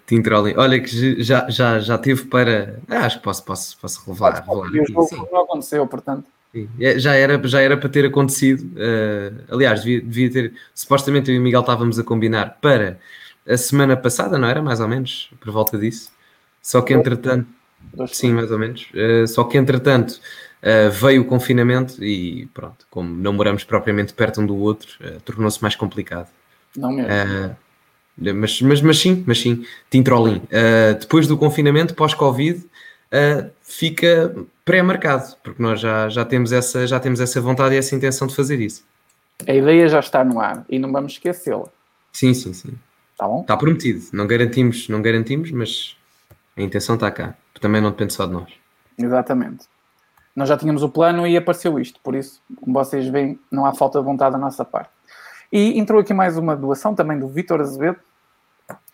Team Trolling. Olha que já, já, já tive para. Ah, acho que posso, posso, posso revelar. revelar e o jogo não aconteceu, portanto. Sim. É, já, era, já era para ter acontecido. Uh, aliás, devia, devia, ter. Supostamente eu e o Miguel estávamos a combinar para a semana passada, não era? Mais ou menos, por volta disso. Só que entretanto. Sim, mais ou menos. Uh, só que entretanto uh, veio o confinamento e pronto, como não moramos propriamente perto um do outro, tornou-se mais complicado. Não mesmo. Mas, mas, mas sim, mas sim. Uh, depois do confinamento, pós-Covid, uh, fica pré-marcado, porque nós já, já, temos essa, já temos essa vontade e essa intenção de fazer isso. A ideia já está no ar e não vamos esquecê-la. Sim, sim, sim. Tá bom? Está prometido. Não garantimos, não garantimos, mas a intenção está cá. Também não depende só de nós. Exatamente. Nós já tínhamos o plano e apareceu isto, por isso, como vocês veem, não há falta de vontade da nossa parte. E entrou aqui mais uma doação também do Vitor Azevedo.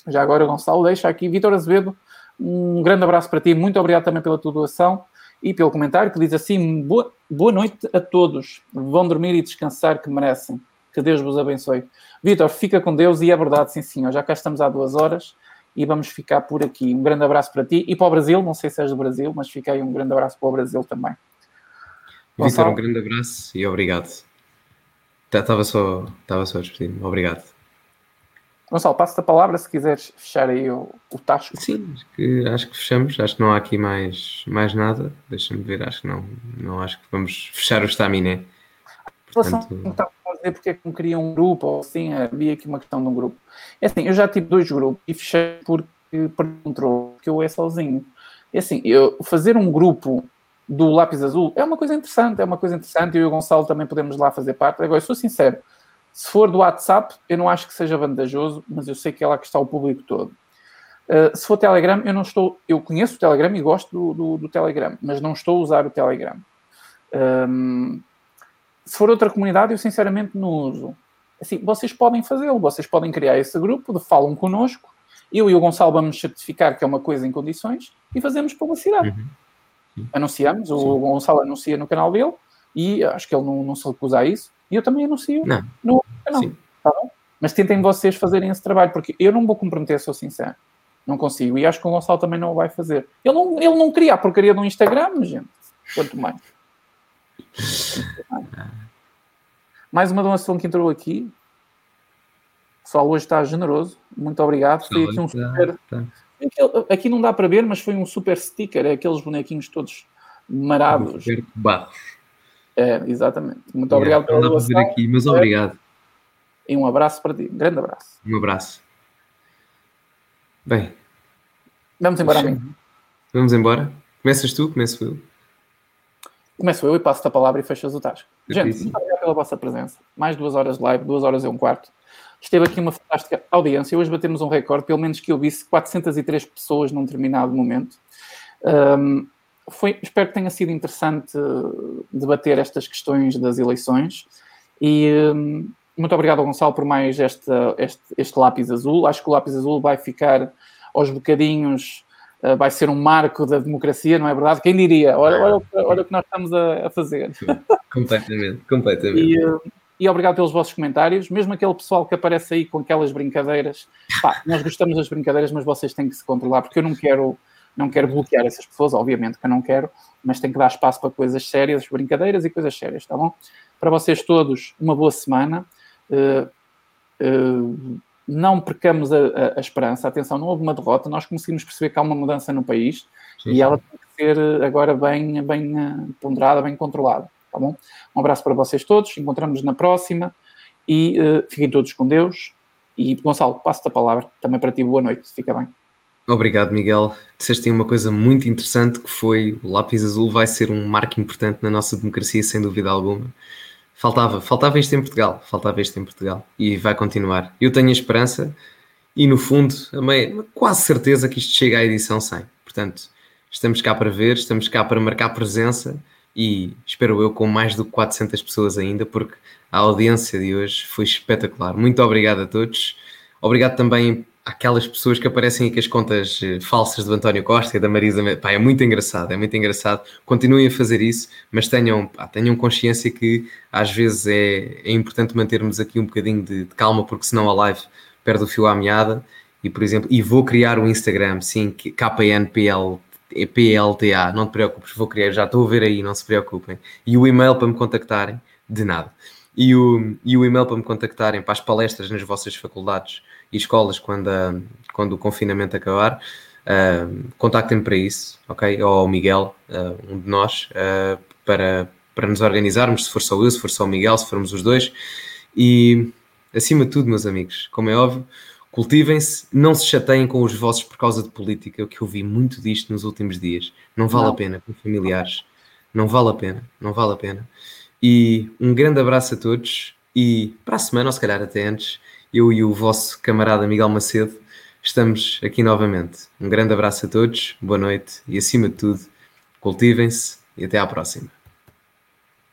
Já agora, Gonçalo, deixa aqui. Vitor Azevedo, um grande abraço para ti. Muito obrigado também pela tua doação e pelo comentário que diz assim: boa, boa noite a todos. Vão dormir e descansar que merecem. Que Deus vos abençoe. Vitor, fica com Deus e é verdade, sim senhor. Já cá estamos há duas horas e vamos ficar por aqui. Um grande abraço para ti e para o Brasil. Não sei se és do Brasil, mas fica aí um grande abraço para o Brasil também. Vitor, um grande abraço e obrigado. Estava só, estava só a despedir-me. Obrigado. Gonçalo, passo-te a palavra se quiseres fechar aí o, o tacho. Sim, acho que, acho que fechamos. Acho que não há aqui mais, mais nada. Deixa-me ver, acho que não, não acho que vamos fechar o estaminé. Portanto... Estava a dizer porque é que não queria um grupo ou assim, havia aqui uma questão de um grupo. É assim, eu já tive dois grupos e fechei porque perguntou que eu é sozinho. É assim, eu fazer um grupo do lápis azul é uma coisa interessante, é uma coisa interessante. Eu e o Gonçalo também podemos lá fazer parte. Agora, sou sincero, se for do WhatsApp, eu não acho que seja vantajoso, mas eu sei que é lá que está o público todo. Uh, se for Telegram, eu não estou. Eu conheço o Telegram e gosto do, do, do Telegram, mas não estou a usar o Telegram. Um, se for outra comunidade, eu sinceramente não uso. Assim, vocês podem fazê-lo, vocês podem criar esse grupo de falam connosco, eu e o Gonçalo vamos certificar que é uma coisa em condições e fazemos publicidade. Uhum. Anunciamos, Sim. o Gonçalo anuncia no canal dele e acho que ele não, não se recusa a isso, e eu também anuncio não. no canal. Tá Mas tentem vocês fazerem esse trabalho, porque eu não vou comprometer, sou sincero. Não consigo. E acho que o Gonçalo também não o vai fazer. Ele não, ele não cria a porcaria do Instagram, gente. Quanto mais. Mais uma doação que entrou aqui. O pessoal hoje está generoso. Muito obrigado. Foi aqui um super. Aqui não dá para ver, mas foi um super sticker. É aqueles bonequinhos todos marados. Barros. É, exatamente. Muito obrigado pela doação. Ver aqui, mas obrigado. E um abraço para ti. Um grande abraço. Um abraço. Bem. Vamos embora, amigo. Vamos embora. Começas tu, começo eu. Começo eu e passo-te a palavra e fechas o tasco. Gente, muito obrigado pela vossa presença. Mais duas horas de live, duas horas e um quarto. Esteve aqui uma fantástica audiência. Hoje batemos um recorde, pelo menos que eu visse, 403 pessoas num determinado momento. Um, foi, espero que tenha sido interessante debater estas questões das eleições. E um, muito obrigado, Gonçalo, por mais este, este, este lápis azul. Acho que o lápis azul vai ficar aos bocadinhos uh, vai ser um marco da democracia, não é verdade? Quem diria? Olha, olha, olha o que nós estamos a, a fazer. completamente, completamente. E, uh, e, obrigado pelos vossos comentários, mesmo aquele pessoal que aparece aí com aquelas brincadeiras. Pá, nós gostamos das brincadeiras, mas vocês têm que se controlar, porque eu não quero, não quero bloquear essas pessoas, obviamente que eu não quero, mas tem que dar espaço para coisas sérias, brincadeiras e coisas sérias, tá bom? Para vocês todos, uma boa semana. Uh, uh, não percamos a, a, a, esperança. Atenção, não houve uma derrota, nós conseguimos perceber que há uma mudança no país sim, e sim. ela tem que ser agora bem, bem eh, ponderada, bem controlada. Tá bom? Um abraço para vocês todos, encontramos na próxima e uh, fiquem todos com Deus. E Gonçalo, passo-te a palavra também para ti. Boa noite, fica bem. Obrigado, Miguel. Disseste uma coisa muito interessante que foi o lápis azul vai ser um marco importante na nossa democracia, sem dúvida alguma. Faltava, faltava isto em Portugal, faltava isto em Portugal e vai continuar. Eu tenho a esperança e no fundo, a quase certeza que isto chega à edição 100. Portanto, estamos cá para ver, estamos cá para marcar presença e espero eu com mais que 400 pessoas ainda, porque a audiência de hoje foi espetacular. Muito obrigado a todos. Obrigado também aquelas pessoas que aparecem aqui as contas eh, falsas do António Costa e da Marisa. Pá, é muito engraçado, é muito engraçado. Continuem a fazer isso, mas tenham, pá, tenham consciência que às vezes é, é importante mantermos aqui um bocadinho de, de, calma, porque senão a live perde o fio à meada. E, por exemplo, e vou criar o Instagram, sim, KNPL. PLTA, não te preocupes, vou criar, já estou a ver aí, não se preocupem. E o e-mail para me contactarem, de nada. E o, e o e-mail para me contactarem para as palestras nas vossas faculdades, e escolas quando, a, quando o confinamento acabar. Uh, contactem-me para isso, ok? Ou o Miguel, uh, um de nós, uh, para, para nos organizarmos, se for só eu, se for só o Miguel, se formos os dois. E acima de tudo, meus amigos, como é óbvio, cultivem-se, não se chateiem com os vossos por causa de política, o que eu vi muito disto nos últimos dias. Não vale não. a pena com familiares, não vale a pena, não vale a pena. E um grande abraço a todos e para a semana, ou se calhar até antes, eu e o vosso camarada Miguel Macedo estamos aqui novamente. Um grande abraço a todos, boa noite e acima de tudo, cultivem-se e até à próxima.